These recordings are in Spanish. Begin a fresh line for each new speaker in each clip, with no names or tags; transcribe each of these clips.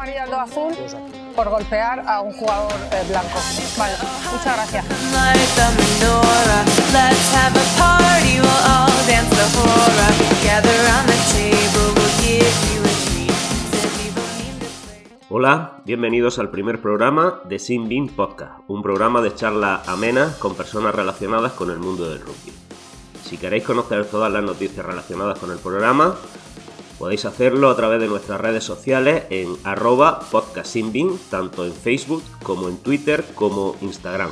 amarilla, el 2 azul por golpear a un jugador eh, blanco. Vale, muchas gracias.
Hola, bienvenidos al primer programa de Sin Bean Podcast, un programa de charla amena con personas relacionadas con el mundo del rugby. Si queréis conocer todas las noticias relacionadas con el programa, podéis hacerlo a través de nuestras redes sociales en arroba tanto en Facebook como en Twitter como Instagram.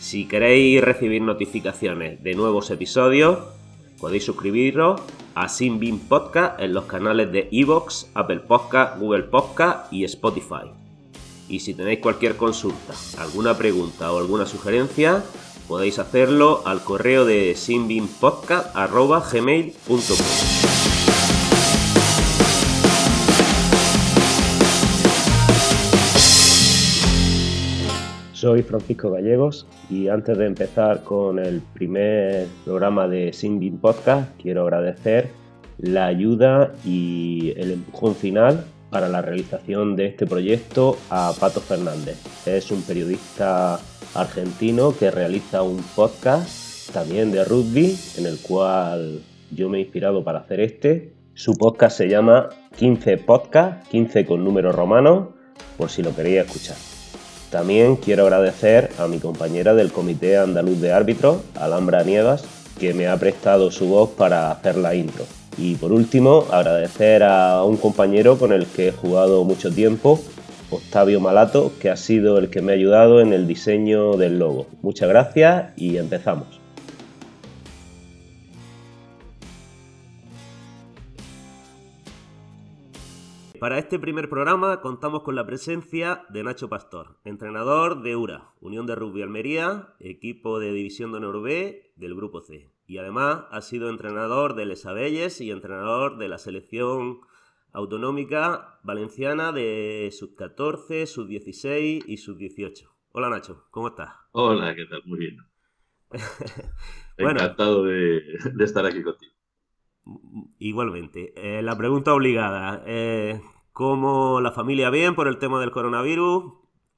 Si queréis recibir notificaciones de nuevos episodios, podéis suscribiros a Sinbin Podcast en los canales de Evox, Apple Podcast, Google Podcast y Spotify. Y si tenéis cualquier consulta, alguna pregunta o alguna sugerencia, podéis hacerlo al correo de sinbinpodcast.gmail.com Soy Francisco Gallegos y antes de empezar con el primer programa de Sinbin Podcast, quiero agradecer la ayuda y el empujón final para la realización de este proyecto a Pato Fernández. Es un periodista argentino que realiza un podcast también de rugby en el cual yo me he inspirado para hacer este. Su podcast se llama 15 Podcast, 15 con número romano, por si lo queréis escuchar. También quiero agradecer a mi compañera del Comité Andaluz de Árbitros, Alhambra Nievas, que me ha prestado su voz para hacer la intro. Y por último, agradecer a un compañero con el que he jugado mucho tiempo, Octavio Malato, que ha sido el que me ha ayudado en el diseño del logo. Muchas gracias y empezamos. Para este primer programa contamos con la presencia de Nacho Pastor, entrenador de URA, Unión de Rugby Almería, equipo de División de Honor B del Grupo C. Y además ha sido entrenador de Les Abelles y entrenador de la selección autonómica valenciana de sub-14, sub-16 y sub-18. Hola Nacho, ¿cómo estás?
Hola, ¿qué tal? Muy bien. Encantado de, estar aquí contigo.
Igualmente. Eh, la pregunta obligada. Eh, ¿Cómo la familia bien por el tema del coronavirus?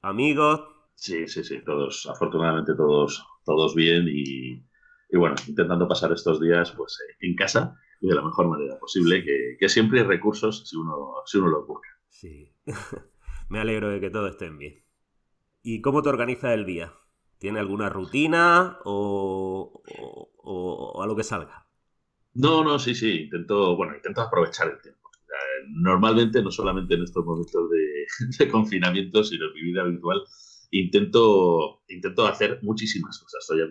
¿Amigos?
Sí, sí, sí. Todos, afortunadamente todos, todos bien y, bueno, intentando pasar estos días pues eh, en casa y de la mejor manera posible, que, siempre hay recursos si uno, si uno lo busca.
Sí. Me alegro de que todos estén bien. ¿Y cómo te organizas el día? ¿Tiene alguna rutina o, o, a lo que salga?
No, no, sí, sí, intento, bueno, intento aprovechar el tiempo. Normalmente, no solamente en estos momentos de, confinamiento, sino en mi vida habitual, intento, intento hacer muchísimas cosas. Soy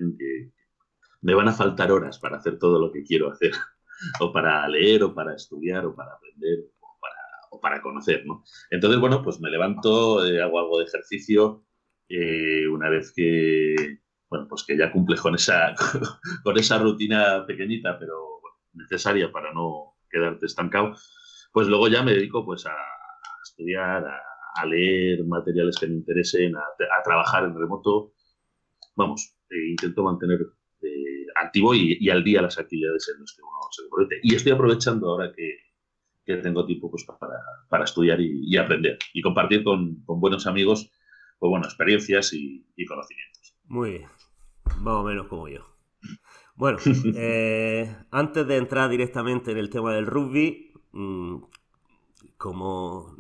me van a faltar horas para hacer todo lo que quiero hacer, o para leer, o para estudiar, o para aprender, o para, o para conocer, ¿no? Entonces, bueno, pues me levanto, eh, hago algo de ejercicio, eh, una vez que, bueno, pues que ya cumple con esa, con esa rutina pequeñita, pero necesaria para no quedarte estancado, pues luego ya me dedico pues a, estudiar, a, leer materiales que me interesen, a, trabajar en remoto. Vamos, e intento mantener eh, activo y, al día las actividades en las que uno se compromete. Y estoy aprovechando ahora que, tengo tiempo pues, para, para estudiar y, aprender y compartir con, buenos amigos pues, bueno, experiencias y, y conocimientos.
Muy bien, más o menos como yo. Bueno, eh, antes de entrar directamente en el tema del rugby, mm, como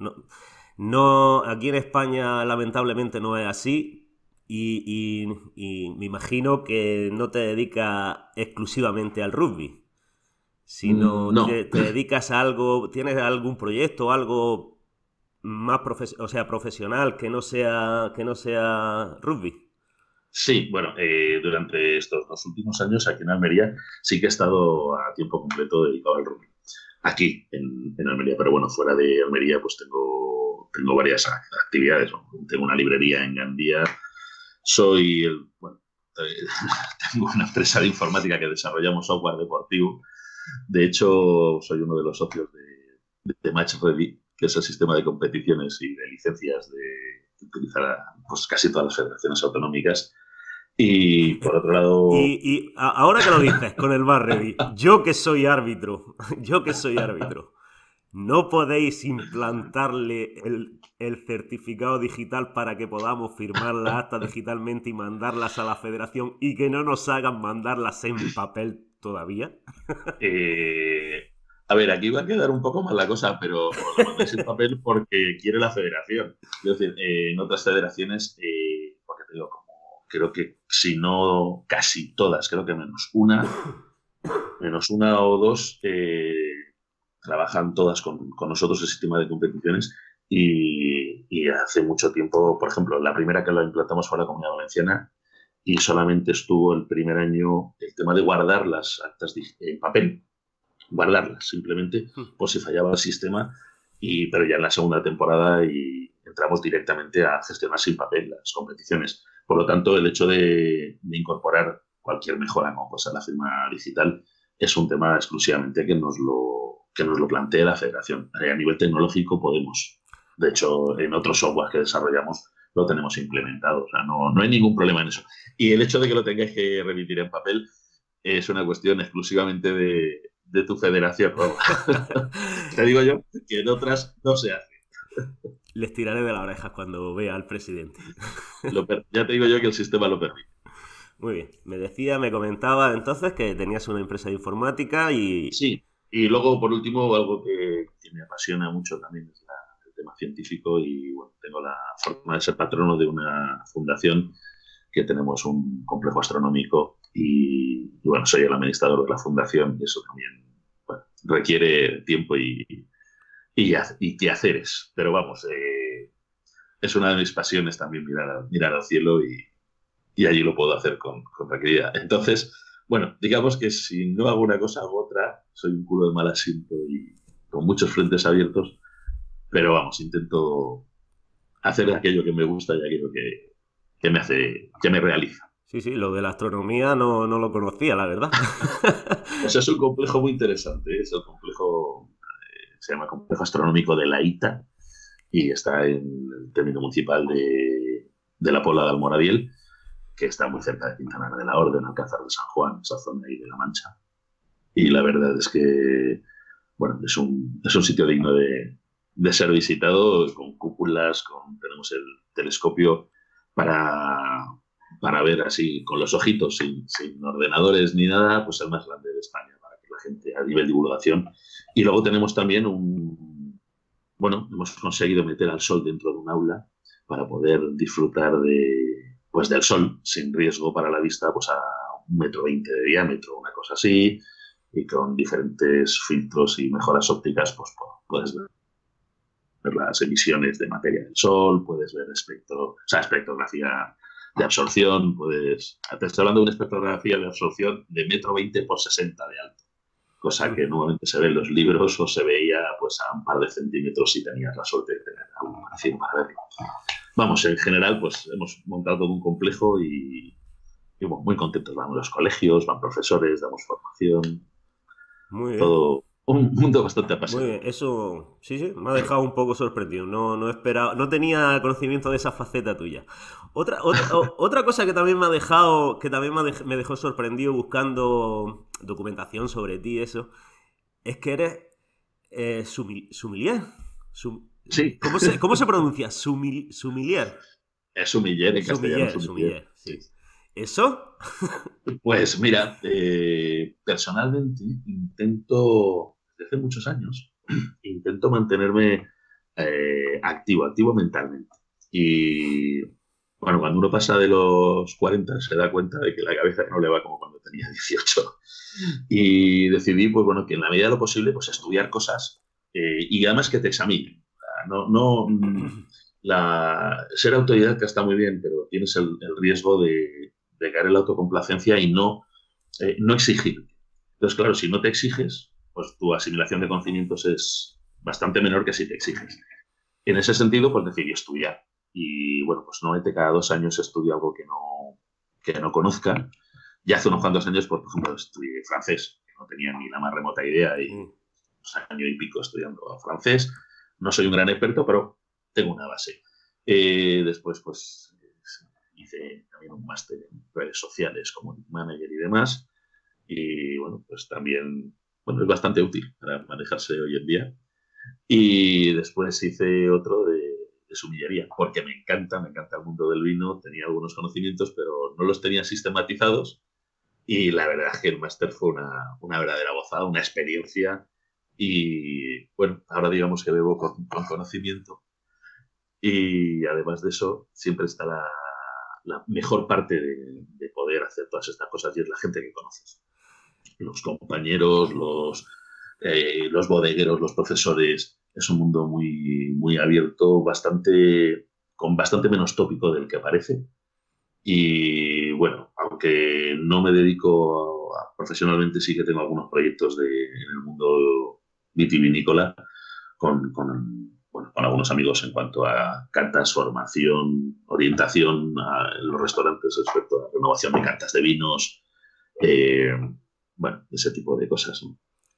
no, aquí en España lamentablemente no es así y, me imagino que no te dedicas exclusivamente al rugby, sino
mm,
te, dedicas a algo, tienes algún proyecto, algo más o sea, profesional que no sea, que no sea rugby.
Sí, bueno, eh, durante estos dos últimos años aquí en Almería sí que he estado a tiempo completo dedicado al rugby. Aquí, en, Almería, pero bueno, fuera de Almería pues tengo, tengo varias actividades. Tengo una librería en Gandía, soy el, bueno, eh, tengo una empresa de informática que desarrollamos software deportivo. De hecho, soy uno de los socios de, de Match Ready, que es el sistema de competiciones y de licencias de, que pues, casi todas las federaciones autonómicas y por otro lado.
Y, ahora que lo dices con el Barrevi, yo que soy árbitro, yo que soy árbitro, ¿No podéis implantarle el, certificado digital para que podamos firmar las actas digitalmente y mandarlas a la federación y que no nos hagan mandarlas en papel todavía?
Eh, a ver, aquí va a quedar un poco mal la cosa, pero lo mandáis en papel porque quiere la federación. Es decir, eh, en otras federaciones, eh, porque te digo, creo que si no casi todas, creo que menos una, menos una o dos, eh, trabajan todas con, nosotros el sistema de competiciones y, y, hace mucho tiempo, por ejemplo, la primera que lo implantamos fue la Comunidad Valenciana y solamente estuvo el primer año el tema de guardar las actas en papel guardarlas simplemente hmm. por si fallaba el sistema. Y, pero ya en la segunda temporada y entramos directamente a gestionar sin papel las competiciones. Por lo tanto, el hecho de, incorporar cualquier mejora como a la firma digital es un tema exclusivamente que nos lo, que nos lo plantea la federación. A nivel tecnológico podemos. De hecho, en otros software que desarrollamos lo tenemos implementado. O sea, no, no hay ningún problema en eso. Y el hecho de que lo tengáis que remitir en papel es una cuestión exclusivamente de, de tu federación. te digo yo que en otras no se hace.
Les tiraré de la oreja cuando vea al presidente.
ya te digo yo que el sistema lo permite.
Muy bien. Me decía, me comentaba entonces que tenías una empresa de informática y...
Sí, y luego por último algo que, me apasiona mucho también es el tema científico y bueno, tengo la fortuna de ser patrono de una fundación que tenemos un complejo astronómico y, bueno, soy el administrador de la fundación y eso también requiere tiempo y, y, y quehaceres. Pero vamos, eh, es una de mis pasiones también mirar, mirar al cielo y, y allí lo puedo hacer con, con, tranquilidad. Entonces, bueno, digamos que si no hago una cosa, hago otra. Soy un culo de mal asiento y con muchos frentes abiertos, pero vamos, intento hacer aquello que me gusta y aquello que, que me hace, que me realiza.
Sí, sí, lo de la astronomía no, lo conocía, la verdad.
Eso es un complejo muy interesante. ¿eh? Es el complejo, se llama Complejo Astronómico de la ITA y está en el término municipal de, la Pola de Almoradiel, que está muy cerca de Quintana de la Orden, Alcázar de San Juan, esa zona ahí de La Mancha. Y la verdad es que, bueno, es un, es un sitio digno de, de ser visitado, con cúpulas, con, tenemos el telescopio para para ver así con los ojitos, sin, ordenadores ni nada, pues el más grande de España, a nivel divulgación. Y luego tenemos también un, bueno, hemos conseguido meter al sol dentro de un aula para poder disfrutar de, pues del sol sin riesgo para la vista, pues a un metro veinte de diámetro, una cosa así, y con diferentes filtros y mejoras ópticas, pues puedes ver las emisiones de materia del sol, puedes ver espectro, o sea, espectrografía de absorción, pues te estoy hablando de una espectrografía de absorción de metro veinte por 60 de alto, cosa que normalmente se ve en los libros o se veía pues a un par de centímetros si tenías la suerte de tener algún magazine para verlo. Vamos, en general, pues hemos montado todo un complejo y, muy contentos. Van los colegios, van profesores, damos formación. Muy bien. Todo, un mundo bastante apasionante.
Muy bien, eso sí, sí, me ha dejado un poco sorprendido. No, no esperaba, no tenía conocimiento de esa faceta tuya. Otra, otra, cosa que también me ha dejado, que también me, dejó sorprendido buscando documentación sobre ti, eso, es que eres eh, sumilier.
sí.
¿Cómo se, cómo se pronuncia? sumilier.
Es sumiller en castellano.
Sumiller, sí. ¿Eso?
Pues mira, eh, personalmente intento, desde hace muchos años, intento mantenerme eh, activo, activo mentalmente. Y bueno, cuando uno pasa de los 40 se da cuenta de que la cabeza no le va como cuando tenía 18. Y decidí, pues bueno, que en la medida de lo posible, pues estudiar cosas eh, y además que te examinen. No, no, la, ser autodidacta está muy bien, pero tienes el riesgo de, de caer en la autocomplacencia y no, eh, no exigir. Entonces, claro, si no te exiges, pues tu asimilación de conocimientos es bastante menor que si te exiges. En ese sentido, pues decidí estudiar. Y bueno, pues normalmente cada dos años estudio algo que no, que no conozca. Ya hace unos cuantos años, por ejemplo, estudié francés, que no tenía ni la más remota idea, y un pues, año y pico estudiando francés. No soy un gran experto, pero tengo una base. Eh, después, pues hice también un máster en redes sociales como manager y demás. Y bueno, pues también bueno, es bastante útil para manejarse hoy en día. Y después hice otro de, de sumillería, porque me encanta, me encanta el mundo del vino, tenía algunos conocimientos, pero no los tenía sistematizados. Y la verdad es que el máster fue una, una verdadera gozada, una experiencia. Y bueno, ahora digamos que bebo con, con conocimiento. Y además de eso, siempre está la, la mejor parte de, de, poder hacer todas estas cosas y es la gente que conoces. Los compañeros, los, eh, los bodegueros, los profesores. Es un mundo muy, muy abierto, bastante, con bastante menos tópico del que parece. Y bueno, aunque no me dedico profesionalmente, sí que tengo algunos proyectos de, en el mundo vitivinícola con, con, bueno, con algunos amigos en cuanto a cartas, formación, orientación a, los restaurantes respecto a renovación de cartas de vinos, eh, bueno, ese tipo de cosas.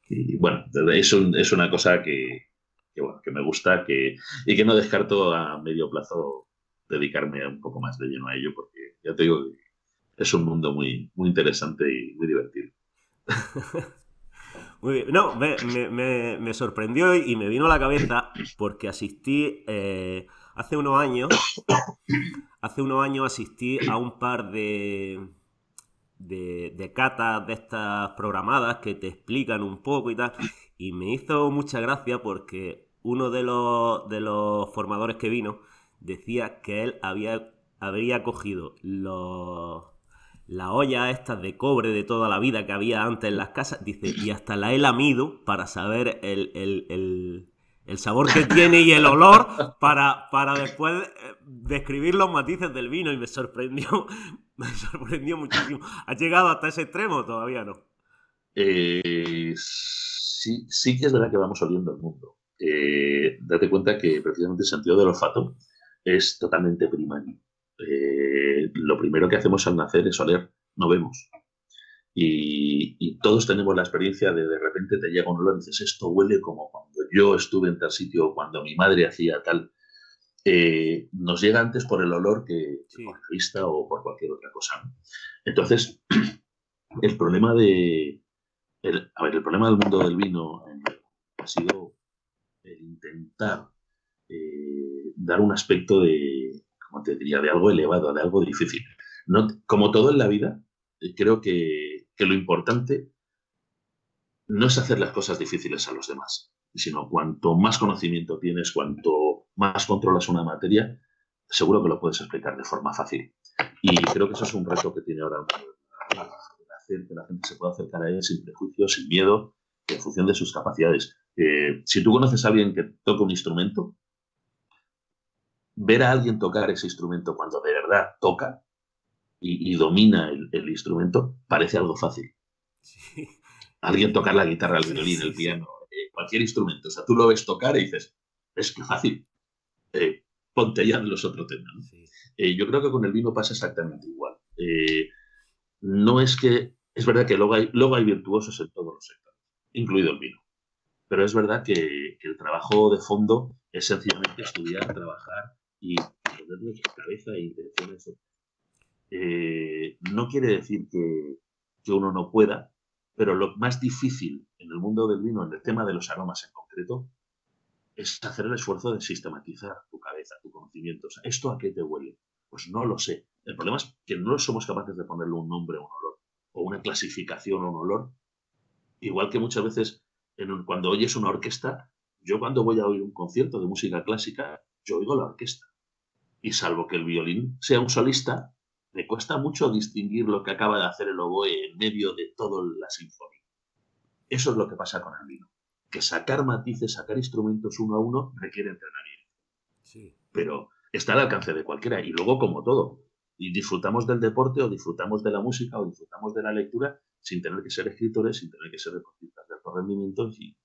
Y bueno, es, un, es una cosa que, que, bueno, que me gusta que, y que no descarto a medio plazo dedicarme un poco más de lleno a ello, porque ya te digo que es un mundo muy, muy interesante y muy divertido.
Muy bien. No, me, me, me, sorprendió y me vino a la cabeza porque asistí eh, hace unos años. Hace unos años asistí a un par de, de, de, catas de estas programadas que te explican un poco y tal. Y me hizo mucha gracia porque uno de los, de los formadores que vino decía que él había, habría cogido los, las ollas estas de cobre de toda la vida que había antes en las casas, dice, y hasta la he lamido para saber el, el, el, el sabor que tiene y el olor para, para después eh, describir los matices del vino y me sorprendió, me sorprendió muchísimo. ¿Has llegado hasta ese extremo? Todavía no.
Eh, sí, sí que es verdad que vamos oliendo el mundo. Eh, date cuenta que precisamente el sentido del olfato es totalmente primario. Lo primero que hacemos al nacer es oler, no vemos. Y, todos tenemos la experiencia de de repente te llega un olor y dices, esto huele como yo estuve en tal sitio, cuando mi madre hacía tal. Eh, nos llega antes por el olor que, sí. por la vista o por cualquier otra cosa. Entonces, el problema de. El, a ver, el problema del mundo del vino eh, ha sido el intentar eh, dar un aspecto de, como te diría, de algo elevado, de algo difícil. No, como todo en la vida, creo que, que, lo importante no es hacer las cosas difíciles a los demás, sino cuanto más conocimiento tienes, cuanto más controlas una materia, seguro que lo puedes explicar de forma fácil. Y creo que eso es un reto que tiene ahora hacer que la gente se pueda acercar a él sin prejuicios, sin miedo, en función de sus capacidades. Eh, si tú conoces a alguien que toca un instrumento, ver a alguien tocar ese instrumento cuando de verdad toca y, y domina el, el, instrumento parece algo fácil. Sí. Alguien tocar la guitarra, el violín, el piano, eh, cualquier instrumento. O sea, tú lo ves tocar y dices, es que fácil. Eh, ponte ya en los otros temas. ¿no? Sí. Eh, yo creo que con el vino pasa exactamente igual. no es que, es verdad que luego hay, luego hay virtuosos en todos los sectores, incluido el vino. Pero es verdad que, que el trabajo de fondo es sencillamente estudiar, trabajar, y ponerle cabeza e intenciones. Eh, no quiere decir que, que, uno no pueda, pero lo más difícil en el mundo del vino, en el tema de los aromas en concreto, es hacer el esfuerzo de sistematizar tu cabeza, tu conocimiento. ¿esto a qué te huele? Pues no lo sé. El problema es que no somos capaces de ponerle un nombre a un olor, o una clasificación a un olor. Igual que muchas veces cuando oyes una orquesta, yo cuando voy a oír un concierto de música clásica, yo oigo la orquesta. Y salvo que el violín sea un solista, me cuesta mucho distinguir lo que acaba de hacer el oboe en medio de toda la sinfonía. Eso es lo que pasa con el vino. Que sacar matices, sacar instrumentos uno a uno requiere entrenamiento. Sí. Pero está al alcance de cualquiera. Y luego, como todo, y disfrutamos del deporte o disfrutamos de la música o disfrutamos de la lectura sin tener que ser escritores, sin tener que ser deportistas de alto rendimiento y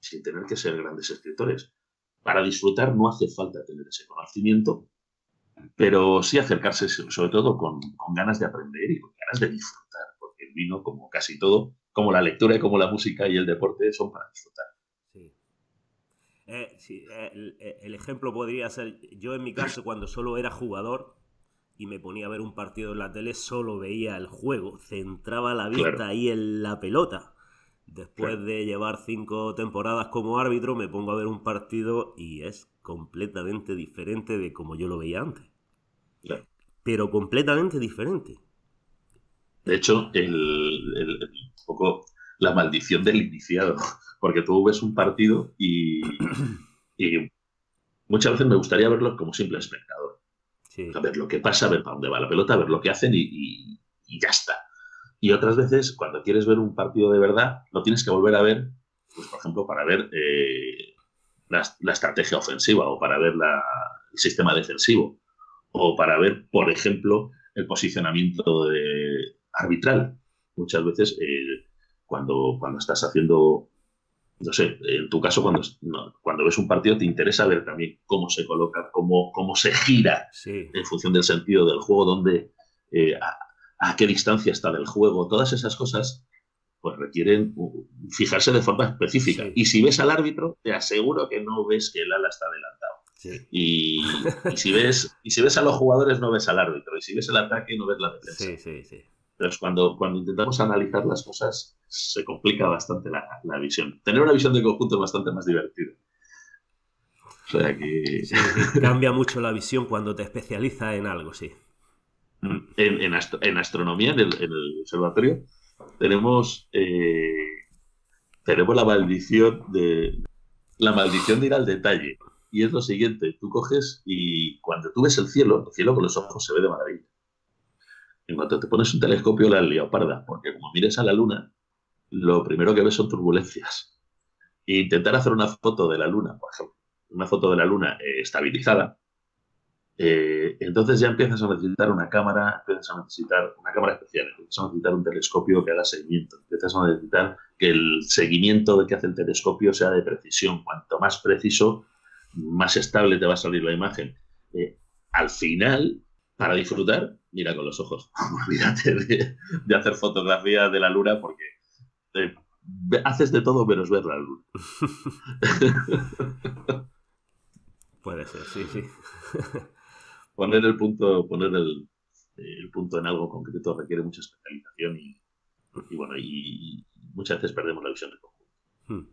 sin tener que ser grandes escritores para disfrutar no hace falta tener ese conocimiento, pero sí acercarse sobre todo con, con, ganas de aprender y con ganas de disfrutar, porque el vino, como casi todo, como la lectura y como la música y el deporte, son para disfrutar.
Sí. Eh, sí el, el, ejemplo podría ser, yo en mi caso, cuando solo era jugador y me ponía a ver un partido en la tele, solo veía el juego, centraba la vista claro. ahí en la pelota Después de llevar cinco temporadas como árbitro, me pongo a ver un partido y es completamente diferente de como yo lo veía antes.
Claro.
Pero completamente diferente.
De hecho, el, el- un poco la maldición del iniciado, porque tú ves un partido y, y muchas veces me gustaría verlo como simple espectador.
Sí.
A ver lo que pasa, a ver para dónde va la pelota, a ver lo que hacen y, y- y ya está. Y otras veces, cuando quieres ver un partido de verdad, lo tienes que volver a ver, pues por ejemplo, para ver eh, la, la estrategia ofensiva o para ver la- el sistema defensivo o para ver, por ejemplo, el posicionamiento de- arbitral. Muchas veces, eh, cuando, cuando estás haciendo, no sé, en tu caso, cuando, no, cuando ves un partido, te interesa ver también cómo se coloca, cómo, cómo se gira
Sí.
en función del sentido del juego, dónde, eh, a, a qué distancia está del juego, todas esas cosas pues requieren fijarse de forma específica.
Sí.
Y si ves al árbitro, te aseguro que no ves que el ala está adelantado.
Sí.
Y, y si ves, y si ves a los jugadores, no ves al árbitro. Y si ves el ataque, no ves la defensa.
Sí, sí, sí.
Entonces, cuando, cuando intentamos analizar las cosas, se complica bastante la, la visión. Tener una visión de conjunto es bastante más divertido. O sea que
Sí. Cambia mucho la visión cuando te especializas en algo, sí.
en, en astro- en astronomía, en el, en el observatorio, tenemos, eh, tenemos la maldición de la maldición de ir al detalle. Y es lo siguiente, tú coges y cuando tú ves el cielo, el cielo con los ojos se ve de maravilla. En cuanto te pones un telescopio, la has liado parda, porque como mires a la luna, lo primero que ves son turbulencias. E intentar hacer una foto de la luna, por ejemplo, una foto de la luna eh, estabilizada, eh, entonces ya empiezas a necesitar una cámara, empiezas a necesitar una cámara especial, empiezas a necesitar un telescopio que haga seguimiento, empiezas a necesitar que el seguimiento que hace el telescopio sea de precisión. Cuanto más preciso, más estable te va a salir la imagen. Eh, al final, para disfrutar, mira con los ojos. Olvídate de, de hacer fotografías de la luna porque eh, haces de todo menos ver la luna.
Puede ser, sí, sí.
poner el punto, poner el, el punto en algo concreto requiere mucha especialización y, y bueno, y muchas veces perdemos la visión de conjunto.
Hmm.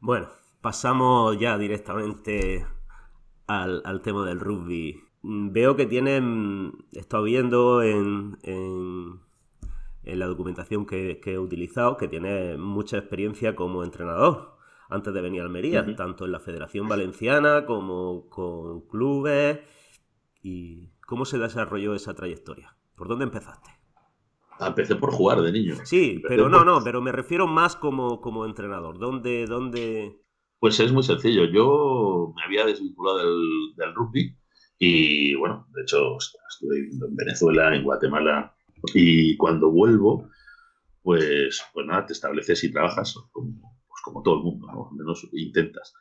Bueno, pasamos ya directamente al, al tema del rugby. Mm, Veo que tienen, he estado viendo en, en, en la documentación que, que he utilizado, que tiene mucha experiencia como entrenador antes de venir a Almería, tanto en la Federación Valenciana como con clubes. ¿Y cómo se desarrolló esa trayectoria? ¿Por dónde empezaste?
Ah, Empecé por jugar de niño.
Sí,
Empecé
pero no, no, pero me refiero más como, como entrenador. ¿Dónde, dónde...
Pues es muy sencillo. Yo me había desvinculado del, del rugby y bueno, de hecho estuve viviendo en Venezuela, en Guatemala y cuando vuelvo, pues, pues nada, te estableces y trabajas como, pues como todo el mundo, ¿no? Al menos intentas.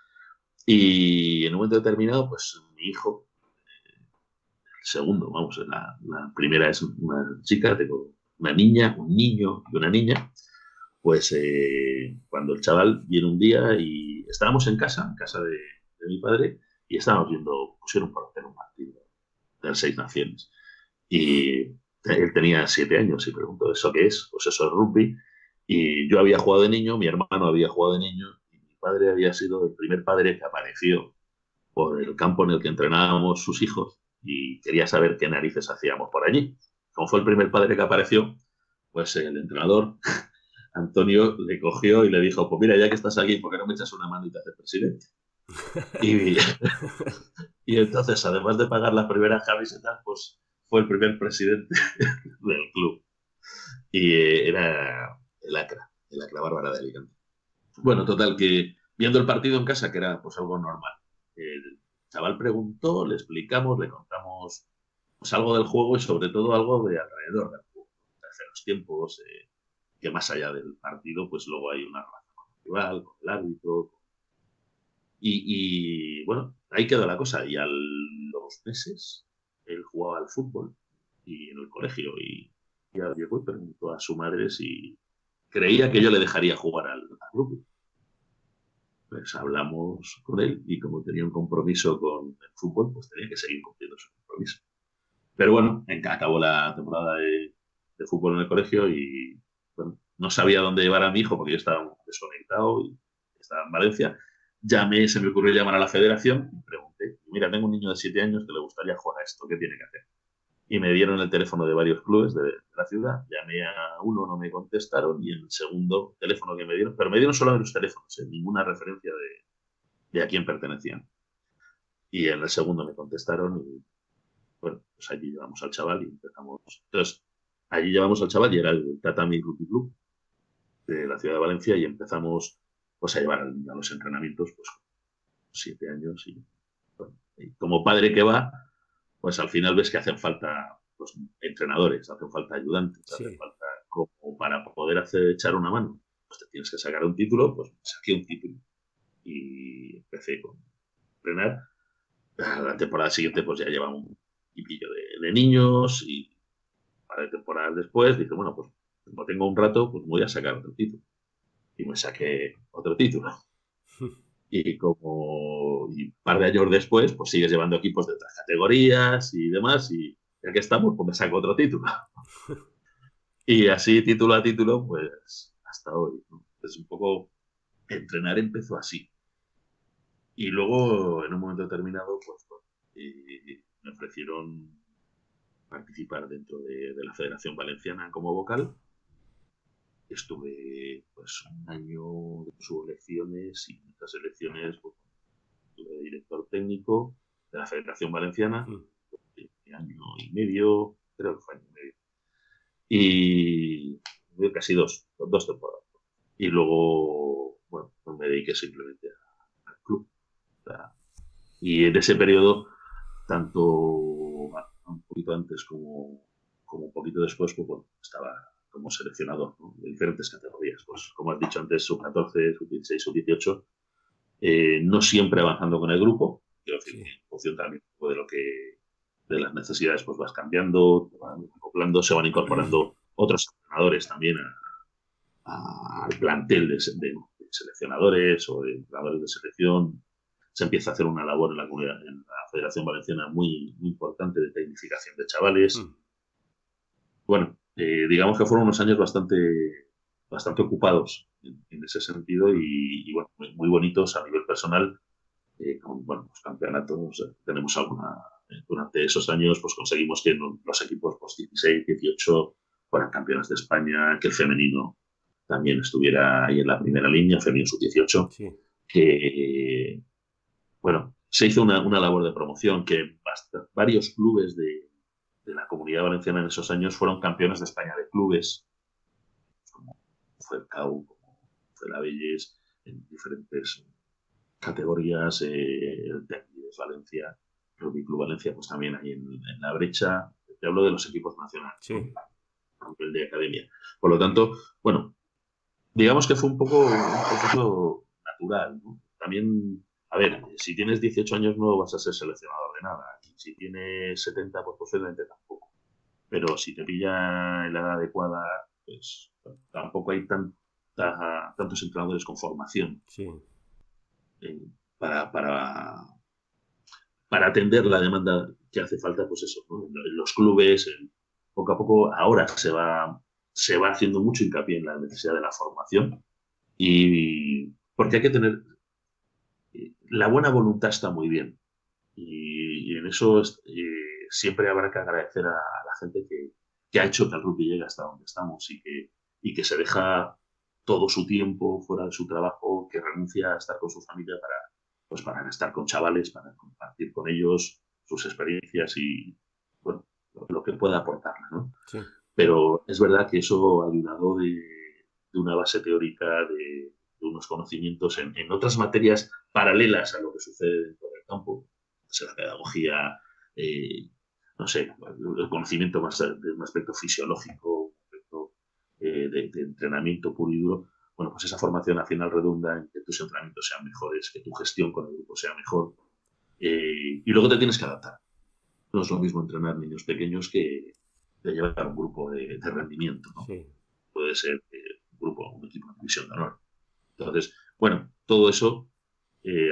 Y en un momento determinado, pues mi hijo, eh, el segundo, vamos, la, la primera es una chica, tengo una niña, un niño y una niña, pues eh, cuando el chaval viene un día y estábamos en casa, en casa de, mi padre, y estábamos viendo, pusieron por de Seis Naciones. Y él tenía siete años y preguntó, ¿eso qué es? Pues eso es rugby. Y yo había jugado de niño, mi hermano había jugado de niño, y mi padre había sido el primer padre que apareció por el campo en el que entrenábamos sus hijos y quería saber qué narices hacíamos por allí. Como fue el primer padre que apareció, pues el entrenador Antonio le cogió y le dijo, pues mira, ya que estás aquí, ¿por qué no me echas una mano y te haces presidente? Y, y entonces, además de pagar las primeras camisetas, pues fue el primer presidente del club. Y eh, era el Acra, el Acra Bárbara de Alicante. Bueno, total, que viendo el partido en casa, que era pues algo normal, el chaval preguntó, le explicamos, le contamos pues, algo del juego y sobre todo algo de alrededor del juego, de hacer los tiempos, eh, que más allá del partido, pues luego hay una relación con el rival, con el árbitro. Y, y, bueno, ahí quedó la cosa. Y a los meses él jugaba al fútbol y en el colegio y ya llegó y a su madre si creía que yo le dejaría jugar al, al rugby. Pues hablamos con él y como tenía un compromiso con el fútbol, pues tenía que seguir cumpliendo su compromiso. Pero bueno, en- acabó la temporada de, de fútbol en el colegio y, no sabía dónde llevar a mi hijo porque yo estaba desconectado y estaba en Valencia. Llamé, se me ocurrió llamar a la federación y pregunté, mira, tengo un niño de 7 años que le gustaría jugar a esto, ¿qué tiene que hacer? Y me dieron el teléfono de varios clubes de, la ciudad, llamé a uno, no me contestaron, y el segundo teléfono que me dieron, pero me dieron solo los teléfonos, ¿eh? ninguna referencia de, de a quién pertenecían. Y en el segundo me contestaron y, bueno, pues allí llevamos al chaval y empezamos. Entonces, allí llevamos al chaval y era el Tatami Rugby Club de la ciudad de Valencia y empezamos pues a llevar a los entrenamientos pues siete años y, como padre que va pues al final ves que hacen falta pues, entrenadores, hacen falta ayudantes, hacen falta como para poder hacer echar una mano. Pues te tienes que sacar un título pues saqué un título. Y empecé con entrenar. La temporada siguiente pues ya lleva un equipillo de, de niños y para temporadas después dije bueno pues como tengo un rato, pues voy a sacar otro título. Y me saqué otro título. Y como un par de años después, pues sigues llevando equipos de otras categorías y demás, y ya que estamos, pues me saco otro título. Y así, título a título, pues hasta hoy. Es un poco, entrenar empezó así. Y luego, en un momento determinado, pues, me ofrecieron participar dentro de, la Federación Valenciana como vocal estuve pues un año sus elecciones y en estas elecciones pues, estuve director técnico de la Federación Valenciana, mm. año y medio, creo que fue año y medio. Y casi dos, dos temporadas. Y luego, bueno, pues me dediqué simplemente al club. y en ese periodo, tanto un poquito antes como, como un poquito después, pues bueno, estaba como seleccionador de diferentes categorías. Pues como has dicho antes, sub-14, sub-16, sub-18, no siempre avanzando con el grupo, quiero decir, en función también de lo que de las necesidades pues vas cambiando, van acoplando, se van incorporando otros entrenadores también al plantel de, seleccionadores o de entrenadores de selección. Se empieza a hacer una labor en la, comunidad, en la Federación Valenciana muy, muy importante de tecnificación de chavales. Mm. Bueno, eh, digamos que fueron unos años bastante, bastante ocupados en, ese sentido y, bueno, muy, bonitos a nivel personal. Eh, con bueno, los campeonatos, tenemos alguna. Durante esos años, pues conseguimos que los equipos pues, 16, 18 fueran campeones de España, que el femenino también estuviera ahí en la primera línea, femenino sub-18, que, bueno, se hizo una, una labor de promoción que varios clubes de, de la comunidad valenciana en esos años fueron campeones de España de clubes, como fue el CAU, como fue la Belles, en diferentes categorías, eh, el Tecnides Valencia, Rugby Club Valencia, pues también ahí en, la brecha. Te hablo de los equipos nacionales, sí. el de academia. Por lo tanto, bueno, digamos que fue un poco un proceso natural. También, a ver, si tienes 18 años no vas a ser seleccionador de nada si tienes 70, pues posiblemente tampoco. Pero si te pilla en la edad adecuada, pues tampoco hay tanta, tantos entrenadores con formación. Eh, para, para, para atender la demanda que hace falta, pues eso, en los clubes, poco a poco, ahora se va, se va haciendo mucho hincapié en la necesidad de la formación y porque hay que tener, la buena voluntad está muy bien, y, en eso eh, siempre habrá que agradecer a, la gente que, que, ha hecho que el rugby llegue hasta donde estamos y que, y que se deja todo su tiempo fuera de su trabajo, que renuncia a estar con su familia para, pues para estar con chavales, para compartir con ellos sus experiencias y bueno, lo, que pueda aportar. ¿no? Pero es verdad que eso ha ayudado de, de una base teórica, de unos conocimientos en, en, otras materias paralelas a lo que sucede dentro del campo, la pedagogía, eh, no sé, el conocimiento más de un aspecto fisiológico, un aspecto eh, de, entrenamiento puro y duro, bueno, pues esa formación al final redunda en que tus entrenamientos sean mejores, que tu gestión con el grupo sea mejor. Eh, y luego te tienes que adaptar. No es lo mismo entrenar niños pequeños que de llevar un grupo de, rendimiento. ¿no? Puede ser un grupo, un equipo de división de honor. Entonces, bueno, todo eso,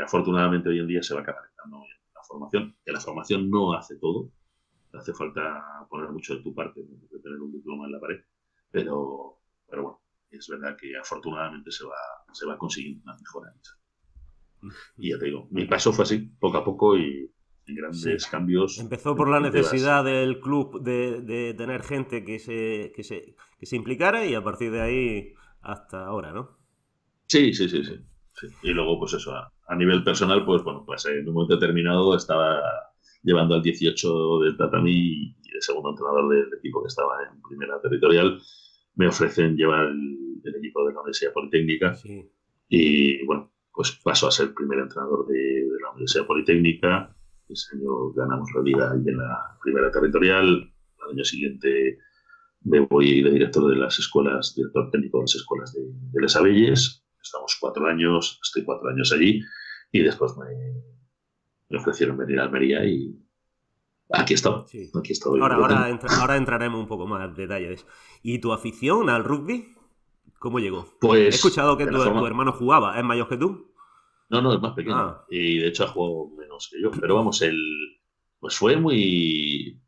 afortunadamente hoy en día se va canalizando formación, que la formación no hace todo, hace falta poner mucho de tu parte, de tener un diploma en la pared, pero pero bueno, es verdad que afortunadamente se va, se va consiguiendo una mejora. Y ya te digo, mi paso fue así, poco a poco y en grandes cambios.
Empezó por la necesidad del club de, de tener gente que se, que, se, que se implicara y a partir de ahí hasta ahora, ¿no?
Sí, sí, sí, sí. sí. Y luego, pues eso, a, a, nivel personal, pues bueno, pues en un momento determinado estaba llevando al 18 del Tatami y el segundo entrenador del equipo que estaba en primera territorial me ofrecen llevar el, el equipo de la Universidad Politécnica
Sí.
y bueno, pues paso a ser primer entrenador de, de la Universidad Politécnica. Ese año ganamos la liga y en la primera territorial. Al año siguiente me voy de director de las escuelas, director técnico de las escuelas de, de Les Abelles. Estamos cuatro años, estoy cuatro años allí y después me, me ofrecieron venir a Almería y aquí estoy.
Sí.
Aquí estoy.
Ahora, ahora, entra- ahora entraremos un poco más en detalles. ¿Y tu afición al rugby? ¿Cómo llegó?
Pues,
He escuchado que
forma-
tu hermano jugaba, ¿es mayor que tú?
No, no, es más pequeño.
Ah.
Y de hecho ha jugado menos que yo. Pero vamos, el. Pues fue muy.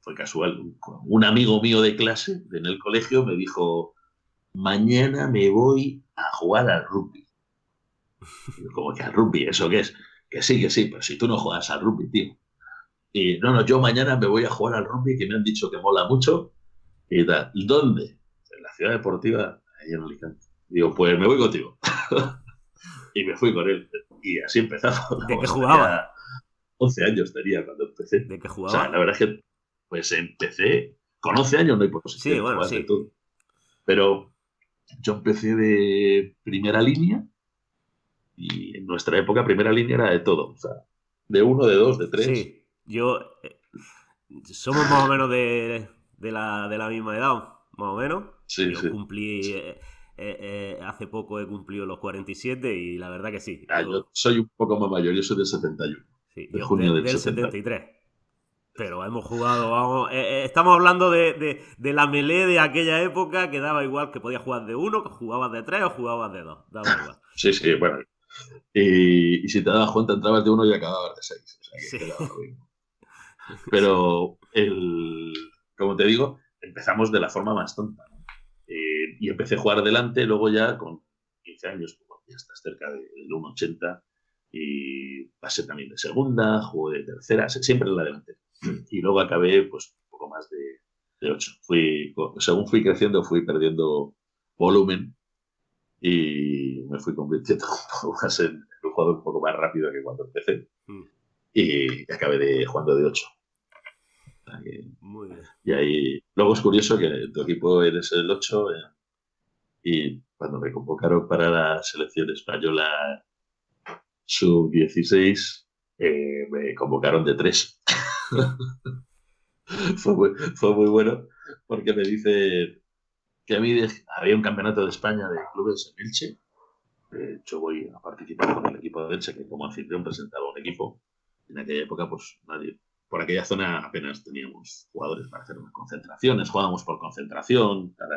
Fue casual. Un amigo mío de clase en el colegio me dijo: Mañana me voy a jugar al rugby. Como que al rugby, ¿eso qué es? Que sí, que sí, pero si tú no juegas al rugby, tío. Y no, no, yo mañana me voy a jugar al rugby que me han dicho que mola mucho. Y tal. ¿Dónde? En la ciudad deportiva, ahí en Alicante. Digo, pues me voy contigo. y me fui con él. Y así empezamos.
¿De qué jugaba?
tenía 11 años tenía cuando empecé.
¿De qué
O
jugaba?
sea, la verdad es que pues empecé con 11 años no hay posición.
Sí, bueno, sí.
todo. Pero yo empecé de primera línea y en nuestra época primera línea era de todo. O sea, de uno, de dos, de tres.
Sí, yo. eh, somos más o menos de, de, la, de la misma edad, más o menos.
Sí,
yo
sí.
cumplí. eh, eh, eh, hace poco he cumplido los 47 y la verdad que sí.
Ah,
yo-
soy un poco más mayor, yo soy del 71.
sí,
de
yo
junio
de-
del
del
70.
73. Pero hemos jugado, vamos, eh, eh, estamos hablando de, de- de la melee de aquella época que daba igual que podías jugar de uno, que jugabas de tres o jugabas de dos. Daba igual.
Sí, sí, bueno. Y, y si te dabas cuenta, entrabas de uno y acababas de seis. O sea, que
Sí.
lo mismo. Pero, el, como te digo, empezamos de la forma más tonta. Eh, y empecé a jugar delante, luego ya con 15 años, pues, ya estás cerca del 1,80. Y pasé también de segunda, jugué de tercera, siempre en la delantera. Y luego acabé, pues, un poco más de, de 8. Fui, según fui creciendo, fui perdiendo volumen y me fui convirtiendo un poco más en un jugador un poco más rápido que cuando empecé
Mm,
y acabé de, jugando de 8.
Muy bien.
Y ahí, luego es curioso que tu equipo eres el 8 eh, y cuando me convocaron para la selección española sub-16 eh, me convocaron de 3. fue, muy, fue muy bueno porque me dice que a mí de- había un campeonato de España de clubes en Elche. De hecho, voy a participar con el equipo de Elche, que como anfitrión presentaba un equipo. En aquella época, pues nadie. Por aquella zona apenas teníamos jugadores para hacer unas concentraciones, jugábamos por concentración, cada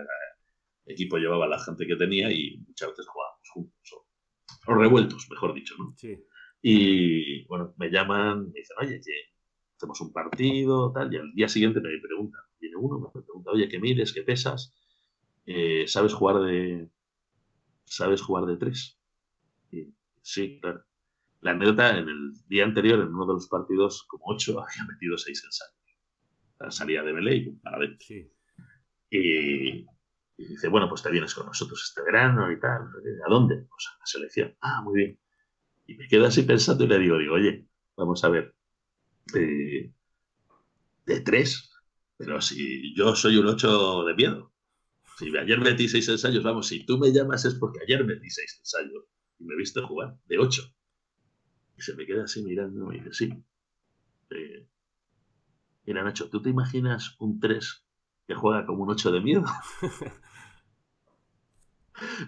equipo llevaba la gente que tenía y muchas veces jugábamos juntos, o, o revueltos, mejor dicho, ¿no?
Sí.
Y bueno, me llaman, me dicen, oye, que hacemos un partido, tal, y al día siguiente me preguntan, viene uno, me pregunta, oye, ¿qué mides, qué pesas? Eh, ¿Sabes jugar de sabes jugar de tres? Y, sí, claro. La anécdota, en el día anterior, en uno de los partidos, como ocho, había metido seis ensayos. Salía de y para.
Sí.
Y, y dice, bueno, pues te vienes con nosotros este verano y tal. ¿A dónde? Pues a la selección. Ah, muy bien. Y me quedo así pensando y le digo, digo, oye, vamos a ver. Eh, de tres, pero si yo soy un ocho de miedo. Si ayer metí seis ensayos, vamos, si tú me llamas es porque ayer metí seis ensayos y me viste jugar de ocho. Y se me queda así mirando y dice, sí. Eh, mira, Nacho, ¿tú te imaginas un 3 que juega como un 8 de miedo?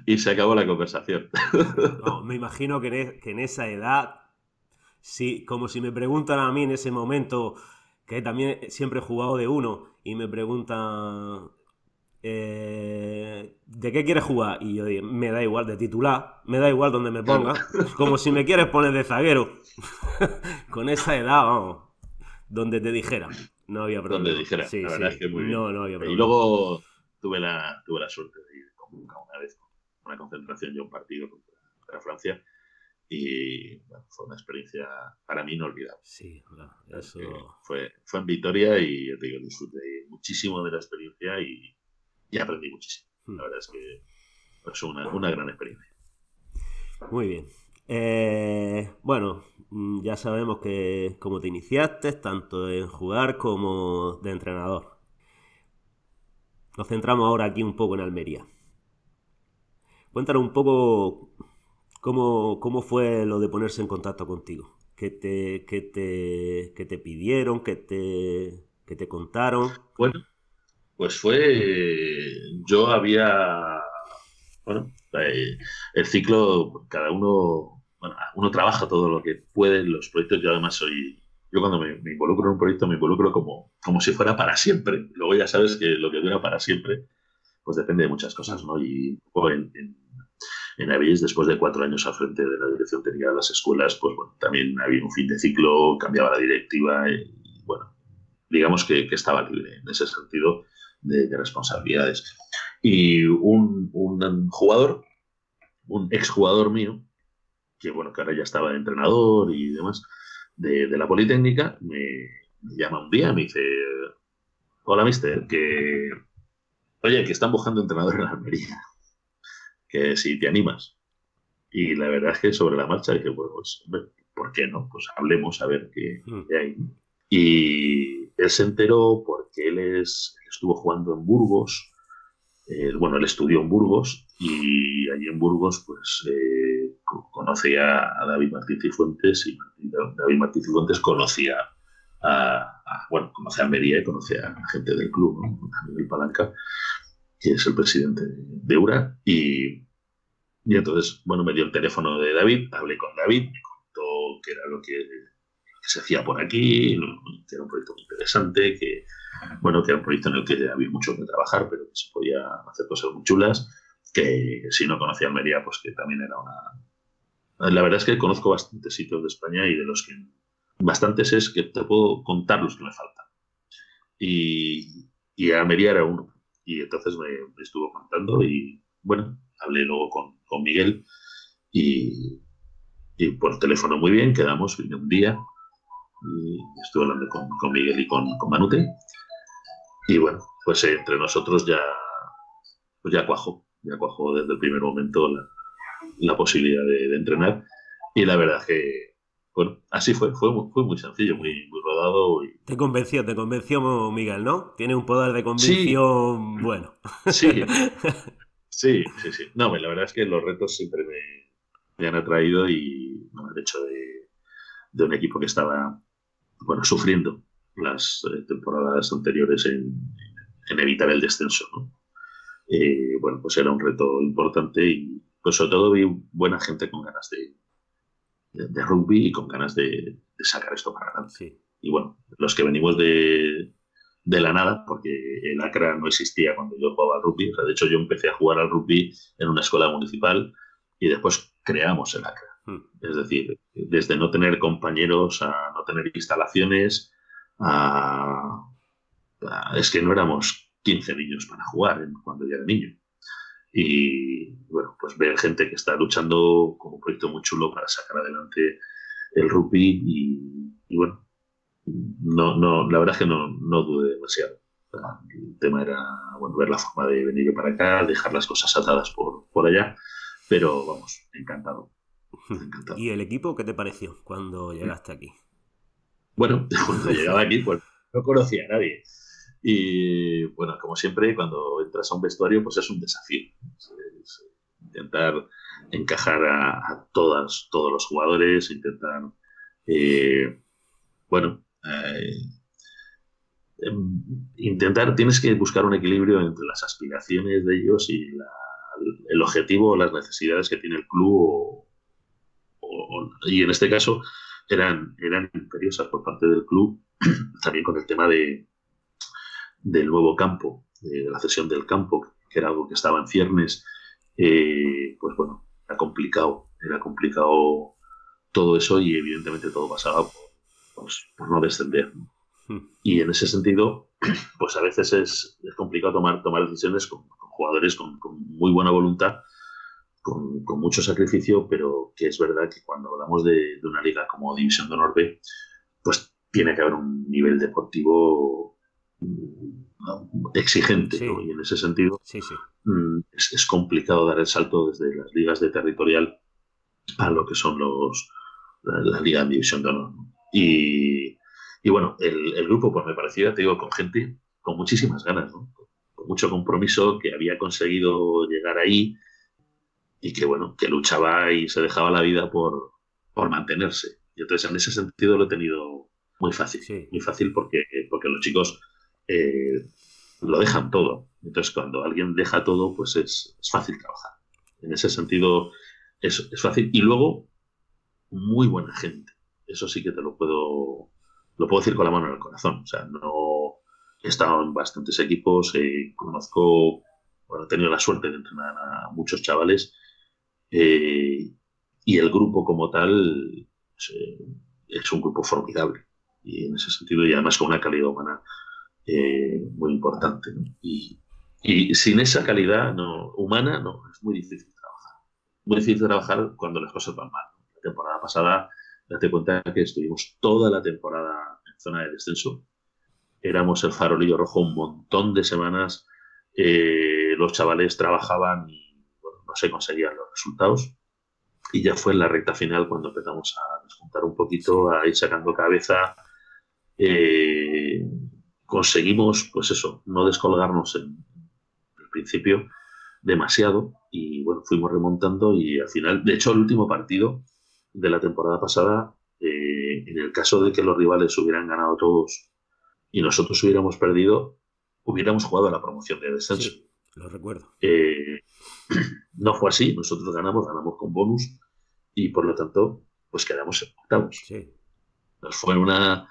y se acabó la conversación.
No, me imagino que en, e- que en esa edad, sí, como si me preguntan a mí en ese momento, que también siempre he jugado de uno, y me preguntan, eh, ¿de qué quieres jugar? Y yo digo, me da igual, de titular, me da igual donde me ponga, como si me quieres poner de zaguero. Con esa edad, vamos, donde te dijera, no había problema.
Donde dijera,
Sí,
la verdad
sí,
es que muy bien.
No, no había problema.
Y luego, tuve la, tuve la suerte de ir una vez una concentración y un partido contra, Francia y fue una experiencia para mí inolvidable.
Sí, eso...
Fue, fue en Vitoria y digo, disfruté muchísimo de la experiencia y, aprendí muchísimo. Hmm. La verdad es que fue una, una gran experiencia.
Muy bien. Eh, bueno, mm, ya sabemos que cómo te iniciaste, tanto en jugar como de entrenador. Nos centramos ahora aquí un poco en Almería. Cuéntanos un poco cómo, fue lo de ponerse en contacto contigo. ¿Qué te, qué te, te pidieron? ¿Qué te, qué te contaron?
Bueno, pues fue. Yo había. Bueno, eh, el ciclo, cada uno. Bueno, uno trabaja todo lo que puede en los proyectos. Yo además soy yo cuando me, involucro en un proyecto me involucro como, como si fuera para siempre. Luego ya sabes que lo que dura para siempre, pues depende de muchas cosas, ¿no? Y en, en, en Avilés, después de cuatro años al frente de la dirección técnica de las escuelas, pues bueno, también había un fin de ciclo, cambiaba la directiva y, bueno, digamos que, estaba libre en ese sentido de, de responsabilidades. Y un, un jugador, un exjugador mío, que bueno, que ahora ya estaba entrenador y demás, de, la Politécnica, me, llama un día, me dice, hola mister, que, oye, que están buscando entrenador en Almería, que si te animas. Y la verdad es que sobre la marcha dije, bueno, pues, ¿por qué no? Pues hablemos a ver qué, hmm. hay. Y él se enteró porque él, es, estuvo jugando en Burgos, eh, bueno, él estudió en Burgos y allí en Burgos, pues eh, conocía a David Martín Cifuentes y David Martín Cifuentes conocía a, bueno, conocía a Almería y conocía a gente del club, ¿no? A Miguel Palanca, que es el presidente de URA. Y, y entonces, bueno, me dio el teléfono de David, hablé con David, me contó qué era lo que, se hacía por aquí, que era un proyecto muy interesante, que, bueno, que era un proyecto en el que había mucho que trabajar, pero que se podía hacer cosas muy chulas, que si no conocía Almería, pues que también era una... La verdad es que conozco bastantes sitios de España y de los que... Bastantes es que te puedo contar los que me faltan. Y, y Almería era uno. Y entonces me, estuvo contando y, bueno, hablé luego con, con Miguel y, y, por teléfono muy bien, quedamos, vine un día y estuve hablando con, con Miguel y con, con Manute y bueno, pues eh, entre nosotros ya, pues ya cuajó, ya cuajó desde el primer momento la, posibilidad de, entrenar. Y la verdad que, bueno, así fue, fue, fue muy sencillo, muy, muy rodado. Y...
Te convenció, te convenció Miguel, ¿no? Tiene un poder de convicción bueno.
Sí, sí, sí, sí. No, la verdad es que los retos siempre me, han atraído y bueno, el hecho de, de un equipo que estaba, bueno, sufriendo las eh, temporadas anteriores en, evitar el descenso. Eh, bueno, pues era un reto importante y pues sobre todo vi buena gente con ganas de, de, rugby y con ganas de, sacar esto para adelante. Y bueno, los que venimos de, de la nada, porque el ACRA no existía cuando yo jugaba al rugby. de hecho, yo empecé a jugar al rugby en una escuela municipal y después creamos el ACRA. Hmm. Es decir, desde no tener compañeros a no tener instalaciones, es que no éramos 15 niños para jugar cuando yo era niño. Y bueno, pues ver gente que está luchando como un proyecto muy chulo para sacar adelante el rugby y, bueno, no, no, la verdad es que no, no dudé demasiado. El tema era bueno, ver la forma de venir para acá, dejar las cosas atadas por, por allá, pero vamos, encantado.
encantado. ¿Y el equipo qué te pareció cuando llegaste aquí?
Bueno, cuando llegaba aquí, pues no conocía a nadie. Y bueno, como siempre, cuando entras a un vestuario, pues es un desafío. intentar encajar a, todas, todos los jugadores, intentar, eh, bueno, eh, em, intentar, tienes que buscar un equilibrio entre las aspiraciones de ellos y el objetivo o las necesidades que tiene el club. y en este caso, eran, eran imperiosas por parte del club, también con el tema de, del nuevo campo, de, la cesión del campo, que era algo que estaba en ciernes, eh, pues bueno, era complicado, era complicado todo eso y evidentemente todo pasaba por, pues, no descender. Hmm. Y en ese sentido, pues a veces es, complicado tomar, tomar decisiones con, jugadores con, muy buena voluntad, con, mucho sacrificio, pero que es verdad que cuando hablamos de, una liga como División de Honor B, pues tiene que haber un nivel deportivo exigente, y en ese sentido mm, Es, complicado dar el salto desde las ligas de territorial a lo que son los la, liga de división de honor. Y, y bueno, el, el, grupo pues me parecía, te digo, con gente con muchísimas ganas, ¿no? con mucho compromiso, que había conseguido llegar ahí y que bueno, que luchaba y se dejaba la vida por, por mantenerse. Y entonces en ese sentido lo he tenido muy fácil, muy fácil porque, porque los chicos eh, lo dejan todo. Entonces cuando alguien deja todo, pues es, es fácil trabajar. En ese sentido es, es, fácil. Y luego, muy buena gente. Eso sí que te lo puedo, lo puedo decir con la mano en el corazón. O sea, no he estado en bastantes equipos, eh, conozco, bueno, he tenido la suerte de entrenar a muchos chavales eh, y el grupo como tal pues, eh, es un grupo formidable y en ese sentido y además con una calidad humana muy importante. Y, y, sin esa calidad no, humana no, es muy difícil trabajar. Muy difícil trabajar cuando las cosas van mal. La temporada pasada, date cuenta que estuvimos toda la temporada en zona de descenso éramos el farolillo rojo un montón de semanas. Eh, los chavales trabajaban y no se conseguían los resultados. Y ya fue en la recta final cuando empezamos a descontar un poquito, a ir sacando cabeza. Eh, conseguimos, pues eso, no descolgarnos en el principio demasiado y bueno, fuimos remontando y al final, de hecho, el último partido de la temporada pasada, eh, en el caso de que los rivales hubieran ganado todos y nosotros hubiéramos perdido, hubiéramos jugado a la promoción de descenso. Sí,
lo recuerdo.
Eh, no fue así, nosotros ganamos, ganamos con bonus y por lo tanto, pues quedamos octavos. Sí. Nos fue una,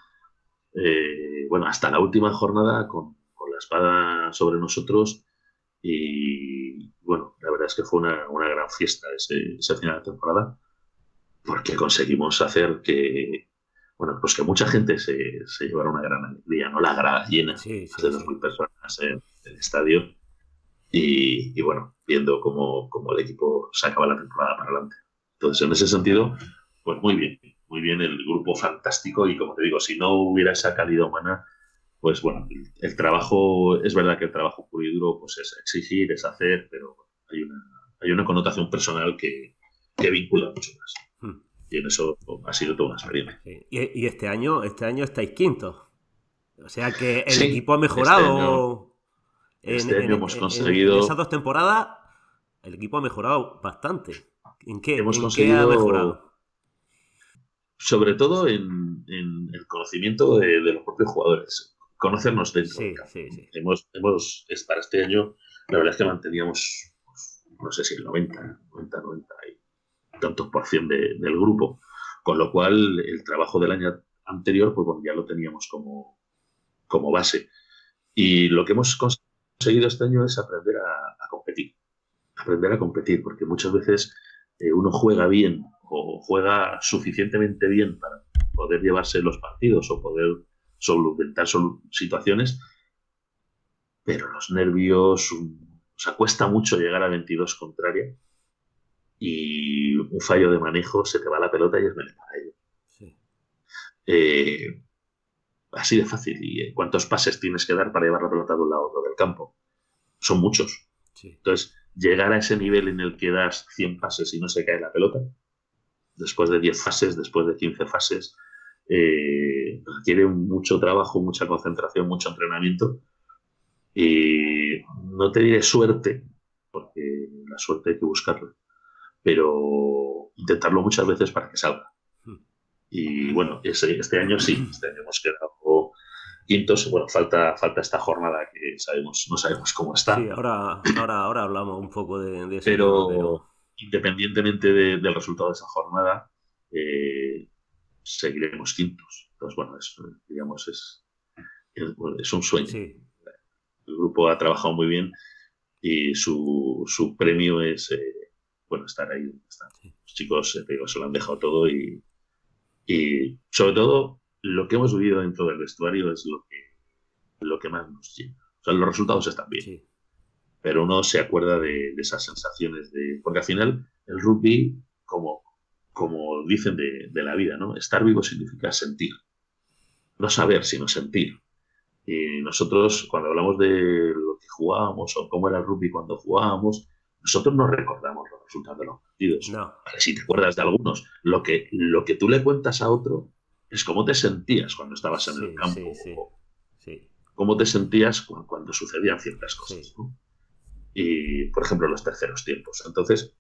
eh, bueno, hasta la última jornada con, la espada sobre nosotros y bueno, la verdad es que fue una, gran fiesta ese, ese final de temporada porque conseguimos hacer que, bueno, pues que mucha gente se, se llevara una gran alegría, ¿no? La grada llena, de 2.000 personas en el estadio. Y, bueno, viendo cómo, cómo, el equipo sacaba la temporada para adelante. Entonces, en ese sentido, pues muy bien, muy bien, el grupo fantástico. Y como te digo, si no hubiera esa calidad humana, pues bueno, el, trabajo, es verdad que el trabajo puro y duro, pues es exigir, es hacer, pero hay una, hay una connotación personal que, que vincula mucho más. Hmm y en eso ha sido toda una experiencia.
Y, este año, este año estáis quinto. O sea que el equipo ha mejorado.
Este año, este hemos conseguido.
En esas dos temporadas, el equipo ha mejorado bastante. ¿En qué, hemos conseguido... ha mejorado?
Sobre todo en, el conocimiento de, los propios jugadores. Conocernos dentro. Sí, sí, sí. Hemos, hemos, para este año, la verdad es que manteníamos, pues, no sé si el 90, 90, 90 tantos por cien del grupo. Con lo cual, el trabajo del año anterior, pues bueno, ya lo teníamos como, como base. Y lo que hemos conseguido este año es aprender a, competir. Aprender a competir, porque muchas veces eh, uno juega bien o juega suficientemente bien para poder llevarse los partidos o poder solventar situaciones, pero los nervios, o sea, cuesta mucho llegar a 22 contraria y un fallo de manejo, se te va la pelota y es menos para ello. Eh, así de fácil. ¿Y cuántos pases tienes que dar para llevar la pelota de un lado a otro del campo? Son muchos. Entonces, llegar a ese nivel en el que das 100 pases y no se cae la pelota, después de 10 fases, después de 15 fases, eh, requiere mucho trabajo, mucha concentración, mucho entrenamiento. Y no te diré suerte, porque la suerte hay que buscarla pero intentarlo muchas veces para que salga. Hmm. Y bueno, este año sí, este año hemos quedado quintos. Bueno, falta, falta esta jornada que sabemos, no sabemos cómo está.
Sí, ahora, ahora, ahora hablamos un poco de, eso.
Pero, independientemente del resultado de esa jornada, eh, seguiremos quintos. Entonces, bueno, es, digamos, es, es, un sueño. El grupo ha trabajado muy bien y su, su premio es eh, bueno, estar ahí Los chicos, se lo han dejado todo y, y sobre todo lo que hemos vivido dentro del vestuario es lo que, lo que más nos llena. O sea, los resultados están bien. Pero uno se acuerda de, esas sensaciones de. Porque al final, el rugby, como, como dicen de, de, la vida, ¿no? Estar vivo significa sentir. No saber, sino sentir. Y nosotros, cuando hablamos de lo que jugábamos o cómo era el rugby cuando jugábamos, nosotros no recordamos los resultados de los partidos.
No.
si te acuerdas de algunos, lo que, lo que tú le cuentas a otro es cómo te sentías cuando estabas en el campo. Sí, cómo te sentías cuando, sucedían ciertas cosas. Y, por ejemplo, los terceros tiempos. Entonces,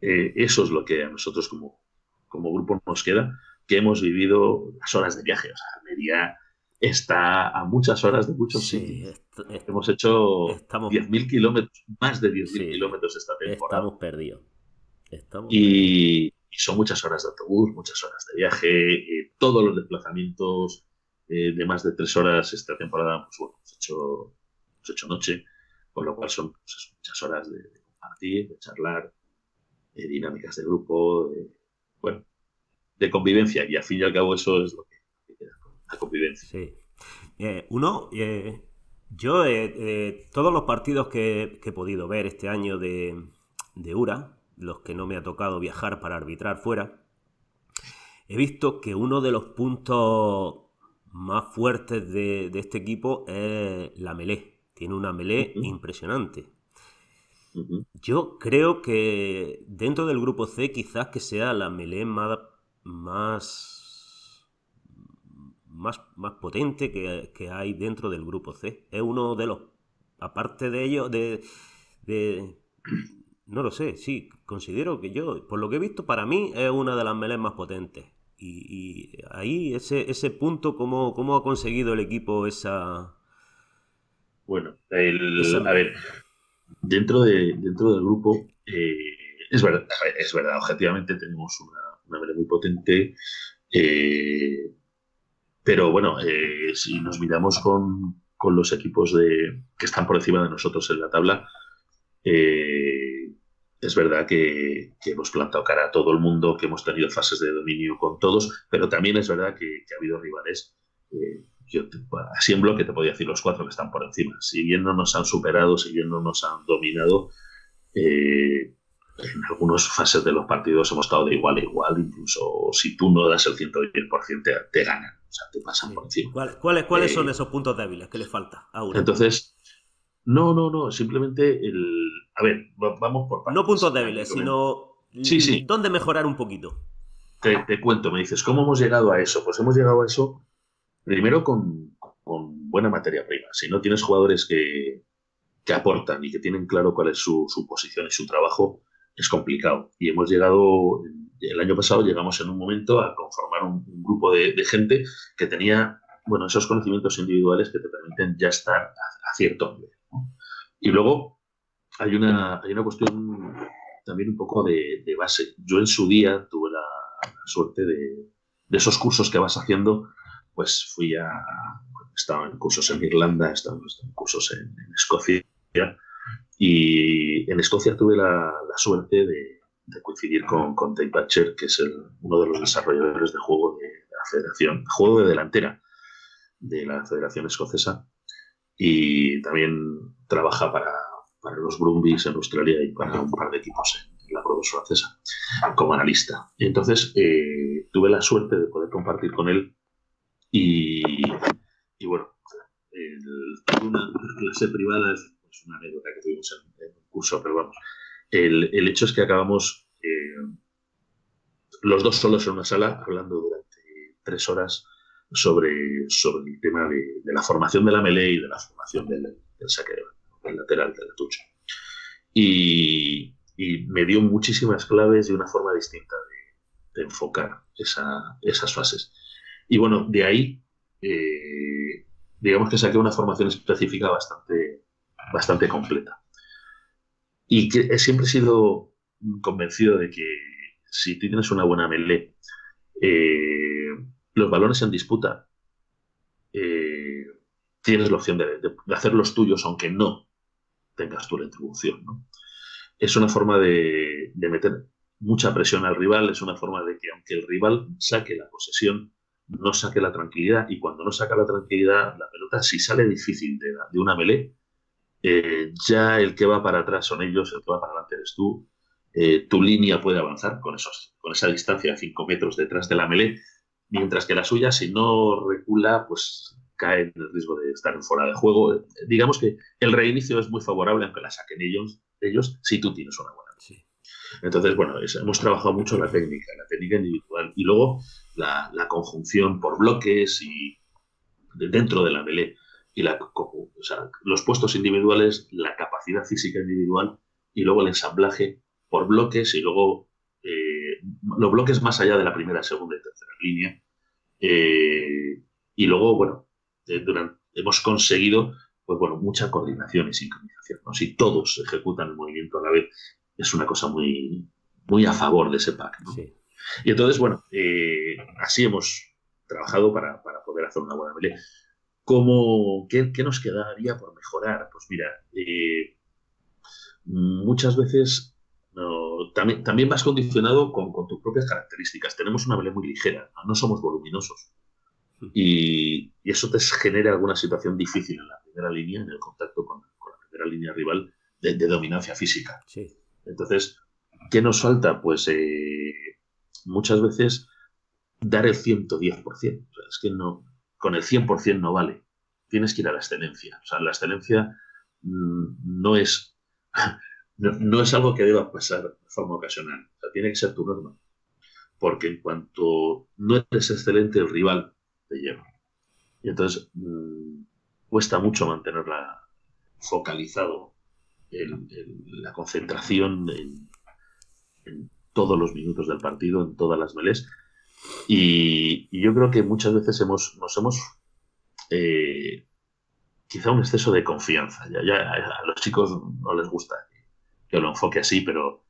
eh, eso es lo que a nosotros como, como grupo nos queda, que hemos vivido las horas de viaje. O sea, Almería está a muchas horas de muchos sitios. Hemos hecho 10.000 kilómetros, más de 10.000 kilómetros esta temporada.
Estamos perdidos.
y, son muchas horas de autobús, muchas horas de viaje, eh, todos los desplazamientos eh, de más de tres horas esta temporada, pues bueno, hemos hecho, hecho noche, con lo cual son pues muchas horas de, compartir, de charlar, de dinámicas de grupo, de, bueno, de convivencia. Y al fin y al cabo eso es lo que la convivencia.
Sí. Eh, uno, eh, yo eh, todos los partidos que, he podido ver este año de, URA, los que no me ha tocado viajar para arbitrar fuera, he visto que uno de los puntos más fuertes de, este equipo es la melé. Tiene una melé impresionante. Yo creo que dentro del grupo C quizás que sea la melé más, más más, más potente que, hay dentro del grupo C. Es uno de los, aparte de ello, de, no lo sé, sí, considero que yo, por lo que he visto, para mí es una de las melees más potentes. Y, ahí, ese, ese punto, ¿cómo, ¿cómo ha conseguido el equipo esa...
Bueno, a ver, dentro, de, dentro del grupo, eh, es, verdad, es verdad, objetivamente tenemos una, una muy potente. Eh, pero bueno, eh, si nos miramos con, los equipos de, que están por encima de nosotros en la tabla, es verdad que, hemos plantado cara a todo el mundo, que hemos tenido fases de dominio con todos, pero también es verdad que, ha habido rivales. Eh, yo así en bloque te podía decir los cuatro que están por encima. Si bien no nos han superado, si bien no nos han dominado, eh, en algunas fases de los partidos hemos estado de igual a igual, incluso si tú no das el 110% te, te ganan, o sea, te pasan por encima.
¿Cuáles, cuáles, son eh, esos puntos débiles que le falta a uno?
Entonces, no, no, no, simplemente el... A ver, vamos por
partes. No puntos débiles, sino... Sí, sí. ¿Dónde mejorar un poquito?
Te, te, cuento, me dices, ¿cómo hemos llegado a eso? Pues hemos llegado a eso primero con, con buena materia prima. Si no tienes jugadores que, que aportan y que tienen claro cuál es su, su posición y su trabajo, es complicado. Y hemos llegado, el año pasado llegamos en un momento a conformar un, grupo de, gente que tenía, bueno, esos conocimientos individuales que te permiten ya estar a, cierto nivel. Y luego hay una, hay una cuestión también un poco de, base. Yo en su día tuve la, suerte de, de, esos cursos que vas haciendo, pues fui a, estaba en cursos en Irlanda, estaba en cursos en, en Escocia, y en Escocia tuve la, suerte de, coincidir con, con Dave Batcher, que es uno de los desarrolladores de juego de, la Federación, juego de delantera de la Federación Escocesa. Y también trabaja para, los Brumbies en Australia y para un par de equipos en, la Pro francesa como analista. Entonces eh, tuve la suerte de poder compartir con él y, bueno, el, una clase privada es una anécdota que tuvimos en, el curso, pero vamos. El, hecho es que acabamos eh, los dos solos en una sala hablando durante tres horas sobre, sobre el tema de, la formación de la melee y de la formación del, del saque del lateral, del tucho. Y, me dio muchísimas claves y una forma distinta de, enfocar esas fases. Y bueno, de ahí, eh, digamos que saqué una formación específica bastante, bastante completa. Y que siempre he sido convencido de que si tienes una buena melee, eh, los balones en disputa, eh, tienes la opción de, hacer los tuyos aunque no tengas tu retribución. Es una forma de, meter mucha presión al rival, es una forma de que aunque el rival saque la posesión, no saque la tranquilidad y cuando no saca la tranquilidad, la pelota si sale difícil de, de una melee, eh, ya el que va para atrás son ellos, el que va para adelante eres tú, eh, tu línea puede avanzar con, esos, con esa distancia de 5 metros detrás de la melee, mientras que la suya, si no recula, pues cae en el riesgo de estar fuera de juego. Digamos que el reinicio es muy favorable, aunque la saquen ellos, ellos si tú tienes una buena. Sí. Entonces, bueno, hemos trabajado mucho la técnica, la técnica individual y luego la, conjunción por bloques y dentro de la melee y la, o los puestos individuales, la capacidad física individual y luego el ensamblaje por bloques y luego eh, los bloques más allá de la primera, segunda y tercera línea. Eh, y luego, bueno, eh, hemos conseguido pues bueno, mucha coordinación y sincronización. Si todos ejecutan el movimiento a la vez, es una cosa muy, muy a favor de ese pack. Y entonces, bueno, así hemos trabajado para, para, poder hacer una buena melee. ¿Cómo, qué, qué, nos quedaría por mejorar? Pues mira, muchas veces también, también vas condicionado con, tus propias características. Tenemos una melee muy ligera, no somos voluminosos. Hmm. Y, eso te genera alguna situación difícil en la primera línea, en el contacto con, la primera línea rival de, dominancia física. Entonces, ¿qué nos falta? Pues eh, muchas veces dar el 110%. O sea, es que no, con el 100% no vale. Tienes que ir a la excelencia. O sea, la excelencia mm, no es no, es algo que deba pasar de forma ocasional. O sea, tiene que ser tu norma. Porque en cuanto no eres excelente, el rival te lleva. Y entonces mm, cuesta mucho mantenerla focalizado en, la concentración en, todos los minutos del partido, en todas las melés. Y, yo creo que muchas veces hemos, nos hemos eh, quizá un exceso de confianza. Ya, ya, a los chicos no les gusta que lo enfoque así, pero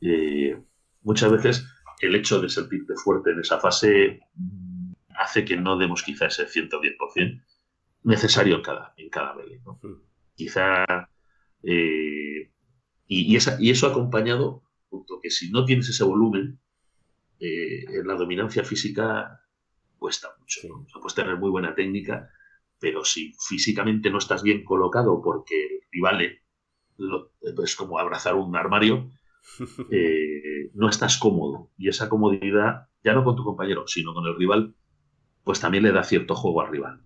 eh, muchas veces el hecho de sentirte fuerte en esa fase hace que no demos quizá ese 110% necesario en cada, en cada ¿no? Hmm. Quizá... Eh, y, y, eso acompañado, punto que si no tienes ese volumen, eh, la dominancia física cuesta mucho. puedes tener muy buena técnica, pero si físicamente no estás bien colocado porque el rival es como abrazar un armario, eh, no estás cómodo. Y esa comodidad, ya no con tu compañero, sino con el rival, pues también le da cierto juego al rival.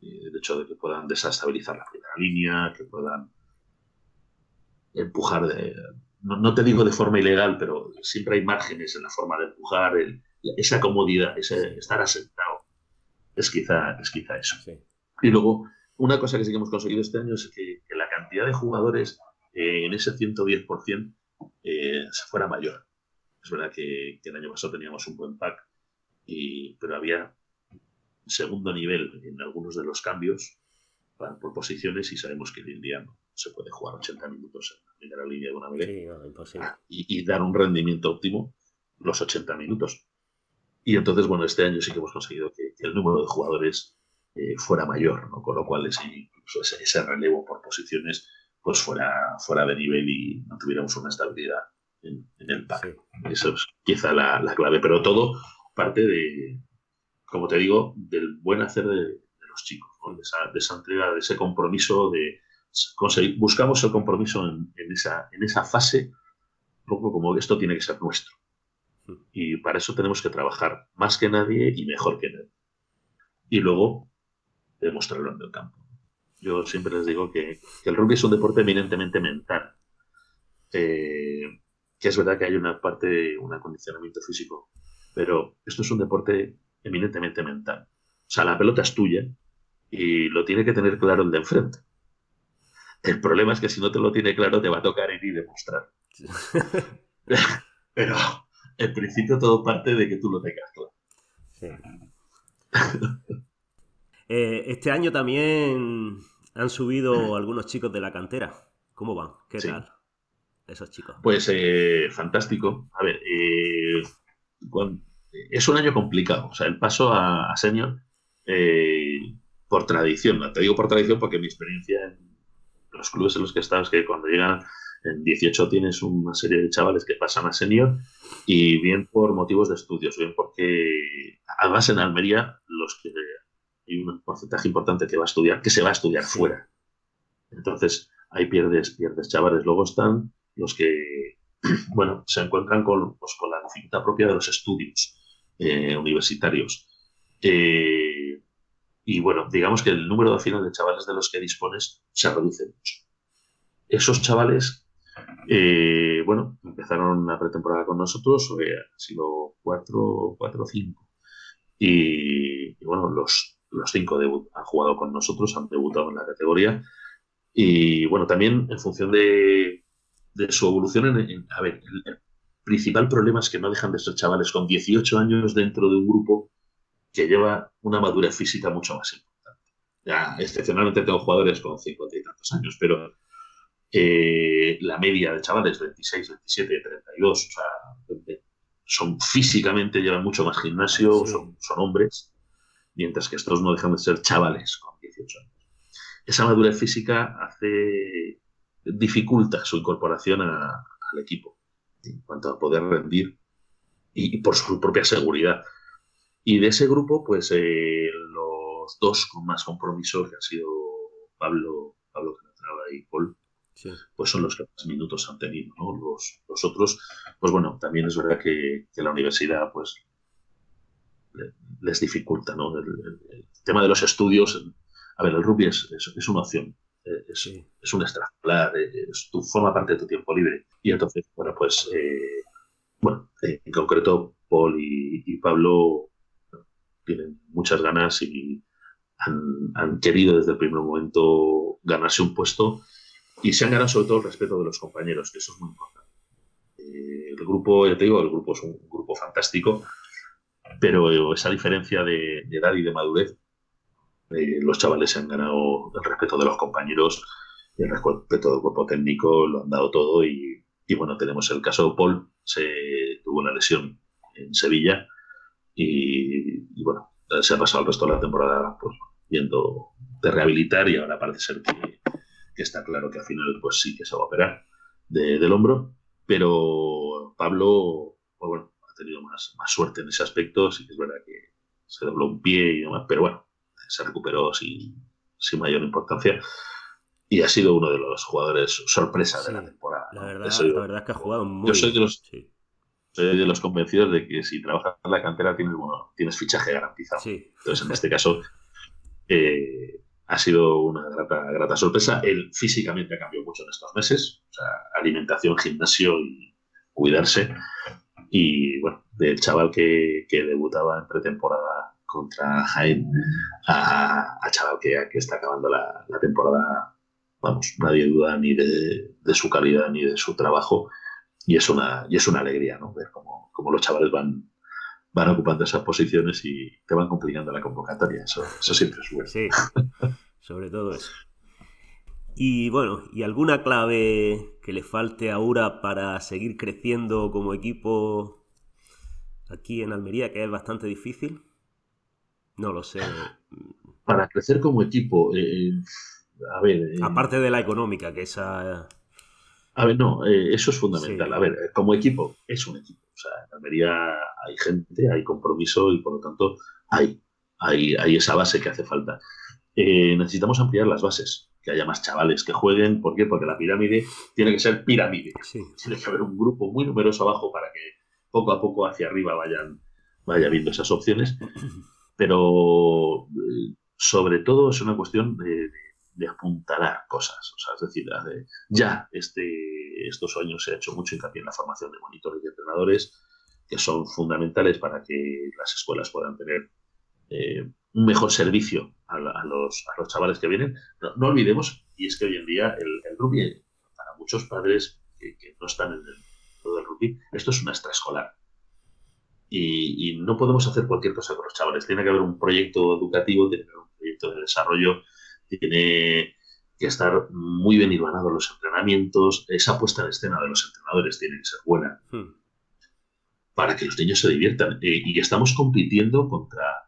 Eh, el hecho de que puedan desestabilizar la primera línea, que puedan empujar, de, no, te digo de forma ilegal, pero siempre hay márgenes en la forma de empujar, esa comodidad, ese estar asentado. Es quizá, es quizá eso. Y luego, una cosa que sí que hemos conseguido este año es que la cantidad de jugadores eh, en ese 110% eh, se fuera mayor. Es verdad que, el año pasado teníamos un buen pack, y, pero había segundo nivel en algunos de los cambios por posiciones y sabemos que hoy en día no se puede jugar 80 minutos en la primera línea de una melee ah, y, dar un rendimiento óptimo los 80 minutos. Y entonces, bueno, este año sí que hemos conseguido que, el número de jugadores eh, fuera mayor, ¿no? con lo cual ese, ese, relevo por posiciones pues fuera, fuera de nivel y no tuviéramos una estabilidad en, el pack. Eso es quizá la, clave, pero todo parte de, como te digo, del buen hacer de, los chicos, de, esa, entrega, de ese compromiso, de buscamos el compromiso en, esa, en esa fase, un poco como esto tiene que ser nuestro. Hmm. Y para eso tenemos que trabajar más que nadie y mejor que nadie. Y luego demostrarlo en el campo. Yo siempre les digo que, el rugby es un deporte eminentemente mental. Eh, que es verdad que hay una parte, un acondicionamiento físico, pero esto es un deporte eminentemente mental. O sea, la pelota es tuya y lo tiene que tener claro el de enfrente. El problema es que si no te lo tiene claro, te va a tocar ir y demostrar. pero en principio todo parte de que tú lo tengas claro.
Eh, este año también han subido algunos chicos de la cantera. ¿Cómo van? ¿Qué tal esos chicos?
Pues eh, fantástico. A ver, eh, es un año complicado. O sea, el paso a, senior, eh, por tradición, te digo por tradición porque mi experiencia en clubes en los que he estado es que cuando llegan En 18 tienes una serie de chavales que pasan a senior y bien por motivos de estudios, bien porque además en Almería los que hay un porcentaje importante que va a estudiar, que se va a estudiar fuera. Entonces, ahí pierdes, pierdes chavales. Luego están los que, bueno, se encuentran con, pues, con la dificultad propia de los estudios eh, universitarios. Eh, y bueno, digamos que el número de final de chavales de los que dispones se reduce mucho. Esos chavales, eh, bueno, empezaron la pretemporada con nosotros, han sido cuatro o cinco. Y, y, bueno, los, los cinco han jugado con nosotros, han debutado en la categoría. Y bueno, también en función de, su evolución, a ver, el, principal problema es que no dejan de ser chavales con 18 años dentro de un grupo que lleva una madurez física mucho más importante. Ya, excepcionalmente tengo jugadores con 50 y tantos años, pero eh, la media de chavales 26, 27, 32, o sea, son físicamente, llevan mucho más gimnasio, son, son hombres mientras que estos no dejan de ser chavales con 18 años. Esa madurez física hace dificulta su incorporación al equipo en cuanto a poder rendir y, por su propia seguridad. Y de ese grupo, pues eh, los dos con más compromiso, que han sido Pablo, Pablo y Paul, pues son los que más minutos han tenido. Los, otros, pues bueno, también es verdad que, que la universidad pues les dificulta, ¿no? El, tema de los estudios, a ver, el rugby es, es, una opción, eh, es, es un extraescolar, tu, forma parte de tu tiempo libre. Y entonces, bueno, pues, eh, bueno, en concreto, Paul y, Pablo tienen muchas ganas y han, querido desde el primer momento ganarse un puesto y se han ganado sobre todo el respeto de los compañeros, que eso es muy importante. el grupo, ya te digo, el grupo es un grupo fantástico pero esa diferencia de, edad y de madurez, eh, los chavales se han ganado el respeto de los compañeros, el respeto del cuerpo técnico, lo han dado todo y, bueno, tenemos el caso de Paul, se tuvo una lesión en Sevilla y, bueno, se ha pasado el resto de la temporada pues, viendo de rehabilitar y ahora parece ser que, está claro que al final pues sí que se va a operar del hombro, pero Pablo, pues bueno, tenido más, más suerte en ese aspecto. Sí que es verdad que se dobló un pie y demás, pero bueno, se recuperó sin, sin mayor importancia. Y ha sido uno de los jugadores sorpresa de la temporada.
La verdad, la verdad es que ha jugado muy
Yo soy de los, soy de los convencidos de que si trabajas en la cantera tienes, bueno, tienes fichaje garantizado. Entonces, en este caso, eh, ha sido una grata, grata sorpresa. Él físicamente ha cambiado mucho en estos meses. O sea, alimentación, gimnasio y cuidarse. Y bueno, del chaval que, debutaba en pretemporada contra Jaén a, chaval que, que, está acabando la, temporada, vamos, nadie duda ni de, su calidad ni de su trabajo. Y es una, y es una alegría, ¿no? Ver cómo, los chavales van, van ocupando esas posiciones y te van complicando la convocatoria. Eso, eso siempre es bueno.
Sí, sobre todo eso. Y bueno, ¿y alguna clave que le falte a URA para seguir creciendo como equipo aquí en Almería, que es bastante difícil? No lo sé.
Para crecer como equipo, eh, a ver... Eh,
Aparte de la económica, que esa...
A ver, no, eh, eso es fundamental. A ver, como equipo, es un equipo. O sea, en Almería hay gente, hay compromiso y por lo tanto hay, hay, hay esa base que hace falta. necesitamos ampliar las bases que haya más chavales que jueguen. ¿Por qué? Porque la pirámide tiene que ser pirámide. Tiene que haber un grupo muy numeroso abajo para que poco a poco hacia arriba vayan, vaya viendo esas opciones. Pero eh, sobre todo es una cuestión de, apuntalar cosas. O sea, es decir, ya este, estos años se ha hecho mucho hincapié en la formación de monitores y entrenadores, que son fundamentales para que las escuelas puedan tener eh, un mejor servicio a, los, a, los, chavales que vienen. No, olvidemos, y es que hoy en día el, el rugby, para muchos padres que, no están en el mundo del rugby, esto es una extraescolar. Y, y, no podemos hacer cualquier cosa con los chavales. Tiene que haber un proyecto educativo, tiene que haber un proyecto de desarrollo, tiene que estar muy bien hilvanado los entrenamientos, esa puesta en escena de los entrenadores tiene que ser buena hmm. para que los niños se diviertan. Eh, y estamos compitiendo contra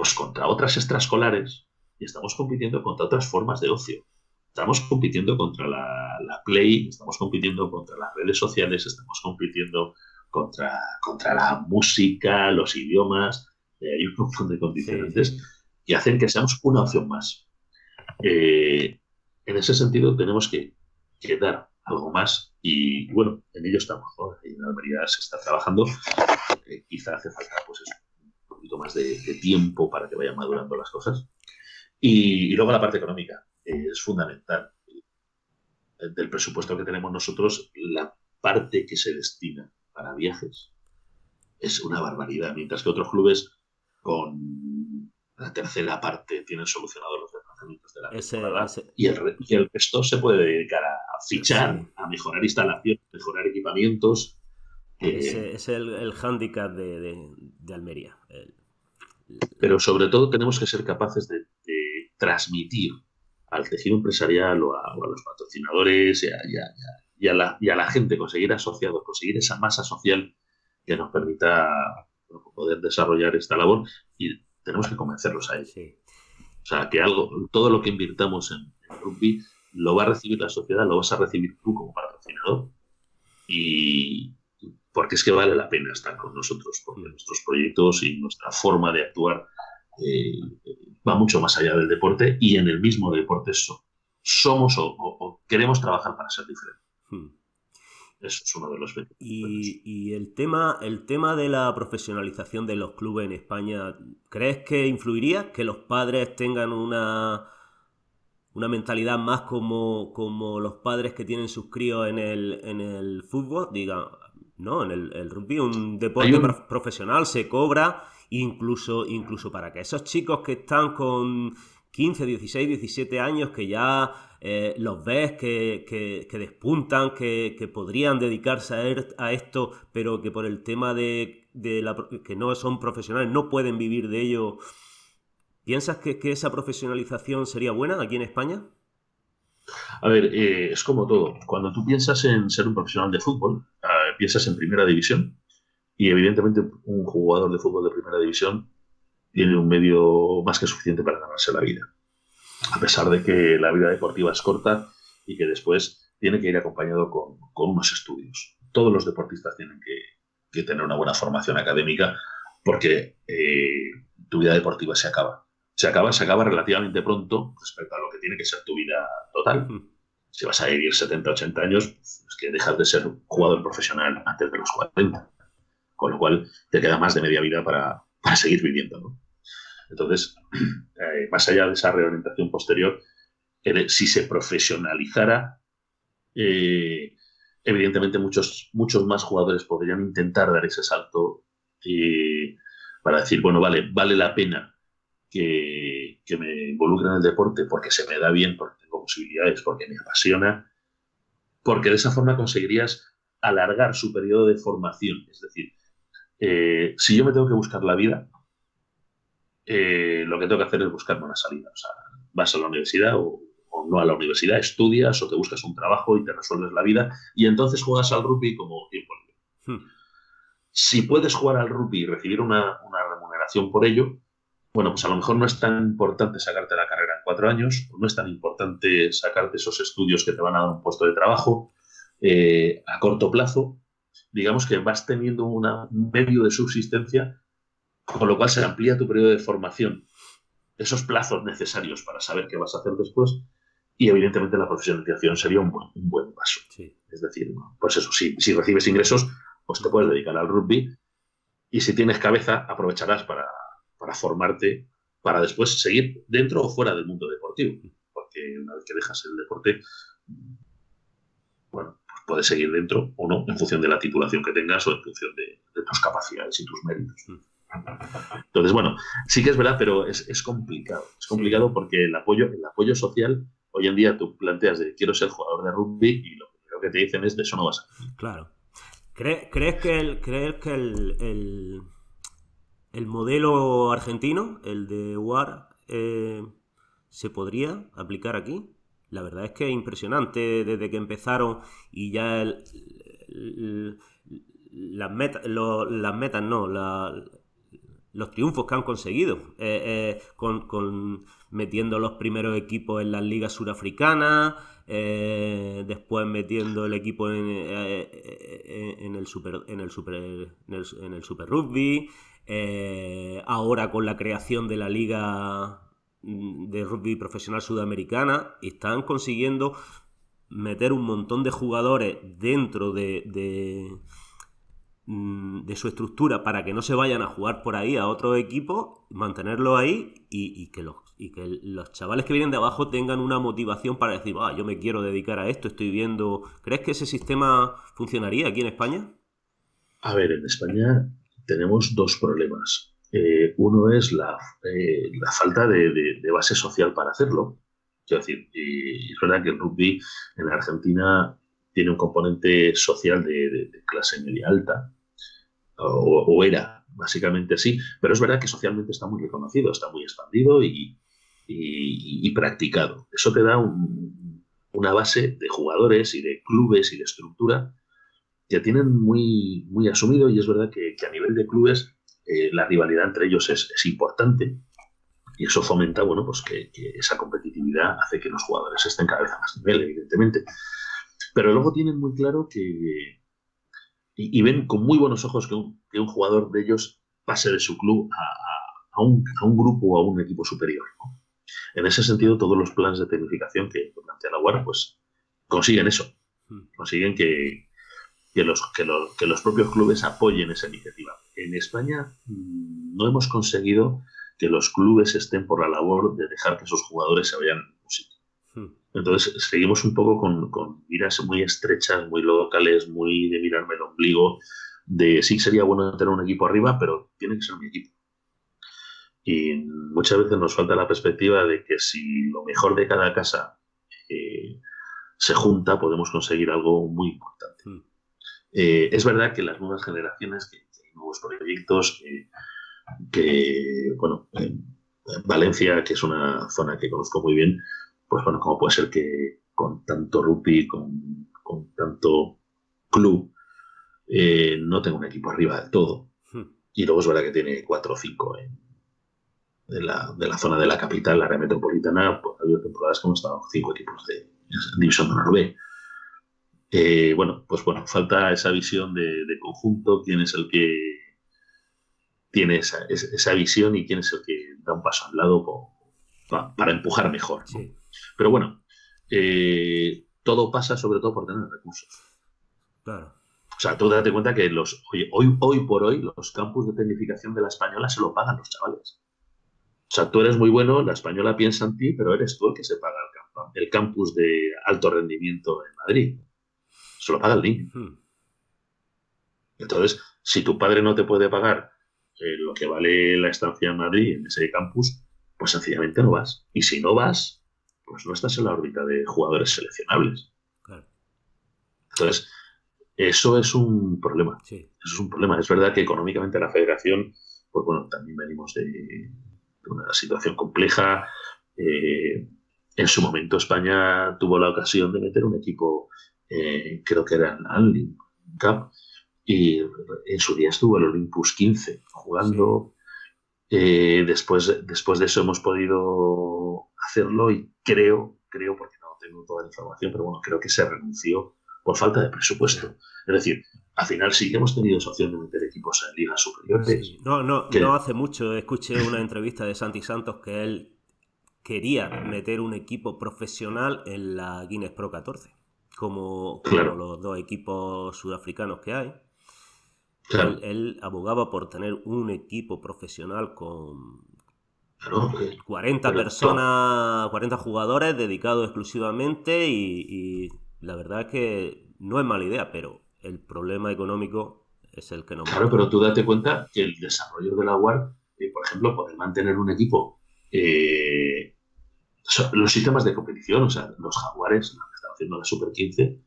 pues contra otras extraescolares y estamos compitiendo contra otras formas de ocio. estamos compitiendo contra la, Play, estamos compitiendo contra las redes sociales, estamos compitiendo contra, contra la música, los idiomas, eh, hay un montón de condicionantes que hacen que seamos una opción más. Eh, en ese sentido tenemos que, dar algo más y bueno, en ello estamos. En Almería se está trabajando, quizá hace falta pues un poquito más de, tiempo para que vayan madurando las cosas. y luego la parte económica es fundamental. Del presupuesto que tenemos nosotros, la parte que se destina para viajes es una barbaridad, mientras que otros clubes con la tercera parte tienen solucionados de la ese, Y, el, resto se puede dedicar a fichar, a mejorar instalaciones, mejorar equipamientos.
Ese es el, el hándicap de, Almería.
Pero sobre todo tenemos que ser capaces de transmitir al tejido empresarial o a, los patrocinadores y a, la, gente, conseguir asociados, conseguir esa masa social que nos permita poder desarrollar esta labor y tenemos que convencerlos a ellos. O sea, que algo, todo lo que invirtamos en, rugby lo va a recibir la sociedad, lo vas a recibir tú como patrocinador y porque es que vale la pena estar con nosotros, porque nuestros proyectos y nuestra forma de actuar eh, va mucho más allá del deporte y en el mismo deporte somos o, queremos trabajar para ser diferentes. Hmm. Eso es uno de los
y, y, el tema, el tema de la profesionalización de los clubes en España, ¿crees que influiría que los padres tengan una, una mentalidad más como, como los padres que tienen sus críos en el, en el fútbol? Digan, no, en el, rugby, un deporte profesional, se cobra incluso, incluso para que esos chicos que están con 15, 16, 17 años, que ya eh, los ves que, despuntan, que, podrían dedicarse er, a, esto, pero que por el tema de, la, que no son profesionales, no pueden vivir de ello. ¿Piensas que, esa profesionalización sería buena aquí en España?
A ver, eh, es como todo. Cuando tú piensas en ser un profesional de fútbol, ah, piensas en primera división, y evidentemente un jugador de fútbol de primera división tiene un medio más que suficiente para ganarse la vida. A pesar de que la vida deportiva es corta y que después tiene que ir acompañado con, unos estudios. Todos los deportistas tienen que, tener una buena formación académica porque eh, tu vida deportiva se acaba. Se acaba, se acaba relativamente pronto respecto a lo que tiene que ser tu vida total. Si vas a vivir 70, 80 años, es que dejas de ser jugador profesional antes de los 40 con lo cual te queda más de media vida para, seguir viviendo. Entonces, eh, más allá de esa reorientación posterior, si se profesionalizara, eh, evidentemente muchos, muchos más jugadores podrían intentar dar ese salto para decir, bueno, vale, vale la pena que, que, me involucre en el deporte porque se me da bien, porque tengo posibilidades, porque me apasiona, porque de esa forma conseguirías alargar su periodo de formación. Es decir, eh, si yo me tengo que buscar la vida, eh, lo que tengo que hacer es buscarme una salida. O sea, vas a la universidad o, no a la universidad, estudias o te buscas un trabajo y te resuelves la vida y entonces juegas al rugby como tiempo libre. Hmm. Si puedes jugar al rugby y recibir una, remuneración por ello, bueno, pues a lo mejor no es tan importante sacarte la carrera en cuatro años, no es tan importante sacarte esos estudios que te van a dar un puesto de trabajo eh, a corto plazo, digamos que vas teniendo un medio de subsistencia, con lo cual se amplía tu periodo de formación, esos plazos necesarios para saber qué vas a hacer después, y evidentemente la profesionalización sería un buen, paso. Es decir, pues eso, si, si recibes ingresos, pues te puedes dedicar al rugby, y si tienes cabeza, aprovecharás para, para formarte, para después seguir dentro o fuera del mundo deportivo, porque una vez que dejas el deporte, bueno, puedes seguir dentro o no, en función de la titulación que tengas o en función de, tus capacidades y tus méritos. Entonces, bueno, sí que es verdad, pero es, complicado. Es complicado porque el apoyo, el apoyo social, hoy en día tú planteas de quiero ser jugador de rugby y lo primero que te dicen es de eso no vas a
Claro. ¿Crees que el, crees que el, el, modelo argentino, el de UAR, eh, se podría aplicar aquí? La verdad es que es impresionante desde que empezaron y ya las, metas, no, los triunfos que han conseguido, eh, eh, con, metiendo los primeros equipos en las ligas surafricanas, eh, después metiendo el equipo en, el super en el super en el, super rugby, ahora con la creación de la liga de rugby profesional sudamericana, están consiguiendo meter un montón de jugadores dentro de Mm, de su estructura para que no se vayan a jugar por ahí a otro equipo, mantenerlo ahí y, que los, y que los chavales que vienen de abajo tengan una motivación para decir, ah, yo me quiero dedicar a esto, estoy viendo... ¿Crees que ese sistema funcionaría aquí en España?
A ver, en España tenemos dos problemas. Eh, uno es la, eh, falta de, base social para hacerlo. Quiero decir, es verdad que el rugby en Argentina tiene un componente social de clase media alta, o, era básicamente así, pero es verdad que socialmente está muy reconocido, está muy expandido y, practicado. Eso te da una base de jugadores y de clubes y de estructura que tienen muy asumido y es verdad que, a nivel de clubes eh, la rivalidad entre ellos es, importante y eso fomenta bueno, pues que, que, esa competitividad hace que los jugadores estén cada vez a más nivel, evidentemente. Pero luego tienen muy claro que, y, ven con muy buenos ojos que un, que un, jugador de ellos pase de su club a, a, un, a un, grupo o a un equipo superior. En ese sentido, todos los planes de tecnificación que plantea la UAR pues, consiguen eso. Hmm. Consiguen que, que los, que, los, que los propios clubes apoyen esa iniciativa. En España mm, no hemos conseguido que los clubes estén por la labor de dejar que esos jugadores se vayan a un sitio. Hmm. Entonces seguimos un poco con, con, miras muy estrechas, muy locales, muy de mirarme el ombligo, de sí sería bueno tener un equipo arriba, pero tiene que ser mi equipo. Y muchas veces nos falta la perspectiva de que si lo mejor de cada casa eh, se junta, podemos conseguir algo muy importante. Hmm. Eh, es verdad que las nuevas generaciones, que, nuevos proyectos, que, bueno, Valencia, que es una zona que conozco muy bien, pues bueno, ¿cómo puede ser que con tanto rugby, con, tanto club, eh, no tenga un equipo arriba del todo? Hmm. Y luego es verdad que tiene cuatro o cinco de, la, zona de la capital, la área metropolitana, pues ha habido temporadas hemos estado cinco equipos de, División de Honor B. Eh, bueno, pues bueno, falta esa visión de, conjunto, quién es el que tiene esa, visión y quién es el que da un paso al lado para empujar mejor. Pero bueno, eh, todo pasa sobre todo por tener recursos.
Claro.
O sea, tú date cuenta que los, hoy, hoy por hoy los campus de tecnificación de la española se lo pagan los chavales. O sea, tú eres muy bueno, la española piensa en ti, pero eres tú el que se paga el, el campus de alto rendimiento en Madrid. Se lo paga el niño. Entonces, si tu padre no te puede pagar eh, lo que vale la estancia en Madrid en ese campus, pues sencillamente no vas. Y si no vas, pues no estás en la órbita de jugadores seleccionables. Entonces, eso es un problema. Eso es un problema. Es verdad que económicamente la federación, pues bueno, también venimos de, una situación compleja. Eh, en su momento España tuvo la ocasión de meter un equipo, eh, creo que era el Cup, y en su día estuvo el Olympus 15 jugando. Eh, después, después de eso hemos podido hacerlo y creo, creo, porque no tengo toda la información, pero bueno, creo que se renunció por falta de presupuesto. Es decir, al final sí que hemos tenido esa opción de meter equipos en ligas superiores.
No, no, no hace mucho escuché una entrevista de Santi Santos que él quería meter un equipo profesional en la Guinness Pro 14, como, los dos equipos sudafricanos que hay. Él, abogaba por tener un equipo profesional con 40 personas, 40 jugadores dedicados exclusivamente y, la verdad es que no es mala idea, pero el problema económico es el que no
Claro, pero tú date cuenta que el desarrollo de la UAR, eh, por ejemplo, poder mantener un equipo, eh, los sistemas de competición, o sea, los jaguares, haciendo la Super 15,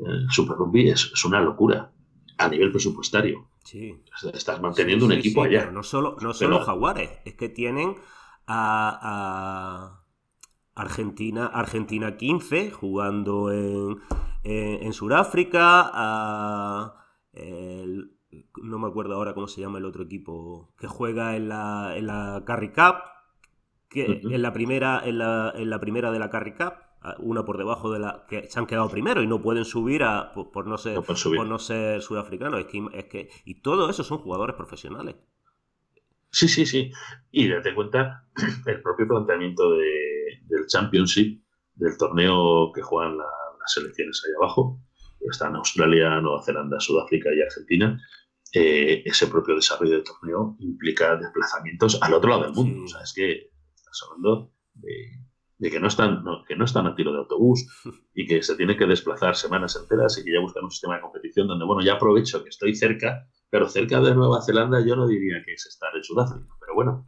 el Super Rugby, es una locura a nivel presupuestario.
Sí.
Estás manteniendo un equipo allá.
no solo, no solo Jaguares, es que tienen a, Argentina, Argentina 15 jugando en, en, Sudáfrica, a no me acuerdo ahora cómo se llama el otro equipo, que juega en la, en la Carry Cup, que en la primera, en la, en la primera de la Carry Cup, una por debajo de la que se han quedado primero y no pueden subir a, por, no ser por no ser sudafricanos. Es que, es que y todo eso son jugadores profesionales.
Sí sí sí. Y date cuenta el propio planteamiento de, del Championship del torneo que juegan las selecciones ahí abajo. Están Australia Nueva Zelanda Sudáfrica y Argentina. Eh, ese propio desarrollo del torneo implica desplazamientos al otro lado del mundo. O sea es que estás hablando de de que no están, que no están a tiro de autobús y que se tiene que desplazar semanas enteras y que ya buscan un sistema de competición donde, bueno, ya aprovecho que estoy cerca, pero cerca de Nueva Zelanda yo no diría que es estar en Sudáfrica, pero bueno,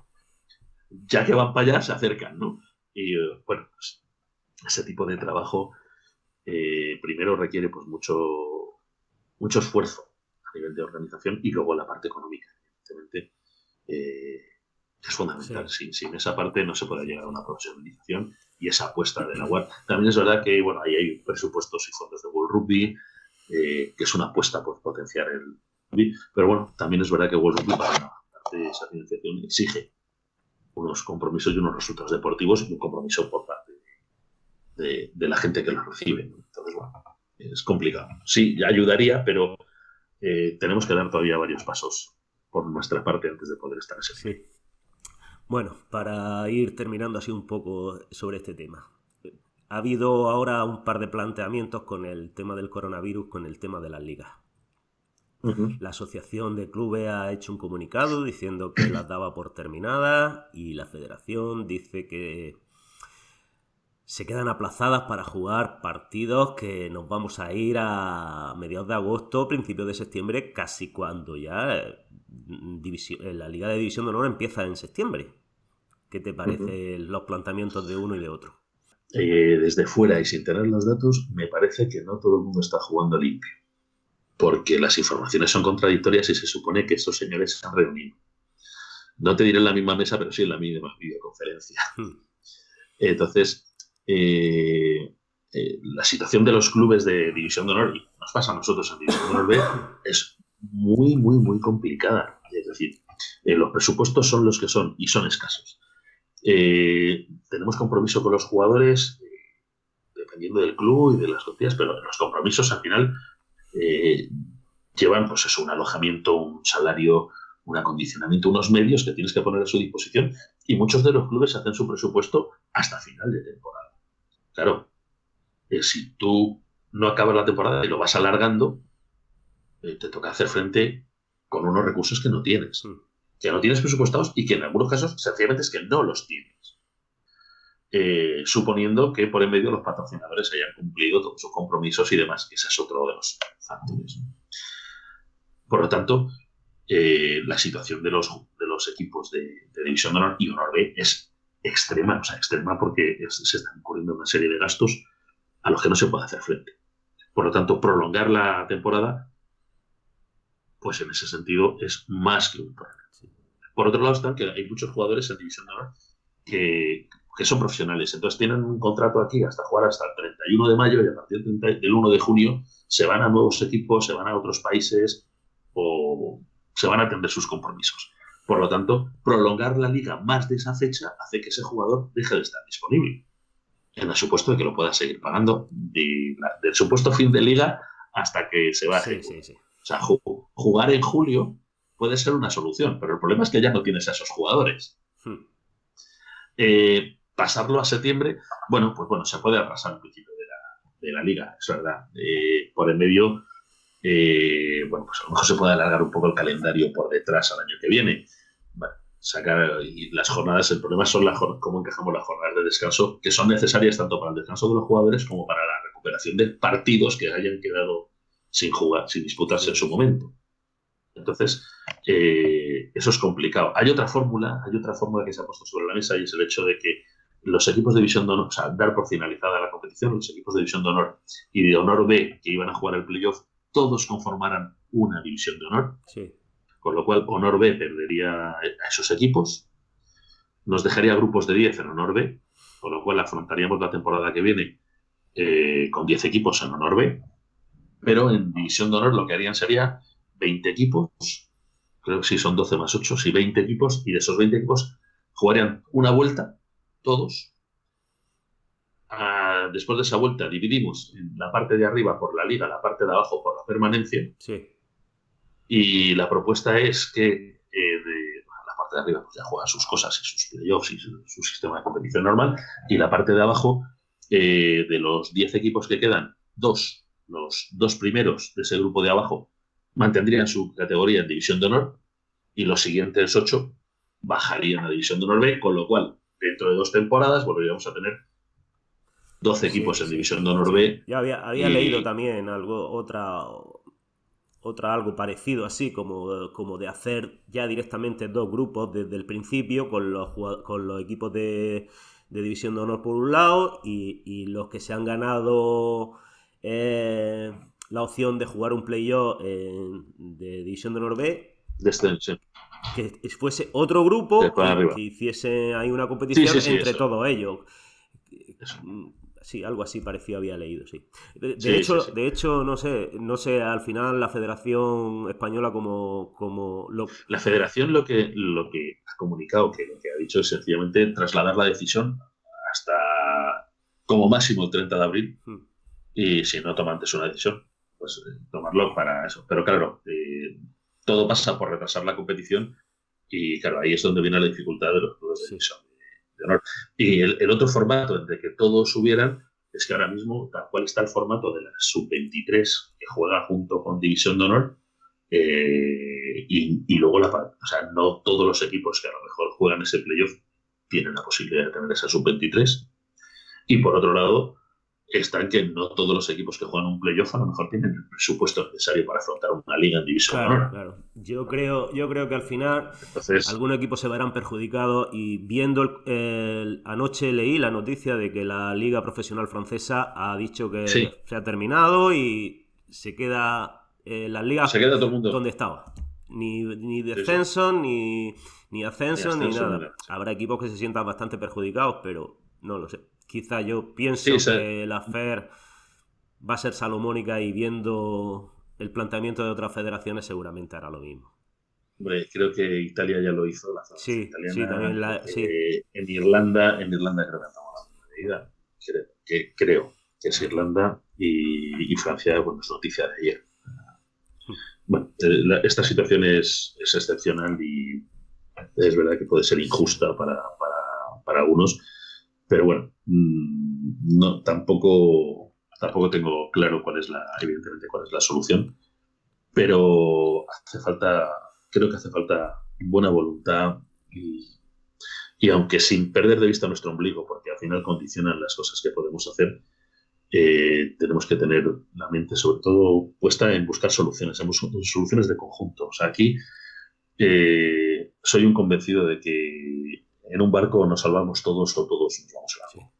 ya que van para allá se acercan, ¿no? Y eh, bueno, pues ese tipo de trabajo eh, primero requiere pues mucho, mucho esfuerzo a nivel de organización y luego la parte económica, evidentemente. Eh, es fundamental. Sin, esa parte no se puede llegar a una profesionalización y esa apuesta de la UAR. También es verdad que bueno, ahí hay presupuestos y fondos de World Rugby, eh, que es una apuesta por potenciar el rugby, pero bueno, también es verdad que World Rugby para parte esa financiación exige unos compromisos y unos resultados deportivos y un compromiso por parte de, la gente que los recibe. Entonces, bueno, es complicado. Sí, ayudaría, pero eh, tenemos que dar todavía varios pasos por nuestra parte antes de poder estar ese
sí. Bueno, para ir terminando así un poco sobre este tema. Ha habido ahora un par de planteamientos con el tema del coronavirus, con el tema de las ligas. La asociación de clubes ha hecho un comunicado diciendo que las daba por terminadas y la federación dice que se quedan aplazadas para jugar partidos que nos vamos a ir a mediados de agosto, principios de septiembre, casi cuando ya eh, la Liga de División de Honor empieza en septiembre. ¿Qué te parecen los planteamientos de uno y de otro?
Eh, desde fuera y sin tener los datos, me parece que no todo el mundo está jugando limpio, porque las informaciones son contradictorias y se supone que estos señores se han reunido. No te diré en la misma mesa, pero sí en la misma videoconferencia. Hmm. Entonces, eh, eh, la situación de los clubes de División de Honor, y nos pasa a nosotros en División de Honor B, es muy, muy, muy complicada. Es decir, los presupuestos son los que son y son escasos. Eh, tenemos compromiso con los jugadores, eh, dependiendo del club y de las costillas, pero los compromisos al final eh, llevan, pues eso, un alojamiento, un salario, un acondicionamiento, unos medios que tienes que poner a su disposición y muchos de los clubes hacen su presupuesto hasta final de temporada. Claro, si tú no acabas la temporada y lo vas alargando, te toca hacer frente con unos recursos que no tienes. Mm que no tienes presupuestados y que en algunos casos sencillamente es que no los tienes. Eh, suponiendo que por en medio los patrocinadores hayan cumplido todos sus compromisos y demás, que ese es otro de los factores. Por lo tanto, eh, la situación de los, de los equipos de, División de Honor y Honor B es extrema, o sea, extrema porque se están ocurriendo una serie de gastos a los que no se puede hacer frente. Por lo tanto, prolongar la temporada, pues en ese sentido es más que un problema. Por otro lado están que hay muchos jugadores en División de Honor que, son profesionales. Entonces tienen un contrato aquí hasta jugar hasta el 31 de mayo y a partir del 1 de junio se van a nuevos equipos, se van a otros países o se van a atender sus compromisos. Por lo tanto, prolongar la liga más de esa fecha hace que ese jugador deje de estar disponible. En el supuesto de que lo pueda seguir pagando del supuesto fin de liga hasta que se va. O sea, jugar en julio puede ser una solución, pero el problema es que ya no tienes a esos jugadores. Hmm. Eh, pasarlo a septiembre, bueno, pues bueno, se puede atrasar el principio de la, liga, es verdad. Eh, por el medio, eh, bueno, pues a lo mejor se puede alargar un poco el calendario por detrás al año que viene. Bueno, sacar y las jornadas, el problema son las, cómo encajamos las jornadas de descanso, que son necesarias tanto para el descanso de los jugadores como para la recuperación de partidos que hayan quedado sin jugar, sin disputarse en su momento. Entonces, eh, eso es complicado. Hay otra fórmula, hay otra fórmula que se ha puesto sobre la mesa y es el hecho de que los equipos de división de honor, o sea, dar por finalizada la competición, los equipos de división de honor y de honor B que iban a jugar el playoff, todos conformaran una división de honor. Con lo cual, honor B perdería a esos equipos, nos dejaría grupos de 10 en honor B, con lo cual afrontaríamos la temporada que viene eh, con 10 equipos en honor B, pero en división de honor lo que harían sería 20 equipos, creo que sí son 12 más 8, sí, 20 equipos, y de esos 20 equipos jugarían una vuelta, todos. Ah, después de esa vuelta dividimos la parte de arriba por la liga, la parte de abajo por la permanencia.
Sí.
Y la propuesta es que eh, de, la parte de arriba pues ya juega sus cosas y sus playoffs y su, su sistema de competición normal. Y la parte de abajo, eh, de los 10 equipos que quedan, dos, los dos primeros de ese grupo de abajo, mantendrían su categoría en División de Honor y los siguientes ocho bajarían a División de Honor B, con lo cual, dentro de dos temporadas, volveríamos a tener 12 equipos
Sí,
en. División de Honor B.
Ya había, había
Y-
leído también algo, otra, otra algo parecido así, como, como de hacer ya directamente dos grupos desde el principio, con los, con los equipos de, de División de Honor por un lado y, y los que se han ganado eh, la opción de jugar un playoff en- de División de Honor B,
Descenso.
que fuese otro grupo que, hiciese ahí una competición
Sí, sí, sí,
entre todos ellos.
Eso.
Mm, Sí, algo así parecido había leído, sí. De, hecho, de hecho, no sé, no sé, al final la Federación Española como, como lo,
La federación lo que, lo que ha comunicado, que lo que ha dicho es sencillamente trasladar la decisión hasta como máximo el 30 de abril
Mm.
y si no toma antes una decisión, pues eh, tomarlo para eso. Pero claro, eh, todo pasa por retrasar la competición y claro, ahí es donde viene la dificultad de los clubes de división de, de honor. Y el, el otro formato entre que todos subieran es que ahora mismo tal cual está el formato de la sub-23 que juega junto con división de honor eh, y, y luego la o sea, no todos los equipos que a lo mejor juegan ese playoff tienen la posibilidad de tener esa sub-23 y por otro lado están que no todos los equipos que juegan un playoff a lo mejor tienen el presupuesto necesario para afrontar una liga en división
Claro,
honor.
claro. Yo creo, yo creo que al final
Entonces,
algunos equipos se verán perjudicados y viendo el, el- anoche leí la noticia de que la Liga Profesional Francesa ha dicho que
Sí.
se ha terminado y se queda eh, las ligas
se queda todo el mundo.
donde estaba. Ni, ni
sí.
descenso, ni, ni ascenso,
Ni ascenso, ni nada.
Habrá equipos que se sientan bastante perjudicados, pero no lo sé. Quizá yo pienso
Sí,
que la FER va a ser salomónica y viendo el planteamiento de otras federaciones seguramente hará lo mismo.
Hombre, creo que Italia ya lo hizo, la
Sí,
italiana.
sí, también la-
eh,
sí.
En Irlanda, en Irlanda creo que han tomado la medida. Creo que, creo que es Irlanda y, y Francia, bueno, es noticia de ayer. Bueno, eh, la- esta situación es, es excepcional y es verdad que puede ser injusta para, para, para algunos, pero bueno, mm, tampoco, tampoco tengo claro cuál es la, evidentemente, cuál es la solución, pero hace falta, creo que hace falta buena voluntad y, y aunque sin perder de vista nuestro ombligo, porque al final condicionan las cosas que podemos hacer, eh, tenemos que tener la mente sobre todo puesta en buscar soluciones, en soluciones de conjunto. O sea, aquí eh, soy un convencido de que en un barco nos salvamos todos o todos nos vamos al agua.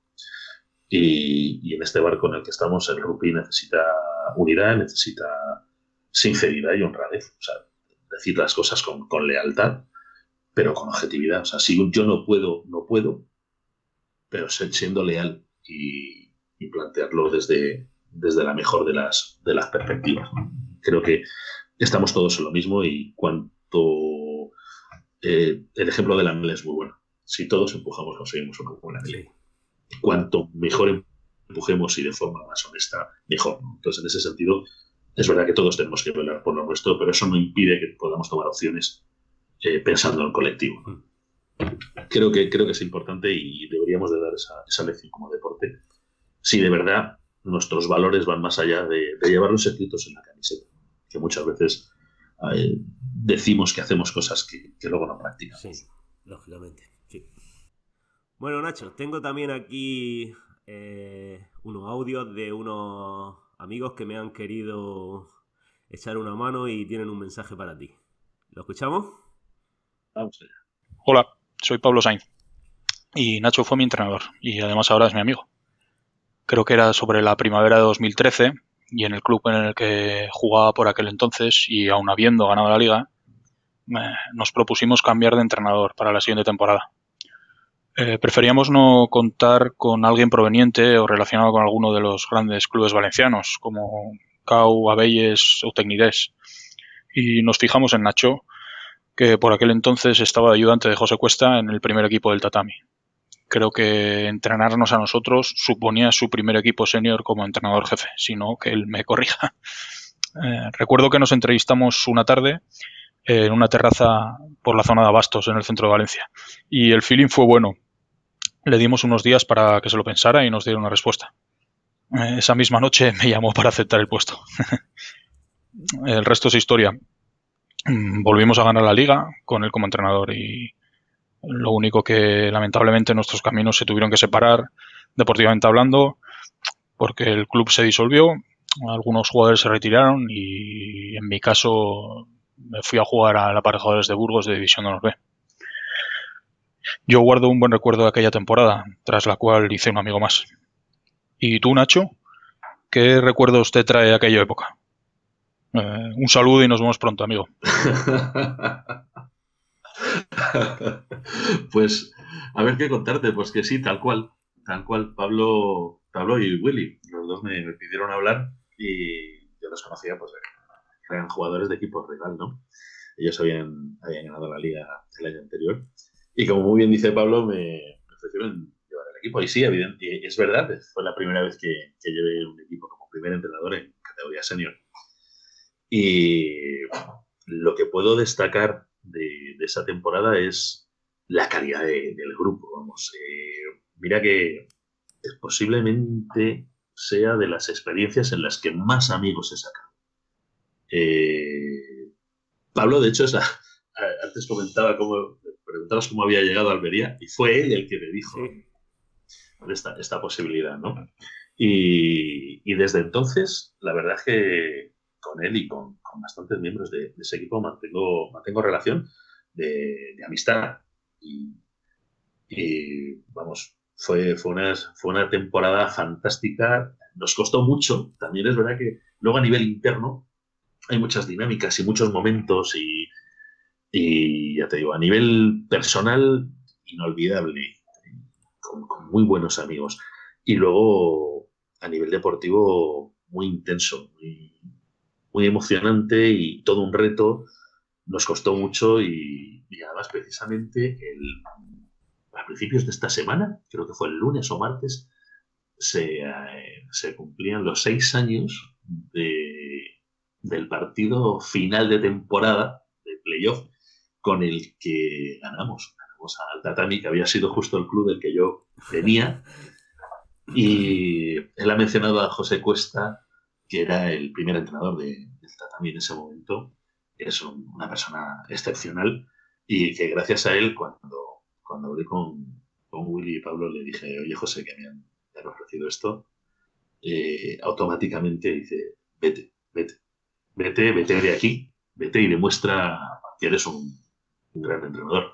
Y, y en este barco en el que estamos, el rugby necesita unidad, necesita sinceridad y honradez. O sea, decir las cosas con, con lealtad, pero con objetividad. O sea, si yo no puedo, no puedo, pero siendo leal y, y plantearlo desde, desde la mejor de las, de las perspectivas. Creo que estamos todos en lo mismo y cuanto eh, el ejemplo de la miel es muy bueno. Si todos empujamos, conseguimos una buena miel. Cuanto mejor empujemos y de forma más honesta, mejor. Entonces, en ese sentido, es verdad que todos tenemos que velar por lo nuestro, pero eso no impide que podamos tomar opciones eh, pensando en el colectivo. Creo que, creo que es importante y deberíamos de dar esa, esa lección como deporte. Si de verdad nuestros valores van más allá de, de llevarlos escritos en la camiseta, que muchas veces eh, decimos que hacemos cosas que, que luego no practicamos.
Sí, lógicamente. Bueno, Nacho, tengo también aquí eh, unos audios de unos amigos que me han querido echar una mano y tienen un mensaje para ti. ¿Lo escuchamos?
Hola, soy Pablo Sainz. Y Nacho fue mi entrenador y además ahora es mi amigo. Creo que era sobre la primavera de 2013 y en el club en el que jugaba por aquel entonces y aún habiendo ganado la liga, nos propusimos cambiar de entrenador para la siguiente temporada. Eh, preferíamos no contar con alguien proveniente o relacionado con alguno de los grandes clubes valencianos, como Cau, Abelles o Tecnidés. y nos fijamos en Nacho, que por aquel entonces estaba ayudante de José Cuesta en el primer equipo del Tatami. Creo que entrenarnos a nosotros suponía su primer equipo senior como entrenador jefe, sino que él me corrija. Eh, recuerdo que nos entrevistamos una tarde en una terraza por la zona de Abastos, en el centro de Valencia, y el feeling fue bueno. Le dimos unos días para que se lo pensara y nos diera una respuesta. Eh, esa misma noche me llamó para aceptar el puesto. el resto es historia. Mm, volvimos a ganar la liga con él como entrenador y lo único que lamentablemente nuestros caminos se tuvieron que separar deportivamente hablando porque el club se disolvió, algunos jugadores se retiraron y en mi caso me fui a jugar a la Aparejadores de Burgos de División de B. Yo guardo un buen recuerdo de aquella temporada, tras la cual hice un amigo más. ¿Y tú, Nacho? ¿Qué recuerdos te trae aquella época? Eh, un saludo y nos vemos pronto, amigo.
pues, a ver qué contarte. Pues que sí, tal cual. Tal cual, Pablo, Pablo y Willy. Los dos me, pidieron hablar y yo los conocía, pues eran jugadores de equipo rival, ¿no? Ellos habían, habían ganado la liga el año anterior. Y como muy bien dice Pablo, me, ofrecieron llevar el equipo. Y sí, evidente, es verdad, fue la primera vez que, que llevé un equipo como primer entrenador en categoría senior. Y lo que puedo destacar de, esa temporada es la calidad del grupo. Vamos, eh, mira que posiblemente sea de las experiencias en las que más amigos he sacado. Eh, Pablo, de hecho, antes comentaba cómo, preguntabas cómo había llegado a Almería y fue él el que me dijo esta, esta, posibilidad, ¿no? Y, y, desde entonces, la verdad es que con él y con, bastantes miembros de, ese equipo mantengo, mantengo relación de, amistad. Y, vamos, fue, fue, una, fue una temporada fantástica. Nos costó mucho. También es verdad que luego a nivel interno hay muchas dinámicas y muchos momentos y, y ya te digo, a nivel personal, inolvidable, con, muy buenos amigos. Y luego, a nivel deportivo, muy intenso, muy, emocionante y todo un reto. Nos costó mucho y, además precisamente el, a principios de esta semana, creo que fue el lunes o martes, se, eh, se cumplían los seis años de, del partido final de temporada de playoff con el que ganamos. Ganamos al Tatami, que había sido justo el club del que yo venía. Y él ha mencionado a José Cuesta que era el primer entrenador de, del Tatami en ese momento. Es una persona excepcional y que gracias a él, cuando, cuando hablé con, con Willy y Pablo, le dije, oye José, que me han, ofrecido esto, eh, automáticamente dice, vete, vete, vete, vete de aquí, vete y demuestra que eres un, gran entrenador.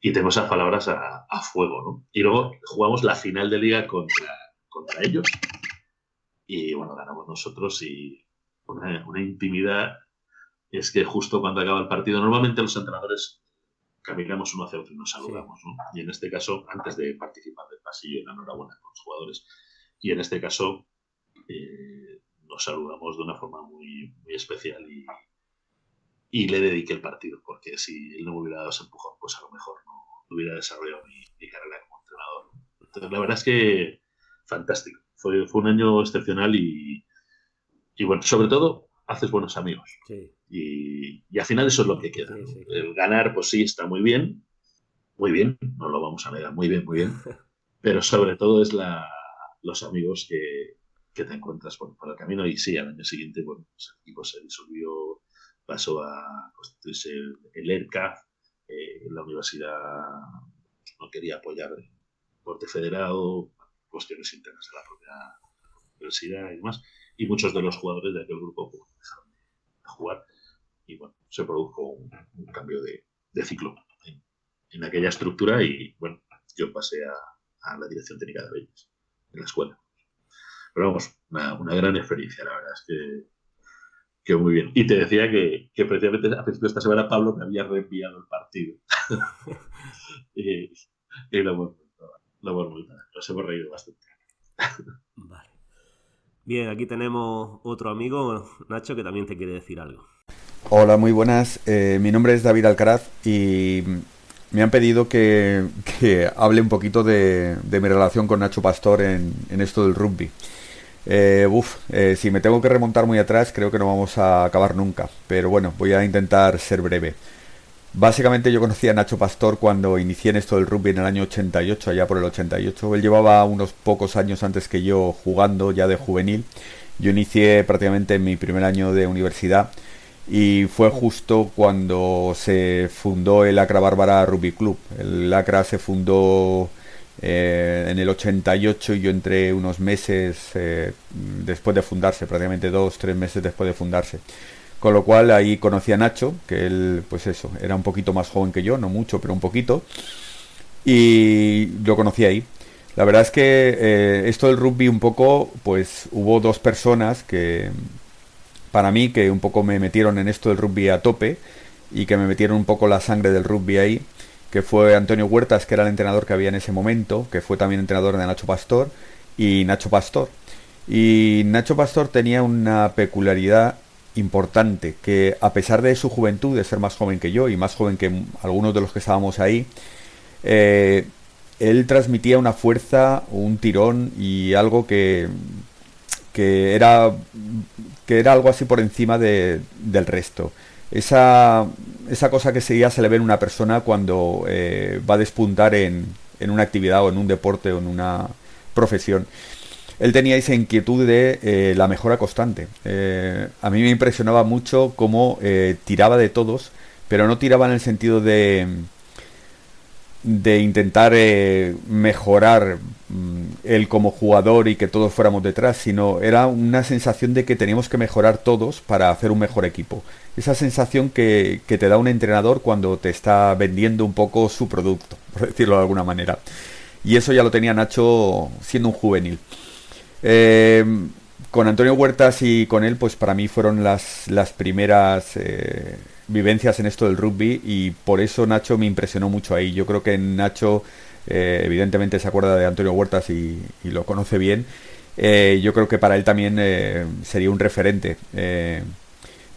Y tengo esas palabras a, a, fuego, ¿no? Y luego jugamos la final de liga contra, contra ellos y bueno, ganamos nosotros y una, intimidad es que justo cuando acaba el partido, normalmente los entrenadores caminamos uno hacia otro y nos saludamos, ¿no? Y en este caso, antes de participar del pasillo, en enhorabuena con los jugadores. Y en este caso, eh, nos saludamos de una forma muy, muy especial y, y, le dediqué el partido, porque si él no me hubiera dado ese empujón, pues a lo mejor no hubiera desarrollado mi, mi carrera como entrenador. Entonces, la verdad es que fantástico fue, fue un año excepcional y, y, bueno, sobre todo haces buenos amigos. Y, y, al final eso es lo que queda. El ganar, pues sí, está muy bien, muy bien, no lo vamos a negar, muy bien, muy bien, pero sobre todo es la, los amigos que, que te encuentras por, por, el camino y sí, al año siguiente, bueno, pues el equipo se disolvió, pasó a constituirse el ERCA, eh, la universidad no quería apoyar el deporte federado, cuestiones internas de la propia universidad y demás. Y muchos de los jugadores de aquel grupo pues, dejaron de jugar y bueno, se produjo un, cambio de, ciclo en, aquella estructura y bueno, yo pasé a, la dirección técnica de Bellas en la escuela. Pero vamos, una, gran experiencia, la verdad es que, que, muy bien. Y te decía que, que precisamente a principio de esta semana Pablo me había reenviado el partido. y, y lo, lo hemos, nos hemos reído bastante.
Vale. Bien, aquí tenemos otro amigo, Nacho, que también te quiere decir algo.
Hola, muy buenas. Eh, mi nombre es David Alcaraz y me han pedido que, hable un poquito de, mi relación con Nacho Pastor en, esto del rugby. Eh, uf, eh, si me tengo que remontar muy atrás, creo que no vamos a acabar nunca. Pero bueno, voy a intentar ser breve. Básicamente yo conocí a Nacho Pastor cuando inicié en esto del rugby en el año 88, allá por el 88. Él llevaba unos pocos años antes que yo jugando ya de juvenil. Yo inicié prácticamente en mi primer año de universidad y fue justo cuando se fundó el Acra Bárbara Rugby Club. El Acra se fundó eh, en el 88 y yo entré unos meses eh, después de fundarse, prácticamente dos, tres meses después de fundarse. Con lo cual ahí conocí a Nacho, que él, pues eso, era un poquito más joven que yo, no mucho, pero un poquito. Y lo conocí ahí. La verdad es que eh, esto del rugby un poco, pues hubo dos personas que, para mí, que un poco me metieron en esto del rugby a tope y que me metieron un poco la sangre del rugby ahí, que fue Antonio Huertas, que era el entrenador que había en ese momento, que fue también entrenador de Nacho Pastor, y Nacho Pastor. Y Nacho Pastor tenía una peculiaridad importante, que a pesar de su juventud, de ser más joven que yo y más joven que algunos de los que estábamos ahí, eh, él transmitía una fuerza, un tirón y algo que, que era que era algo así por encima de, del resto. Esa, esa cosa que se le ve en una persona cuando eh, va a despuntar en, en una actividad o en un deporte o en una profesión él tenía esa inquietud de eh, la mejora constante. Eh, a mí me impresionaba mucho cómo tiraba de todos, pero no tiraba en el sentido de, de intentar mejorar mm, él como jugador y que todos fuéramos detrás, sino era una sensación de que teníamos que mejorar todos para hacer un mejor equipo. Esa sensación que, que te da un entrenador cuando te está vendiendo un poco su producto, por decirlo de alguna manera. Y eso ya lo tenía Nacho siendo un juvenil. Eh, con Antonio Huertas y con él, pues para mí fueron las, las primeras eh, vivencias en esto del rugby y por eso Nacho me impresionó mucho ahí. Yo creo que Nacho eh, evidentemente se acuerda de Antonio Huertas y, lo conoce bien. yo creo que para él también sería un referente.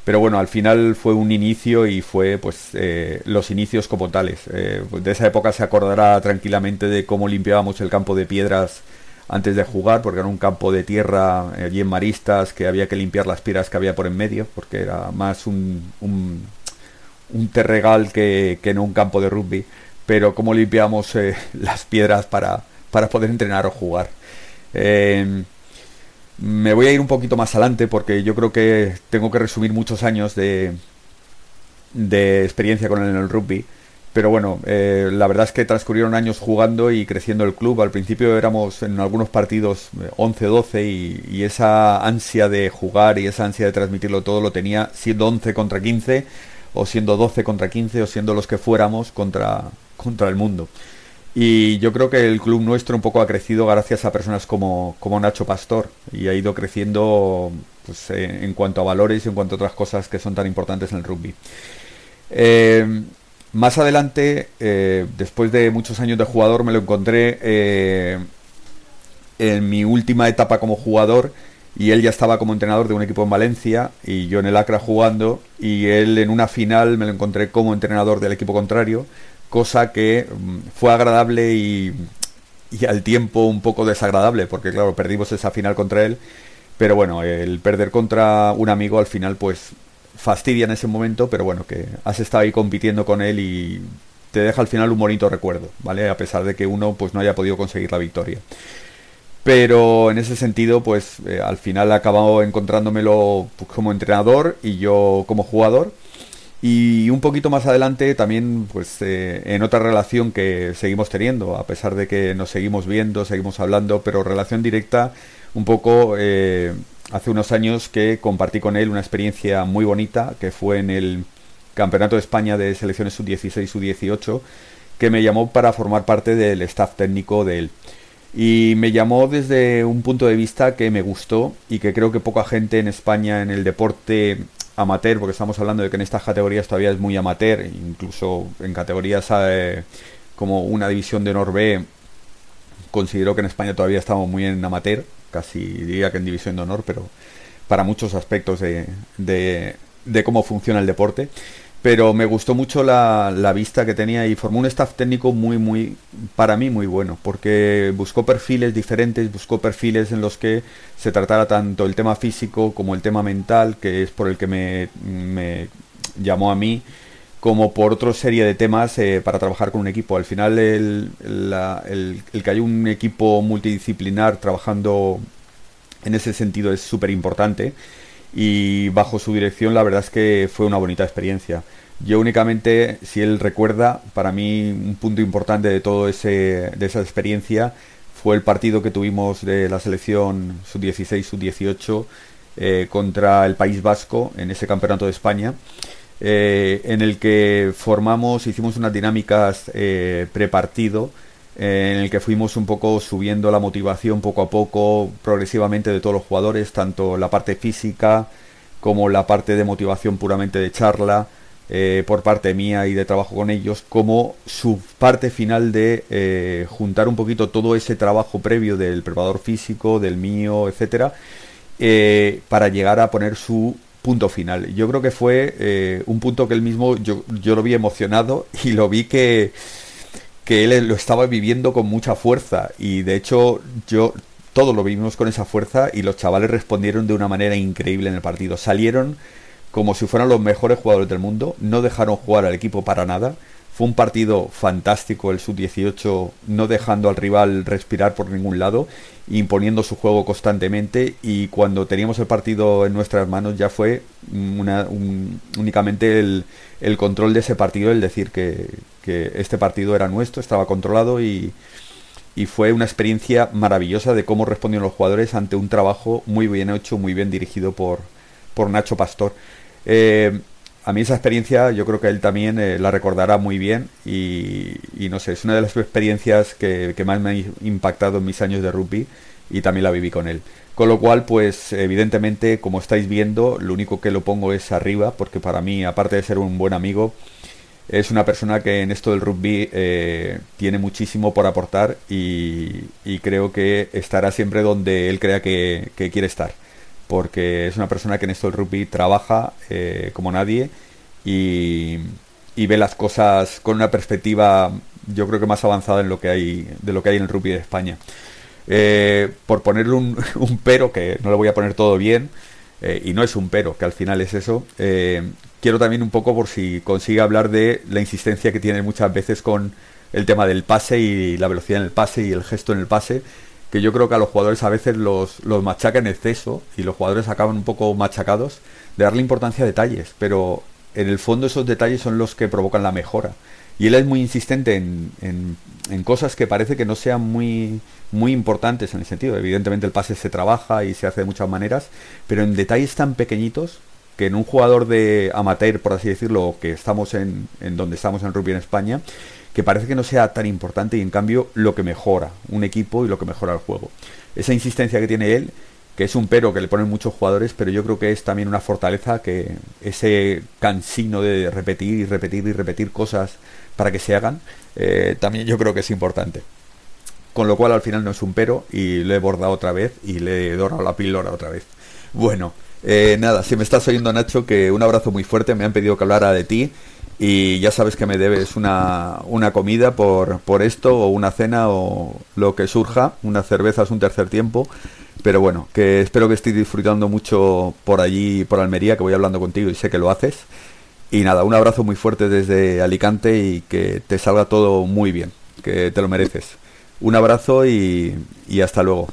pero bueno, al final fue un inicio y fue pues los inicios como tales. de esa época se acordará tranquilamente de cómo limpiábamos el campo de piedras antes de jugar, porque era un campo de tierra allí en Maristas, que había que limpiar las piedras que había por en medio, porque era más un, terregal que, que, no un campo de rugby. Pero cómo limpiamos eh, las piedras para, para poder entrenar o jugar. Em, me voy a ir un poquito más adelante porque yo creo que tengo que resumir muchos años de, de experiencia con el rugby. Pero bueno, eh, la verdad es que transcurrieron años jugando y creciendo el club. Al principio éramos en algunos partidos 11-12 eh, y, esa ansia de jugar y esa ansia de transmitirlo todo lo tenía siendo 11 contra 15 o siendo 12 contra 15 o siendo los que fuéramos contra, contra el mundo. Y yo creo que el club nuestro un poco ha crecido gracias a personas como, como Nacho Pastor y ha ido creciendo pues, en cuanto a valores y en cuanto a otras cosas que son tan importantes en el rugby. Eh, más adelante, eh, después de muchos años de jugador, me lo encontré eh, en mi última etapa como jugador y él ya estaba como entrenador de un equipo en Valencia y yo en el Acra jugando y él en una final me lo encontré como entrenador del equipo contrario, cosa que mm, fue agradable y, y al tiempo un poco desagradable porque claro, perdimos esa final contra él, pero bueno, el perder contra un amigo al final pues fastidia en ese momento, pero bueno, que has estado ahí compitiendo con él y te deja al final un bonito recuerdo, ¿vale? A pesar de que uno pues no haya podido conseguir la victoria. Pero en ese sentido, pues eh, al final he acabado encontrándomelo pues, como entrenador y yo como jugador. Y un poquito más adelante también, pues eh, en otra relación que seguimos teniendo, a pesar de que nos seguimos viendo, seguimos hablando, pero relación directa un poco eh, hace unos años que compartí con él una experiencia muy bonita, que fue en el Campeonato de España de Selecciones Sub-16, Sub-18, que me llamó para formar parte del staff técnico de él. Y me llamó desde un punto de vista que me gustó y que creo que poca gente en España en el deporte amateur, porque estamos hablando de que en estas categorías todavía es muy amateur, incluso en categorías eh, como una división de honor B, considero que en España todavía estamos muy en amateur, casi diría que en división de honor, pero para muchos aspectos de, de cómo funciona el deporte pero me gustó mucho la, la, vista que tenía y formó un staff técnico muy, muy, para mí muy bueno, porque buscó perfiles diferentes, buscó perfiles en los que se tratara tanto el tema físico como el tema mental, que es por el que me, me llamó a mí, como por otra serie de temas eh, para trabajar con un equipo. Al final el, el, el que haya un equipo multidisciplinar trabajando en ese sentido es súper importante y bajo su dirección la verdad es que fue una bonita experiencia. Yo únicamente, si él recuerda, para mí un punto importante de todo ese de esa experiencia fue el partido que tuvimos de la selección sub-16, sub-18 eh, contra el País Vasco en ese campeonato de España. Eh, en el que formamos, hicimos unas dinámicas eh, prepartido en el que fuimos un poco subiendo la motivación poco a poco, progresivamente de todos los jugadores, tanto la parte física como la parte de motivación puramente de charla, eh, por parte mía y de trabajo con ellos, como su parte final de eh, juntar un poquito todo ese trabajo previo del preparador físico, del mío, etcétera, eh, para llegar a poner su punto final. Yo creo que fue un punto que él mismo, yo, yo lo vi emocionado y lo vi que que él lo estaba viviendo con mucha fuerza y de hecho yo todos lo vivimos con esa fuerza y los chavales respondieron de una manera increíble en el partido. Salieron como si fueran los mejores jugadores del mundo, no dejaron jugar al equipo para nada. Fue un partido fantástico el sub-18, no dejando al rival respirar por ningún lado, imponiendo su juego constantemente y cuando teníamos el partido en nuestras manos ya fue únicamente el, control de ese partido, el decir que, este partido era nuestro, estaba controlado y, fue una experiencia maravillosa de cómo respondieron los jugadores ante un trabajo muy bien hecho, muy bien dirigido por, por Nacho Pastor. Eh, a mí esa experiencia yo creo que él también eh, la recordará muy bien y, no sé, es una de las experiencias que, más me ha impactado en mis años de rugby y también la viví con él. Con lo cual, pues evidentemente, como estáis viendo, lo único que lo pongo es arriba, porque para mí, aparte de ser un buen amigo, es una persona que en esto del rugby eh, tiene muchísimo por aportar y, creo que estará siempre donde él crea que, quiere estar. Porque es una persona que en esto del rugby trabaja eh, como nadie y, ve las cosas con una perspectiva yo creo que más avanzada en lo que hay, de lo que hay en el rugby de España. Eh, por ponerle un, un, pero, que no le voy a poner todo bien, eh, y no es un pero, que al final es eso, eh, quiero también un poco por si consigue hablar de la insistencia que tiene muchas veces con el tema del pase y la velocidad en el pase y el gesto en el pase, que yo creo que a los jugadores a veces los, los machaca en exceso y los jugadores acaban un poco machacados de darle importancia a detalles, pero en el fondo esos detalles son los que provocan la mejora. Y él es muy insistente en, en, cosas que parece que no sean muy, muy importantes en el sentido. Evidentemente el pase se trabaja y se hace de muchas maneras, pero en detalles tan pequeñitos que en un jugador de amateur, por así decirlo, que estamos en, en donde estamos en rugby en España, que parece que no sea tan importante y en cambio lo que mejora un equipo y lo que mejora el juego. Esa insistencia que tiene él, que es un pero que le ponen muchos jugadores, pero yo creo que es también una fortaleza que ese cansino de repetir y repetir y repetir cosas para que se hagan, eh, también yo creo que es importante. Con lo cual al final no es un pero y le he bordado otra vez y le he dorado la píldora otra vez. Bueno, eh, nada, si me estás oyendo Nacho, que un abrazo muy fuerte, me han pedido que hablara de ti y ya sabes que me debes una, una comida por, por esto o una cena o lo que surja, una cerveza es un tercer tiempo. Pero bueno, que espero que estéis disfrutando mucho por allí, por Almería, que voy hablando contigo y sé que lo haces. Y nada, un abrazo muy fuerte desde Alicante y que te salga todo muy bien, que te lo mereces. Un abrazo y, y hasta luego.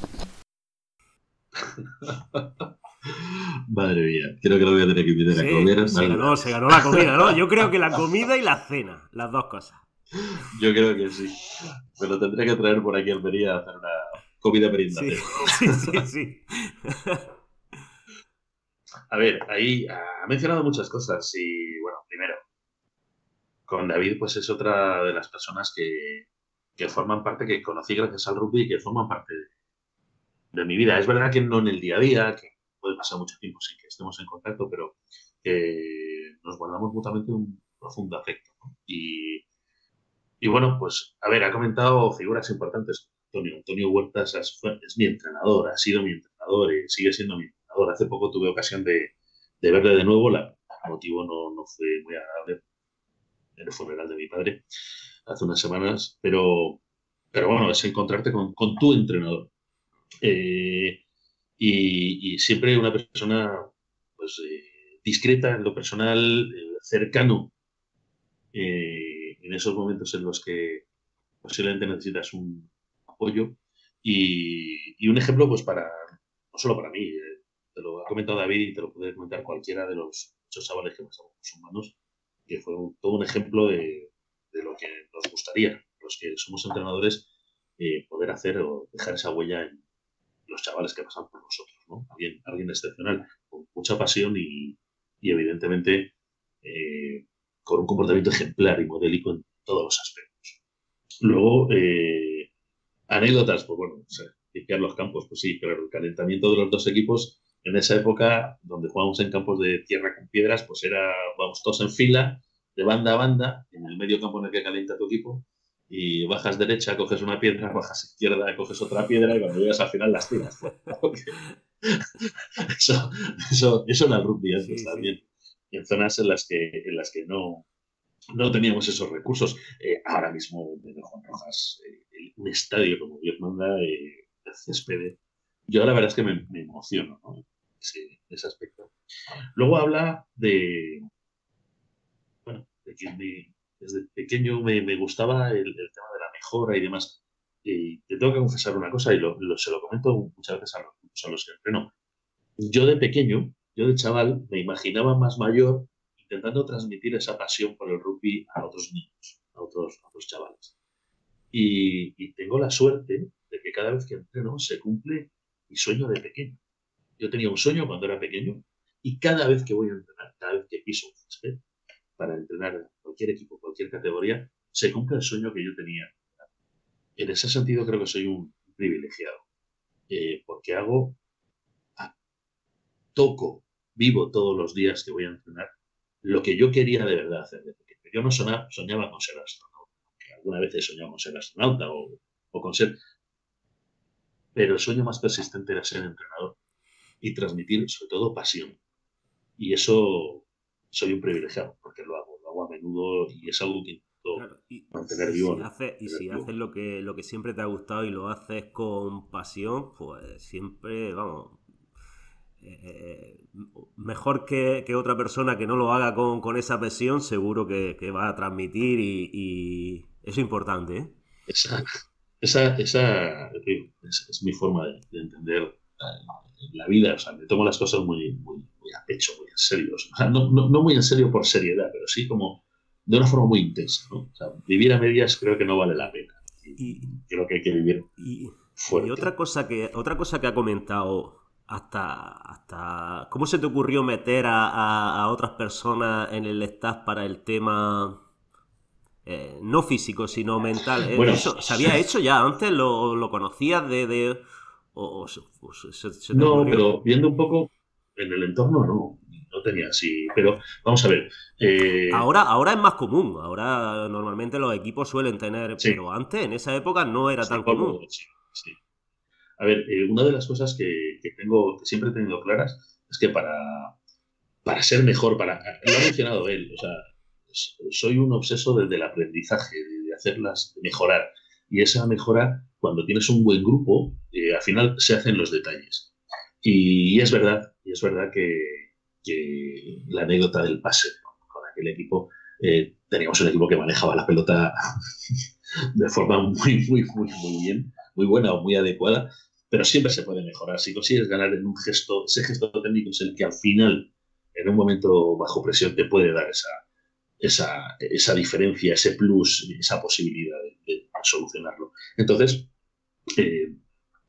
Madre mía, creo que lo voy a tener que invitar
sí,
a comer.
Se ganó, se ganó la comida, ¿no? Yo creo que la comida y la cena, las dos cosas.
Yo creo que sí. Me lo tendré que traer por aquí a Almería a hacer una comida meriendadera.
Sí, sí, sí. sí.
A ver, ahí ha mencionado muchas cosas y, bueno, primero, con David, pues es otra de las personas que, que forman parte, que conocí gracias al rugby y que forman parte de, de, mi vida. Es verdad que no en el día a día, que puede pasar mucho tiempo sin que estemos en contacto, pero nos guardamos mutuamente un profundo afecto. Y, bueno, pues, a ver, ha comentado figuras importantes. Antonio, Antonio Huertas es, mi entrenador, ha sido mi entrenador sigue siendo mi entrenador. Hace poco tuve ocasión de, de verle de nuevo. La, el motivo no, fue muy agradable en el funeral de mi padre hace unas semanas, pero, pero bueno, es encontrarte con, con tu entrenador. Eh, y, y, siempre una persona pues, eh, discreta en lo personal, eh, cercano, eh, en esos momentos en los que posiblemente necesitas un apoyo. Y, y un ejemplo, pues para, no solo para mí, eh, te lo ha comentado David y te lo puede comentar cualquiera de los ocho chavales que pasamos los humanos, que fue un, todo un ejemplo de, de, lo que nos gustaría, los que somos entrenadores, eh, poder hacer o dejar esa huella en los chavales que pasan por nosotros, ¿no? Alguien, alguien excepcional, con mucha pasión y, evidentemente eh, con un comportamiento ejemplar y modélico en todos los aspectos. Luego, eh, anécdotas, pues bueno, o sea, los campos, pues sí, pero el calentamiento de los dos equipos en esa época, donde jugábamos en campos de tierra con piedras, pues era, vamos todos en fila, de banda a banda, en el medio campo en el que calienta tu equipo, y bajas derecha, coges una piedra, bajas izquierda, coges otra piedra, y cuando llegas al final las tiras. eso, eso, eso era el rugby antes sí, también. Sí. En zonas en las que, en las que no, no teníamos esos recursos. Eh, ahora mismo, en Juan Rojas, eh, un estadio como Dios manda, eh, el césped. Yo la verdad es que me, me emociono ¿no? ese, ese, aspecto. Luego habla de, bueno, de que desde pequeño me, me gustaba el, el, tema de la mejora y demás. Y te tengo que confesar una cosa, y lo, lo, se lo comento muchas veces a los, a los que entreno. Yo de pequeño, yo de chaval, me imaginaba más mayor intentando transmitir esa pasión por el rugby a otros niños, a otros, a otros chavales. Y, y, tengo la suerte de que cada vez que entreno se cumple mi sueño de pequeño. Yo tenía un sueño cuando era pequeño y cada vez que voy a entrenar, cada vez que piso un césped para entrenar cualquier equipo, cualquier categoría, se cumple el sueño que yo tenía. En ese sentido creo que soy un privilegiado, eh, porque hago, ah, toco, vivo todos los días que voy a entrenar lo que yo quería de verdad hacer de pequeño. Yo no soñaba, soñaba con ser astronauta, alguna vez he soñado con ser astronauta o, o, con ser... Pero el sueño más persistente era ser entrenador y transmitir sobre todo pasión. Y eso soy un privilegiado, porque lo hago, lo hago a menudo y es algo que intento claro, y, mantener vivo.
Si hace, y si haces lo que, lo que siempre te ha gustado y lo haces con pasión, pues siempre, vamos, eh, mejor que, que, otra persona que no lo haga con, con esa pasión, seguro que, que va a transmitir y, y, eso es importante. ¿eh?
Esa, esa, esa es, es, mi forma de, de, entender la vida. O sea, me tomo las cosas muy, muy, muy a pecho, muy en serio. O sea, no, no, no, muy en serio por seriedad, pero sí como de una forma muy intensa. ¿no? O sea, vivir a medias creo que no vale la pena. Y, creo que hay que vivir
y, fuerte. Y otra cosa que, otra cosa que ha comentado hasta, hasta cómo se te ocurrió meter a, a, a otras personas en el staff para el tema eh, no físico sino mental bueno, eso se había hecho ya antes lo, lo conocías de, de o, o, o se, se
no pero viendo un poco en el entorno no no tenía así pero vamos a ver eh...
ahora ahora es más común ahora normalmente los equipos suelen tener sí. pero antes en esa época no era
sí,
tan común
sí, sí. A ver, eh, una de las cosas que, que, tengo, que siempre he tenido claras, es que para, para ser mejor, para, lo ha mencionado él, o sea, soy un obseso desde el aprendizaje, de hacerlas, de mejorar. Y esa mejora, cuando tienes un buen grupo, eh, al final se hacen los detalles. Y, y, es verdad, y es verdad que, que la anécdota del pase ¿no? con aquel equipo, eh, teníamos un equipo que manejaba la pelota de forma muy, muy, muy, muy bien, muy buena o muy adecuada, pero siempre se puede mejorar. Si consigues ganar en un gesto, ese gesto técnico es el que al final, en un momento bajo presión, te puede dar esa, esa, esa diferencia, ese plus, esa posibilidad de, de solucionarlo. Entonces, eh,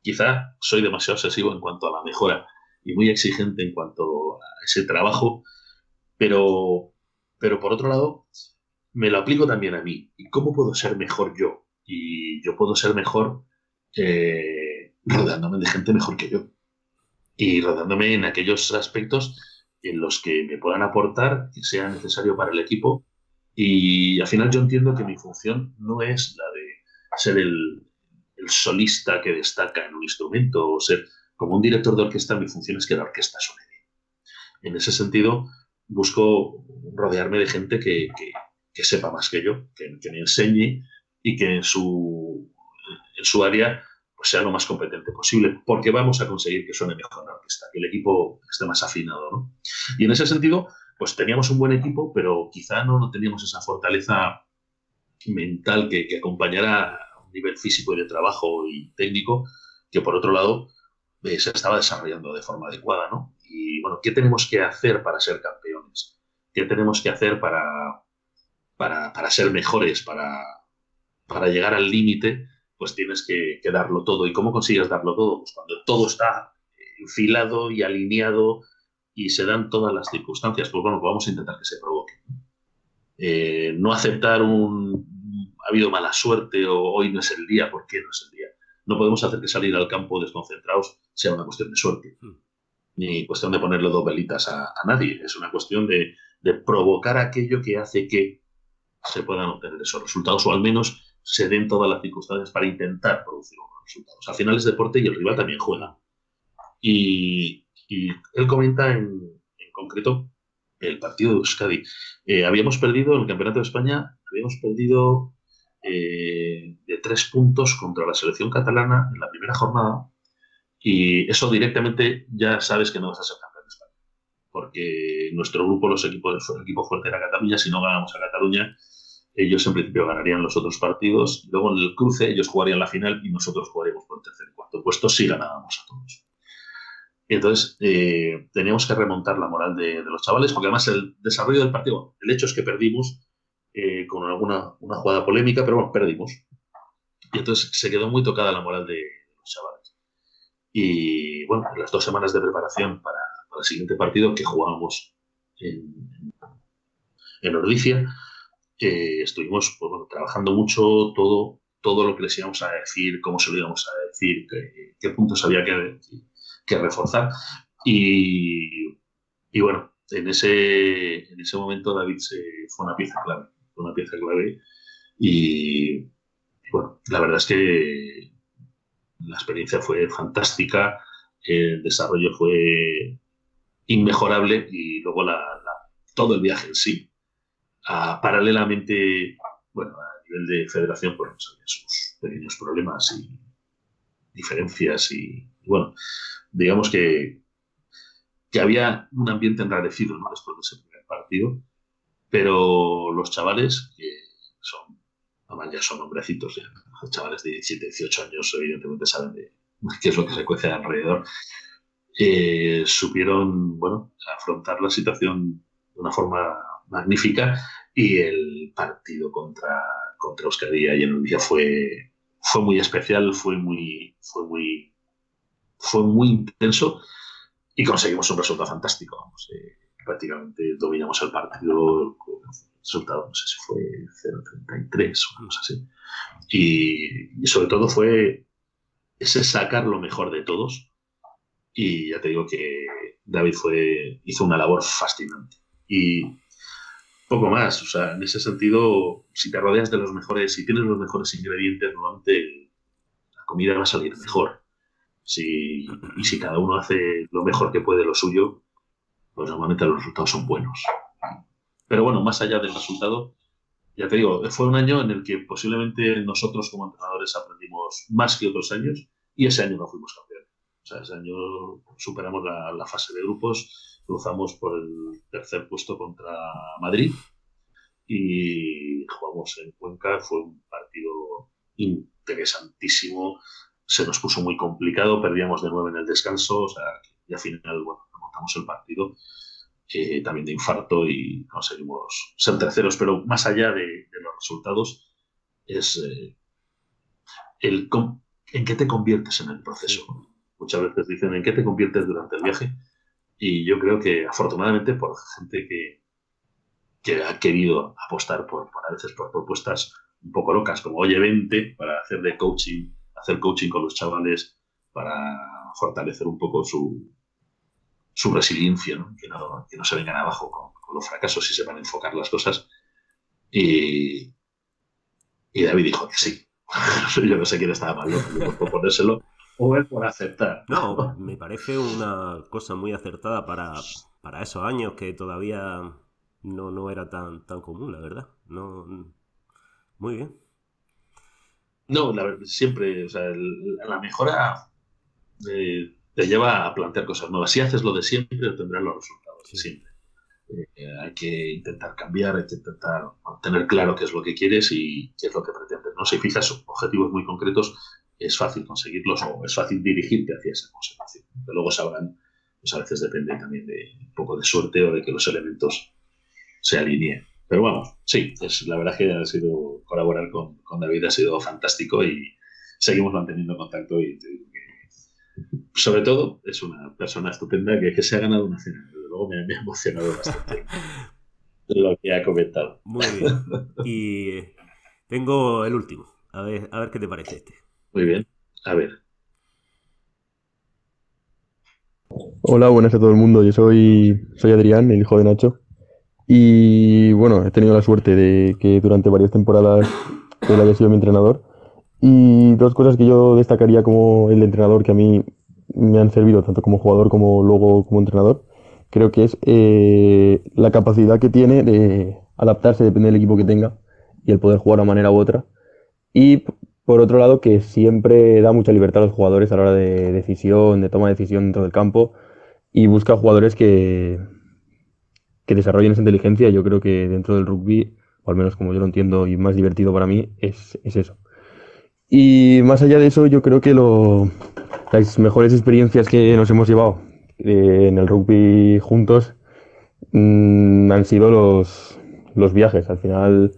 quizá soy demasiado obsesivo en cuanto a la mejora y muy exigente en cuanto a ese trabajo, pero, pero por otro lado, me lo aplico también a mí. ¿Y cómo puedo ser mejor yo? Y yo puedo ser mejor eh, rodeándome de gente mejor que yo y rodeándome en aquellos aspectos en los que me puedan aportar que sea necesario para el equipo y al final yo entiendo que mi función no es la de ser el, el solista que destaca en un instrumento o ser como un director de orquesta, mi función es que la orquesta suene bien. En ese sentido, busco rodearme de gente que, sepa más que yo, que, me enseñe y que en su, en su área pues sea lo más competente posible, porque vamos a conseguir que suene mejor la orquesta, que el equipo esté más afinado. ¿no? Y en ese sentido, pues teníamos un buen equipo, pero quizá no, no teníamos esa fortaleza mental que, que acompañara a nivel físico y de trabajo y técnico, que por otro lado eh, se estaba desarrollando de forma adecuada. ¿no? Y bueno, ¿qué tenemos que hacer para ser campeones? ¿Qué tenemos que hacer para, para, para ser mejores, para, para llegar al límite? Pues tienes que, darlo todo. ¿Y cómo consigues darlo todo? Pues cuando todo está enfilado y alineado y se dan todas las circunstancias, pues bueno, vamos a intentar que se provoque. Eh, no aceptar un ha habido mala suerte o hoy no es el día, ¿por qué no es el día? No podemos hacer que salir al campo desconcentrados sea una cuestión de suerte, hmm. ni cuestión de ponerle dos velitas a, nadie, es una cuestión de, de, provocar aquello que hace que se puedan obtener esos resultados o al menos se den todas las circunstancias para intentar producir unos resultados. Al final es deporte y el rival también juega. Y, y él comenta en, en concreto el partido de Euskadi. Eh, habíamos perdido en el Campeonato de España, habíamos perdido eh, de tres puntos contra la selección catalana en la primera jornada y eso directamente ya sabes que no vas a ser campeón de España. Porque nuestro grupo, los equipos, el equipo fuerte era Cataluña, si no ganamos a Cataluña, ellos en principio ganarían los otros partidos, luego en el cruce ellos jugarían la final y nosotros jugaríamos por el tercer y cuarto puesto si ganábamos a todos. Entonces eh, teníamos que remontar la moral de, los chavales, porque además el desarrollo del partido, el hecho es que perdimos eh, con alguna una jugada polémica, pero bueno, perdimos. Y entonces se quedó muy tocada la moral de, los chavales. Y bueno, las dos semanas de preparación para, el siguiente partido que jugábamos en, en Ordicia, eh, estuvimos pues, trabajando mucho todo, todo lo que les íbamos a decir, cómo se lo íbamos a decir, qué, qué puntos había que que reforzar. Y, y, bueno, en ese, en ese momento David se, fue una pieza clave, una pieza clave y, bueno, la verdad es que la experiencia fue fantástica, el desarrollo fue inmejorable y luego la, todo el viaje en sí. Ah, paralelamente, bueno, a nivel de federación, pues había sus pequeños problemas y diferencias y, bueno, digamos que, que había un ambiente enrarecido ¿no? después de ese primer partido, pero los chavales, que son, ya son hombrecitos, ya, los chavales de 17, 18 años evidentemente saben de qué es lo que se cuece alrededor, eh, supieron bueno, afrontar la situación de una forma magnífica y el partido contra, contra Euskadi y en día fue, fue muy especial, fue muy, fue muy fue muy intenso y conseguimos un resultado fantástico. Eh, prácticamente dominamos el partido con resultado, no sé si fue 0-33 o algo así. Y, sobre todo fue ese sacar lo mejor de todos. Y ya te digo que David fue, hizo una labor fascinante. Y poco más, o sea, en ese sentido, si te rodeas de los mejores, si tienes los mejores ingredientes, normalmente la comida va a salir mejor. Si, y si cada uno hace lo mejor que puede lo suyo, pues normalmente los resultados son buenos. Pero bueno, más allá del resultado, ya te digo, fue un año en el que posiblemente nosotros como entrenadores aprendimos más que otros años y ese año no fuimos campeones. O sea, ese año superamos la, fase de grupos, cruzamos por el tercer puesto contra Madrid y jugamos en Cuenca. Fue un partido interesantísimo se nos puso muy complicado, perdíamos de nueve en el descanso, o sea, y al final, bueno, remontamos el partido, eh, también de infarto y conseguimos ser terceros, pero más allá de, los resultados, es eh, el en qué te conviertes en el proceso. Muchas veces dicen en qué te conviertes durante el viaje, y yo creo que afortunadamente por gente que, que ha querido apostar por, por a veces por propuestas un poco locas, como oye, vente para hacer de coaching hacer coaching con los chavales para fortalecer un poco su, su resiliencia, Que, no, que, no, se vengan abajo con, los fracasos y sepan enfocar las cosas. Y, y David dijo que sí. Yo no sé quién estaba mal, por proponérselo o él por aceptar.
No, me parece una cosa muy acertada para, para esos años que todavía no, no era tan, tan común, la verdad. No, muy bien.
No, siempre, o sea, la mejora eh, te lleva a plantear cosas nuevas. Si haces lo de siempre, obtendrás los resultados de siempre. Eh, hay que intentar cambiar, hay que intentar tener claro qué es lo que quieres y qué es lo que pretendes. ¿no? Si fijas objetivos muy concretos, es fácil conseguirlos o es fácil dirigirte hacia esa conservación. Pero luego sabrán, pues a veces depende también de un poco de suerte o de que los elementos se alineen. Pero vamos, sí, es, la verdad que ha sido colaborar con, con David ha sido fantástico y seguimos manteniendo contacto y sobre todo es una persona estupenda que, que se ha ganado una cena. Desde luego me, me ha emocionado bastante lo que ha comentado.
Muy bien. Y tengo el último. A ver, a ver qué te parece este.
Muy bien. A ver.
Hola, buenas a todo el mundo. Yo soy, soy Adrián, el hijo de Nacho. Y bueno, he tenido la suerte de que durante varias temporadas él haya sido mi entrenador. Y dos cosas que yo destacaría como el entrenador que a mí me han servido, tanto como jugador como luego como entrenador, creo que es eh, la capacidad que tiene de adaptarse, depende del equipo que tenga, y el poder jugar de una manera u otra. Y por otro lado, que siempre da mucha libertad a los jugadores a la hora de decisión, de toma de decisión dentro del campo y busca jugadores que, que desarrollen esa inteligencia. Yo creo que dentro del rugby, o al menos como yo lo entiendo y más divertido para mí, es, eso. Y más allá de eso, yo creo que las mejores experiencias que nos hemos llevado eh, en el rugby juntos mm, han sido los, viajes. Al final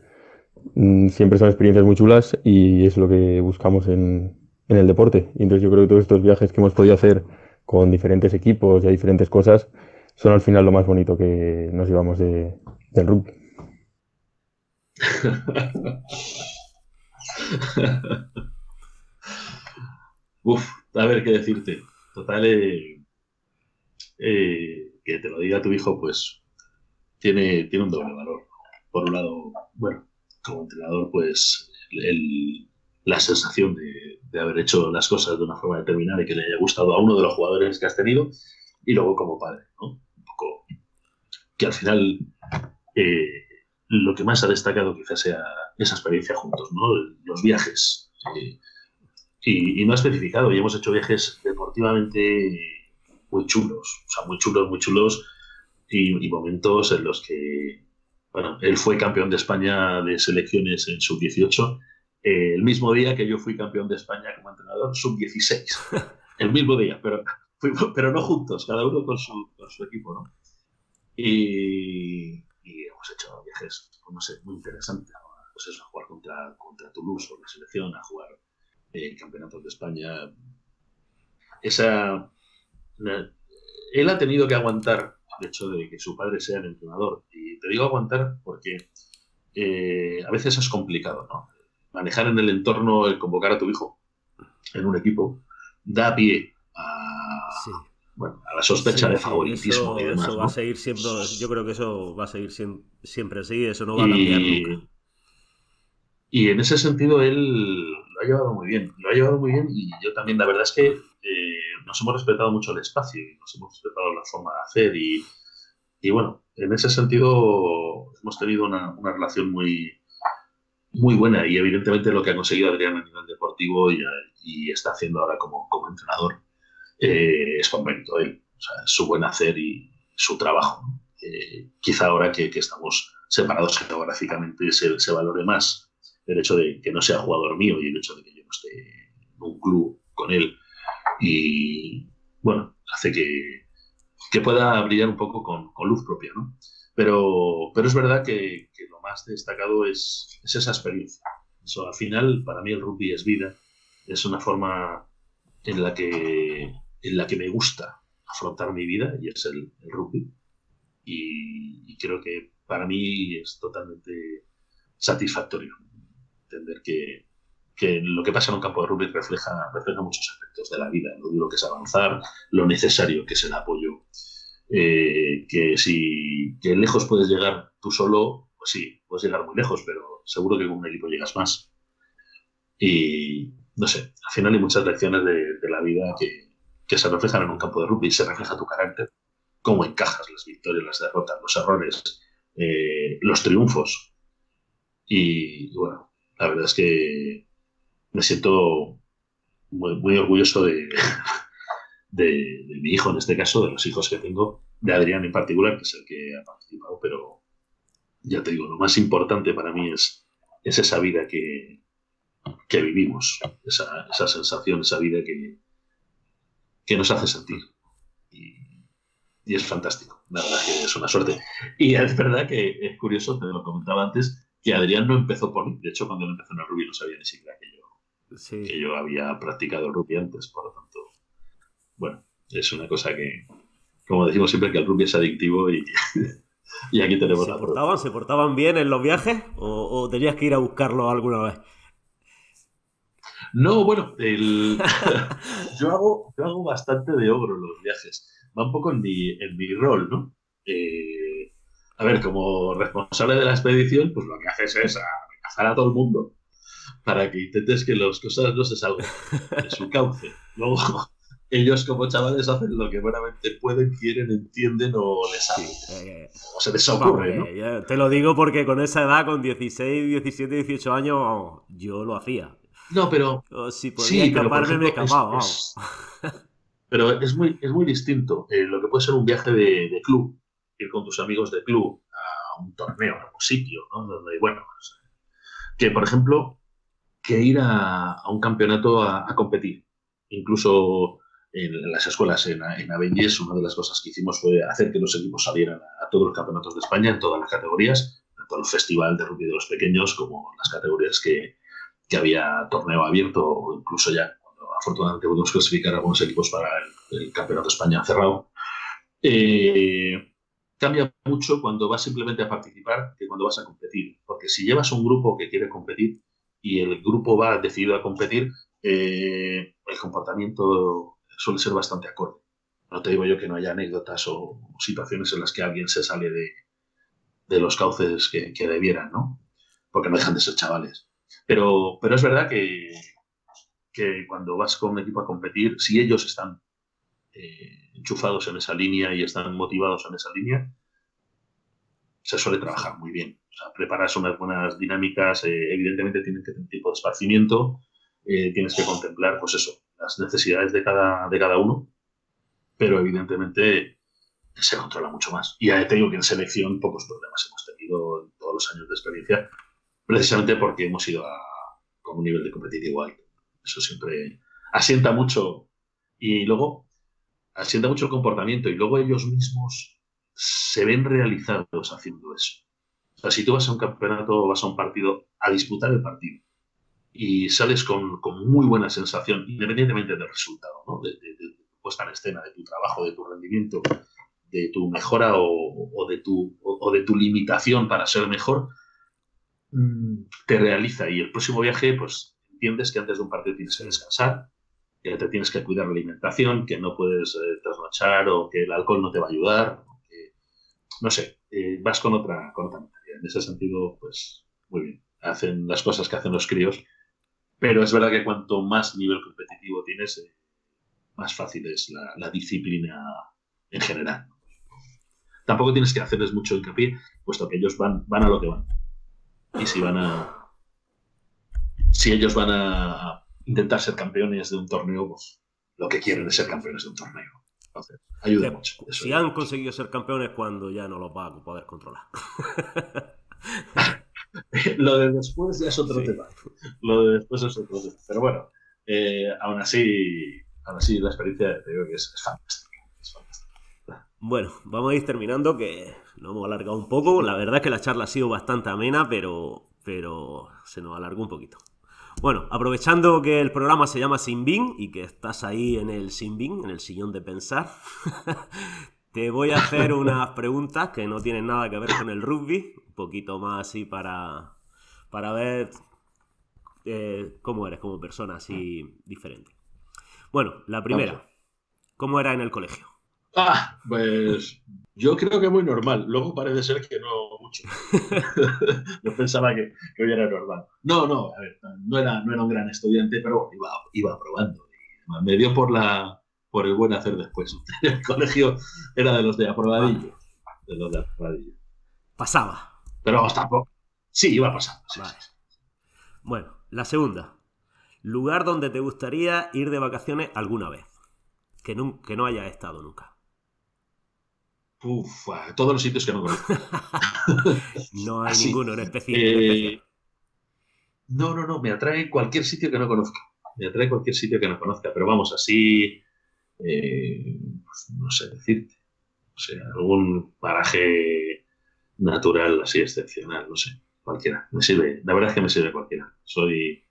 Mm, siempre son experiencias muy chulas y es lo que buscamos en, el deporte. Y entonces yo creo que todos estos viajes que hemos podido hacer con diferentes equipos y a diferentes cosas son al final lo más bonito que nos llevamos de, del rugby.
Uf, a ver qué decirte. Total, eh, eh, que te lo diga tu hijo, pues tiene, tiene un doble valor. Por un lado, bueno, como entrenador, pues la sensación de, haber hecho las cosas de una forma determinada y que le haya gustado a uno de los jugadores que has tenido, y luego como padre, ¿no? Un poco que al final eh, lo que más ha destacado quizás sea esa experiencia juntos, ¿no? Los viajes. Eh, y, no ha especificado, y hemos hecho viajes deportivamente muy chulos, o sea, muy chulos, muy chulos, y momentos en los que bueno, él fue campeón de España de selecciones en sub-18, eh, el mismo día que yo fui campeón de España como entrenador sub-16. el mismo día, pero, pero no juntos, cada uno con su, con su equipo, ¿no? Y, hemos hecho viajes, pues no sé, muy interesantes. Pues eso, a jugar contra, contra Toulouse o la selección, a jugar en campeonatos de España. Esa. Él ha tenido que aguantar el hecho de que su padre sea el entrenador. Y te digo aguantar porque eh, a veces es complicado, ¿no? Manejar en el entorno, el convocar a tu hijo en un equipo, da pie a, bueno, a la sospecha de favoritismo.
Eso, y demás, va a seguir siempre, yo creo que eso va a seguir siempre así, eso no va a cambiar nunca.
Y en ese sentido él lo ha llevado muy bien, lo ha llevado muy bien y yo también, la verdad es que eh, nos hemos respetado mucho el espacio y nos hemos respetado la forma de hacer y, y bueno, en ese sentido hemos tenido una, una, relación muy, muy buena y evidentemente lo que ha conseguido Adrián a nivel deportivo y, y está haciendo ahora como, como entrenador eh, es con mérito él, o sea, su buen hacer y su trabajo. Eh, quizá ahora que, que, estamos separados geográficamente se, se valore más el hecho de que no sea jugador mío y el hecho de que yo no esté en un club con él y bueno, hace que, que pueda brillar un poco con, con, luz propia, ¿no? Pero, pero es verdad que, que lo más destacado es, es, esa experiencia. Eso, al final, para mí el rugby es vida, es una forma en la que, en la que me gusta afrontar mi vida y es el, el rugby. Y, y, creo que para mí es totalmente satisfactorio entender que, que lo que pasa en un campo de rugby refleja, refleja muchos aspectos de la vida, lo duro que es avanzar, lo necesario que es el apoyo, eh, que si que lejos puedes llegar tú solo, pues sí, puedes llegar muy lejos, pero seguro que con un equipo llegas más. Y no sé, al final hay muchas lecciones de, la vida que, que, se reflejan en un campo de rugby, se refleja tu carácter, cómo encajas las victorias, las derrotas, los errores, eh, los triunfos. Y bueno, la verdad es que me siento muy, orgulloso de, de, mi hijo, en este caso, de los hijos que tengo, de Adrián en particular, que es el que ha participado, pero ya te digo, lo más importante para mí es, es esa vida que, que vivimos, esa, esa, sensación, esa vida que, que nos hace sentir. Y, y, es fantástico, la verdad que es una suerte. Y es verdad que es curioso, te lo comentaba antes, que Adrián no empezó por mí. De hecho, cuando él empezó en el rugby no sabía ni siquiera que yo, que yo había practicado el antes, por lo tanto, bueno, es una cosa que, como decimos siempre, que el rugby es adictivo y, y aquí tenemos
¿Se
la
portaban, ¿Se portaban bien en los viajes o, tenías que ir a buscarlo alguna vez?
No, bueno, yo, hago, yo hago bastante de ogro en los viajes. Va un poco en mi, en mi rol, ¿no? Eh, a ver, como responsable de la expedición, pues lo que haces es cazar a todo el mundo para que intentes que las cosas no se salgan de su cauce. Luego, ellos como chavales hacen lo que buenamente pueden, quieren, entienden o les sale. o se les ocurre, ¿no?
te lo digo porque con esa edad, con 16, 17, 18 años, yo lo hacía.
No, pero...
si podía escaparme, me escapaba.
pero es muy, es muy distinto eh, lo que puede ser un viaje de, club, ir con tus amigos de club a un torneo, a un sitio, ¿no? Donde, bueno, que por ejemplo, que ir a, un campeonato a competir. Incluso en, las escuelas en, en una de las cosas que hicimos fue hacer que los equipos salieran a, todos los campeonatos de España, en todas las categorías, tanto el Festival de Rugby de los Pequeños como las categorías que, que había torneo abierto o incluso ya, afortunadamente pudimos clasificar algunos equipos para el, Campeonato de España cerrado. Eh, cambia mucho cuando vas simplemente a participar que cuando vas a competir, porque si llevas un grupo que quiere competir y el grupo va decidido a competir, eh, el comportamiento suele ser bastante acorde. No te digo yo que no haya anécdotas o, situaciones en las que alguien se sale de, de los cauces que, debieran, ¿no? Porque no dejan de ser chavales. Pero, pero es verdad que, que cuando vas con un equipo a competir, si ellos están eh, enchufados en esa línea y están motivados en esa línea, se suele trabajar muy bien. O sea, preparas unas buenas dinámicas, eh, evidentemente tienen que tener tipo de esparcimiento, eh, tienes que contemplar, pues eso, las necesidades de cada, de cada uno, pero evidentemente se controla mucho más. Y ya te digo que en selección pocos problemas hemos tenido en todos los años de experiencia, precisamente porque hemos ido a, con un nivel de competitivo alto. Eso siempre asienta mucho y luego asienta mucho comportamiento y luego ellos mismos se ven realizados haciendo eso. O sea, si tú vas a un campeonato o vas a un partido a disputar el partido y sales con, con, muy buena sensación, independientemente del resultado, ¿no? de, tu puesta en escena, de tu trabajo, de tu rendimiento, de tu mejora o, o de, tu, o, de tu limitación para ser mejor, mm, te realiza. Y el próximo viaje, pues entiendes que antes de un partido tienes que descansar, que te tienes que cuidar la alimentación, que no puedes eh, trasnochar o que el alcohol no te va a ayudar. No sé, eh, vas con otra, con otra En ese sentido, pues muy bien. Hacen las cosas que hacen los críos pero es verdad que cuanto más nivel competitivo tienes, eh, más fácil es la, disciplina en general. Tampoco tienes que hacerles mucho hincapié, puesto que ellos van, van a lo que van. Y si van a. Si ellos van a intentar ser campeones de un torneo, pues lo que quieren es ser campeones de un torneo. Entonces, ayuda mucho.
si han conseguido ser campeones cuando ya no los va a poder controlar.
lo de después ya es otro tema. Lo de después es otro tema. Pero bueno, eh, aún así, aún así la experiencia creo que es, fantástica.
Bueno, vamos a ir terminando, que nos hemos alargado un poco. La verdad es que la charla ha sido bastante amena, pero, pero se nos alargó un poquito. Bueno, aprovechando que el programa se llama Sinbin y que estás ahí en el Sinbin, en el sillón de pensar, te voy a hacer unas preguntas que no tienen nada que ver con el rugby, poquito más así para, para ver eh, cómo eres como persona así diferente. Bueno, la primera, ¿cómo era en el colegio?
Ah, pues yo creo que muy normal. Luego parece ser que no mucho. yo pensaba que, hoy era normal. No, no, a ver, no era, no era un gran estudiante, pero iba, iba probando. me dio por la, por el buen hacer después. El colegio era de los de aprobadillo. De los de aprobadillo.
Pasaba.
Pero vamos, tampoco. Sí, iba a pasar. sí,
Vale.
sí.
Bueno, la segunda. Lugar donde te gustaría ir de vacaciones alguna vez. Que, nun- que no hayas estado nunca.
Uf, a todos los sitios que no conozco.
No hay
Así.
ninguno en
Eh,
especial.
no, no, no, me atrae cualquier sitio que no conozca. Me atrae cualquier sitio que no conozca, pero vamos, así, eh, pues, no sé decirte. O sea, algún paraje natural así excepcional, no sé, cualquiera. Me sirve, la verdad es que me sirve cualquiera. Soy,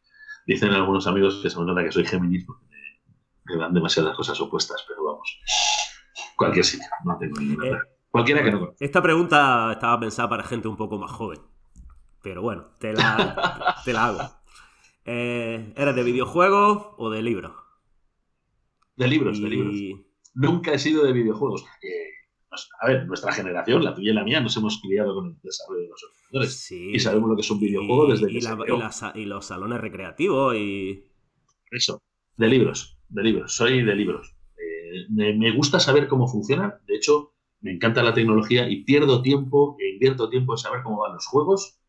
dicen algunos amigos que se me nota que soy Géminis porque me, me dan demasiadas cosas opuestas, pero vamos, cualquier sitio, no tengo ninguna.
Eh,
cualquiera que no conozca.
Esta pregunta estaba pensada para gente un poco más joven. Pero bueno, te la, te la hago. Eh, ¿Eres de videojuegos o de libros?
De libros, de libros. Nunca he sido de videojuegos. Eh, a ver, nuestra generación, la tuya y la mía, nos hemos criado con el desarrollo de los ordenadores.
Sí.
Y sabemos lo que es un videojuego
Y-
desde
y
que se
la-
creó.
y y los salones recreativos y...
Eso, de libros, de libros, soy de libros. Eh, me, me gusta saber cómo funciona, de hecho, me encanta la tecnología y pierdo tiempo e invierto tiempo en saber cómo van los juegos,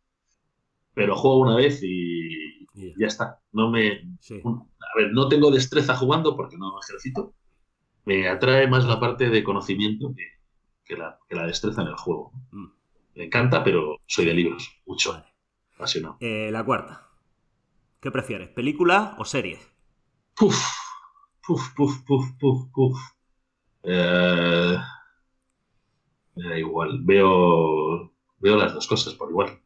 pero juego una vez y
y-
ya está. No me,
sí.
a ver, no tengo destreza jugando porque no ejercito. Me atrae más la parte de conocimiento que, que la, que la destreza en el juego.
Mm.
Me encanta, pero soy de libros, mucho,
Vale.
apasionado.
Eh, la cuarta. ¿Qué prefieres, película o serie?
Puf, puf, puf, puf, puf, puf. Eh, me igual, veo, veo las dos cosas por igual.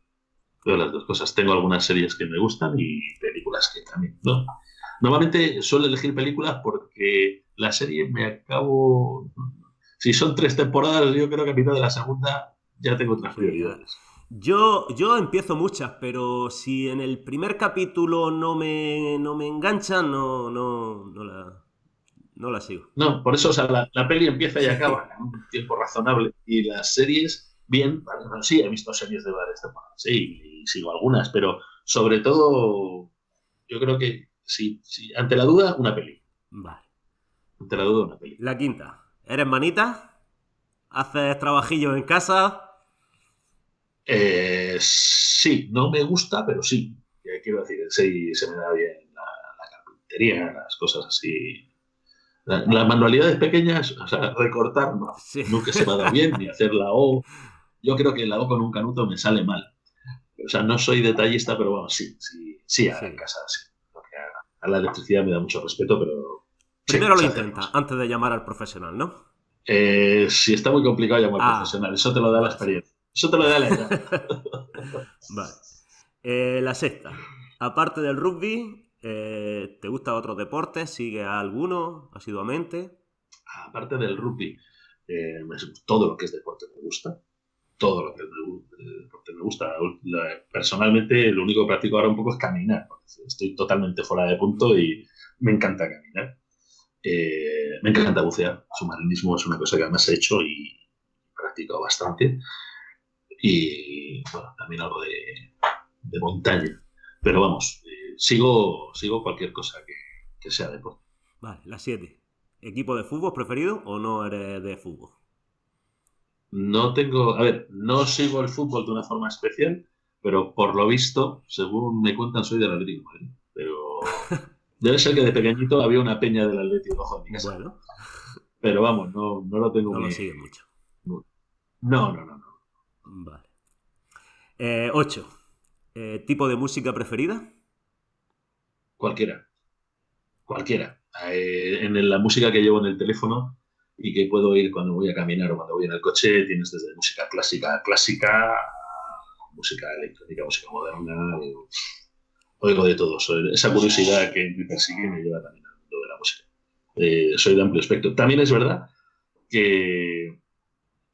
Veo las dos cosas. Tengo algunas series que me gustan y películas que también, ¿no? Normalmente suelo elegir películas porque la serie me acabo... Si son tres temporadas, yo creo que a mitad de la segunda ya tengo otras prioridades.
Yo, yo empiezo muchas, pero si en el primer capítulo no me, no me enganchan, no, no, no, la, no la sigo.
No, por eso, o sea, la, la peli empieza y acaba en un tiempo razonable. Y las series, bien, bueno, sí, he visto series de varias temporadas, sí, y sigo algunas, pero sobre todo, yo creo que sí, sí, ante la duda, una peli.
Vale.
Ante la duda, una peli.
La quinta. ¿Eres manita? ¿Haces trabajillos en casa?
Eh, sí, no me gusta, pero sí. Quiero decir, sí, se me da bien la, la carpintería, las cosas así. La- Las manualidades pequeñas, o sea, recortar, no.
Sí.
nunca se me ha dado bien, ni hacer la O. Yo creo que la O con un canuto me sale mal. O sea, no soy detallista, pero bueno, sí, sí, sí, a
Sí.
en casa, sí. Porque a, a la electricidad me da mucho respeto, pero...
Primero lo intenta, antes de llamar al profesional, ¿no?
Eh, si está muy complicado llamar
Ah.
profesional, eso te lo da la experiencia. Eso te lo da la edad.
Vale. Eh, la sexta. Aparte del rugby, eh, ¿te gusta otros deportes? ¿Sigues a alguno asiduamente?
Aparte del rugby, eh, todo lo que es deporte me gusta. Todo lo que es de deporte me gusta. Personalmente, lo único que practico ahora un poco es caminar. Estoy totalmente fuera de punto y me encanta caminar. Eh, me encanta bucear. Submarinismo es una cosa que además he hecho y practico bastante. Y bueno, también algo de, montaña. Pero vamos, eh, sigo, sigo cualquier cosa que, que sea deporte.
Vale, la siete. ¿Equipo de fútbol preferido o no eres de fútbol?
No tengo, a ver, no sigo el fútbol de una forma especial, pero por lo visto, según me cuentan, soy del Atlético de Madrid. Pero debe ser que de pequeñito había una peña del Atlético casa.
Bueno,
Pero vamos, no, no lo tengo
no lo sigues mucho.
No, no, no, no.
Vale. Eh, ocho. Eh, ¿Tipo de música preferida?
Cualquiera. Cualquiera. Eh, en la música que llevo en el teléfono y que puedo oír cuando voy a caminar o cuando voy en el coche, tienes desde música clásica, clásica, música electrónica, música moderna. oigo de todo. Esa curiosidad que me persigue me lleva también al mundo de la música. Eh, soy de amplio espectro. También es verdad que,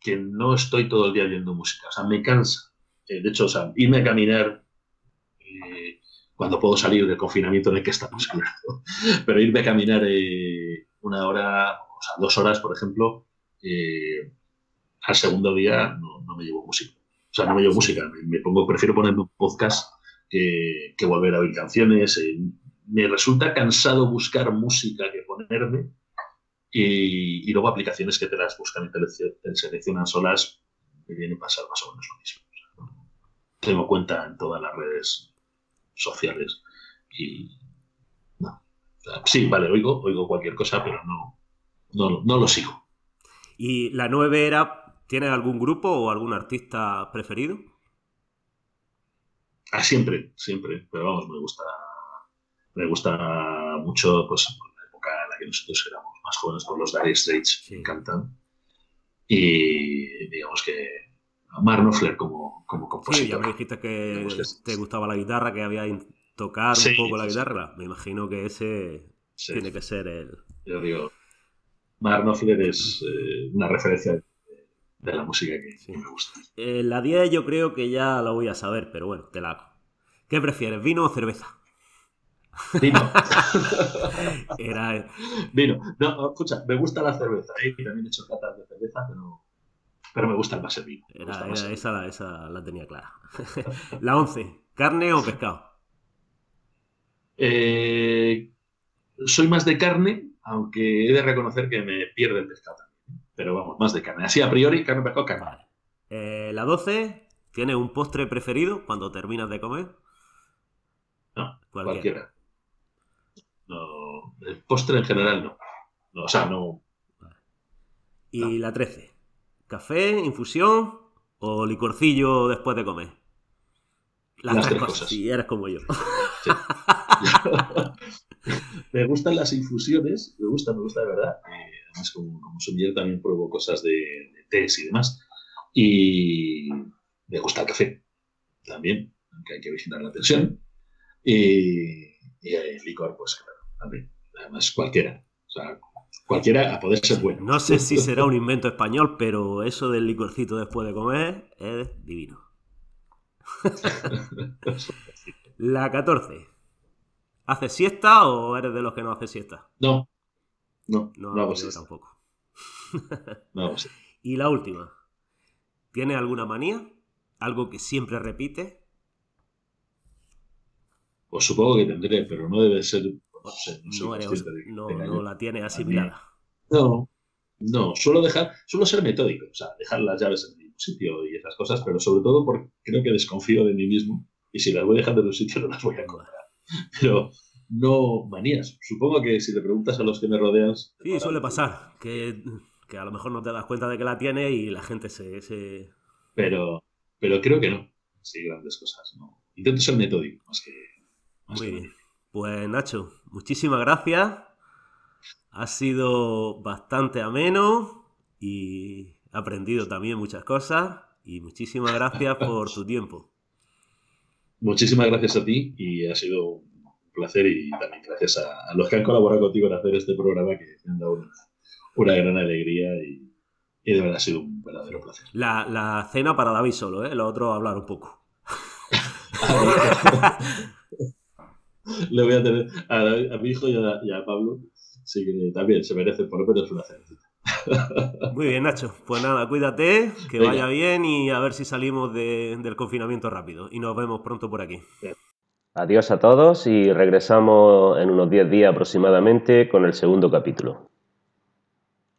que no estoy todo el día viendo música. O sea, me cansa. Eh, de hecho, o sea, irme a caminar cuando puedo salir del confinamiento en el que estamos hablando. Pero irme a caminar eh, una hora, o sea, dos horas, por ejemplo, eh, al segundo día no, no me llevo música. O sea, no me llevo música. Me, pongo, prefiero ponerme un podcast que, volver a oír canciones. eh, me resulta cansado buscar música que ponerme Y, y luego aplicaciones que te las buscan y te, te seleccionan solas, me viene a pasar más o menos lo mismo. Tengo cuenta en todas las redes sociales y no. Sí, vale, oigo, oigo cualquier cosa, pero no, no, no lo sigo.
Y la 9 era, ¿tienes algún grupo o algún artista preferido?
Ah, siempre, siempre, pero vamos, me gusta, me gusta mucho, pues, la época en la que nosotros éramos más jóvenes con los Dire Straits,
Sí.
me encantan. Y digamos que Mark Knopfler como, como
Sí, ya
compositor.
me dijiste que te gustaba la guitarra, que había tocar
Sí,
un poco la
sí.
guitarra. Me imagino que ese
Sí,
tiene que ser el...
yo digo, Mark Knopfler es eh, una referencia de, la música que, que me gusta.
Eh, la 10 yo creo que ya la voy a saber, pero bueno, te la hago. ¿Qué prefieres, vino o cerveza?
Vino.
Era...
Vino. No, escucha, me gusta la cerveza, ¿eh? También he hecho catas de cerveza, pero, pero me gusta más el vino. Me gusta
Era,
más
era- esa, la- esa la tenía clara. la 11, ¿carne o pescado?
Eh, soy más de carne, aunque he de reconocer que me pierde el pescado también. Pero vamos, más de carne. Así a priori, carne, pescado, carne.
Vale. Eh, la 12, ¿tienes un postre preferido cuando terminas de comer?
No,
Cualquiera.
cualquiera. No, el postre en general no. no o sea, no.
Y la 13, ¿café, infusión o licorcillo después de comer? Las,
Las
tres cosas,
cosas.
eres como yo.
sí. me gustan las infusiones, me gusta, me gusta de verdad. Eh, además, como, como sommelier también pruebo cosas de, de tés y demás. Y me gusta el café también, aunque hay que vigilar la tensión. Y, y el licor, pues claro, también. Además, cualquiera. O sea, cualquiera a poder ser bueno.
No sé si será un invento español, pero eso del licorcito después de comer es divino. La 14. ¿Haces siesta o eres de los que no hace siesta?
No, no,
No,
no, hago siesta,
tampoco.
no hago siesta.
Y la última. ¿Tienes alguna manía? ¿Algo que siempre repites?
Pues supongo que tendré, pero no debe ser. No, sé,
eres- no, no la tienes asimilada.
No, no, suelo dejar, suelo ser metódico, o sea, dejar las llaves en el mismo sitio y esas cosas, pero sobre todo porque creo que desconfío de mí mismo y si las voy dejando en un sitio no las voy a comprar. Pero no manías. Supongo que si le preguntas a los que me rodean.
Sí, suele pasar. Que, que a lo mejor no te das cuenta de que la tienes y la gente se... se-
Pero, pero creo que no. Sí, grandes cosas. No. Intento ser metódico más que. Más
Muy
que
bien. Pues Nacho, muchísimas gracias. Ha sido bastante ameno y he aprendido también muchas cosas. Y muchísimas gracias por tu tiempo.
Muchísimas gracias a ti y ha sido un placer y también gracias a, a los que han colaborado contigo en hacer este programa que me han dado una, una gran alegría y, y de verdad ha sido un verdadero placer.
La, la cena para David solo, ¿eh? Los otros hablar un poco.
Le voy a tener a, a mi hijo y a, y a Pablo, sí que también se merecen por lo menos una cenita.
Muy bien, Nacho. Pues nada, cuídate, que
Venga.
vaya bien y a ver si salimos de- del confinamiento rápido. Y nos vemos pronto por aquí.
Adiós a todos y regresamos en unos 10 días aproximadamente con el segundo capítulo.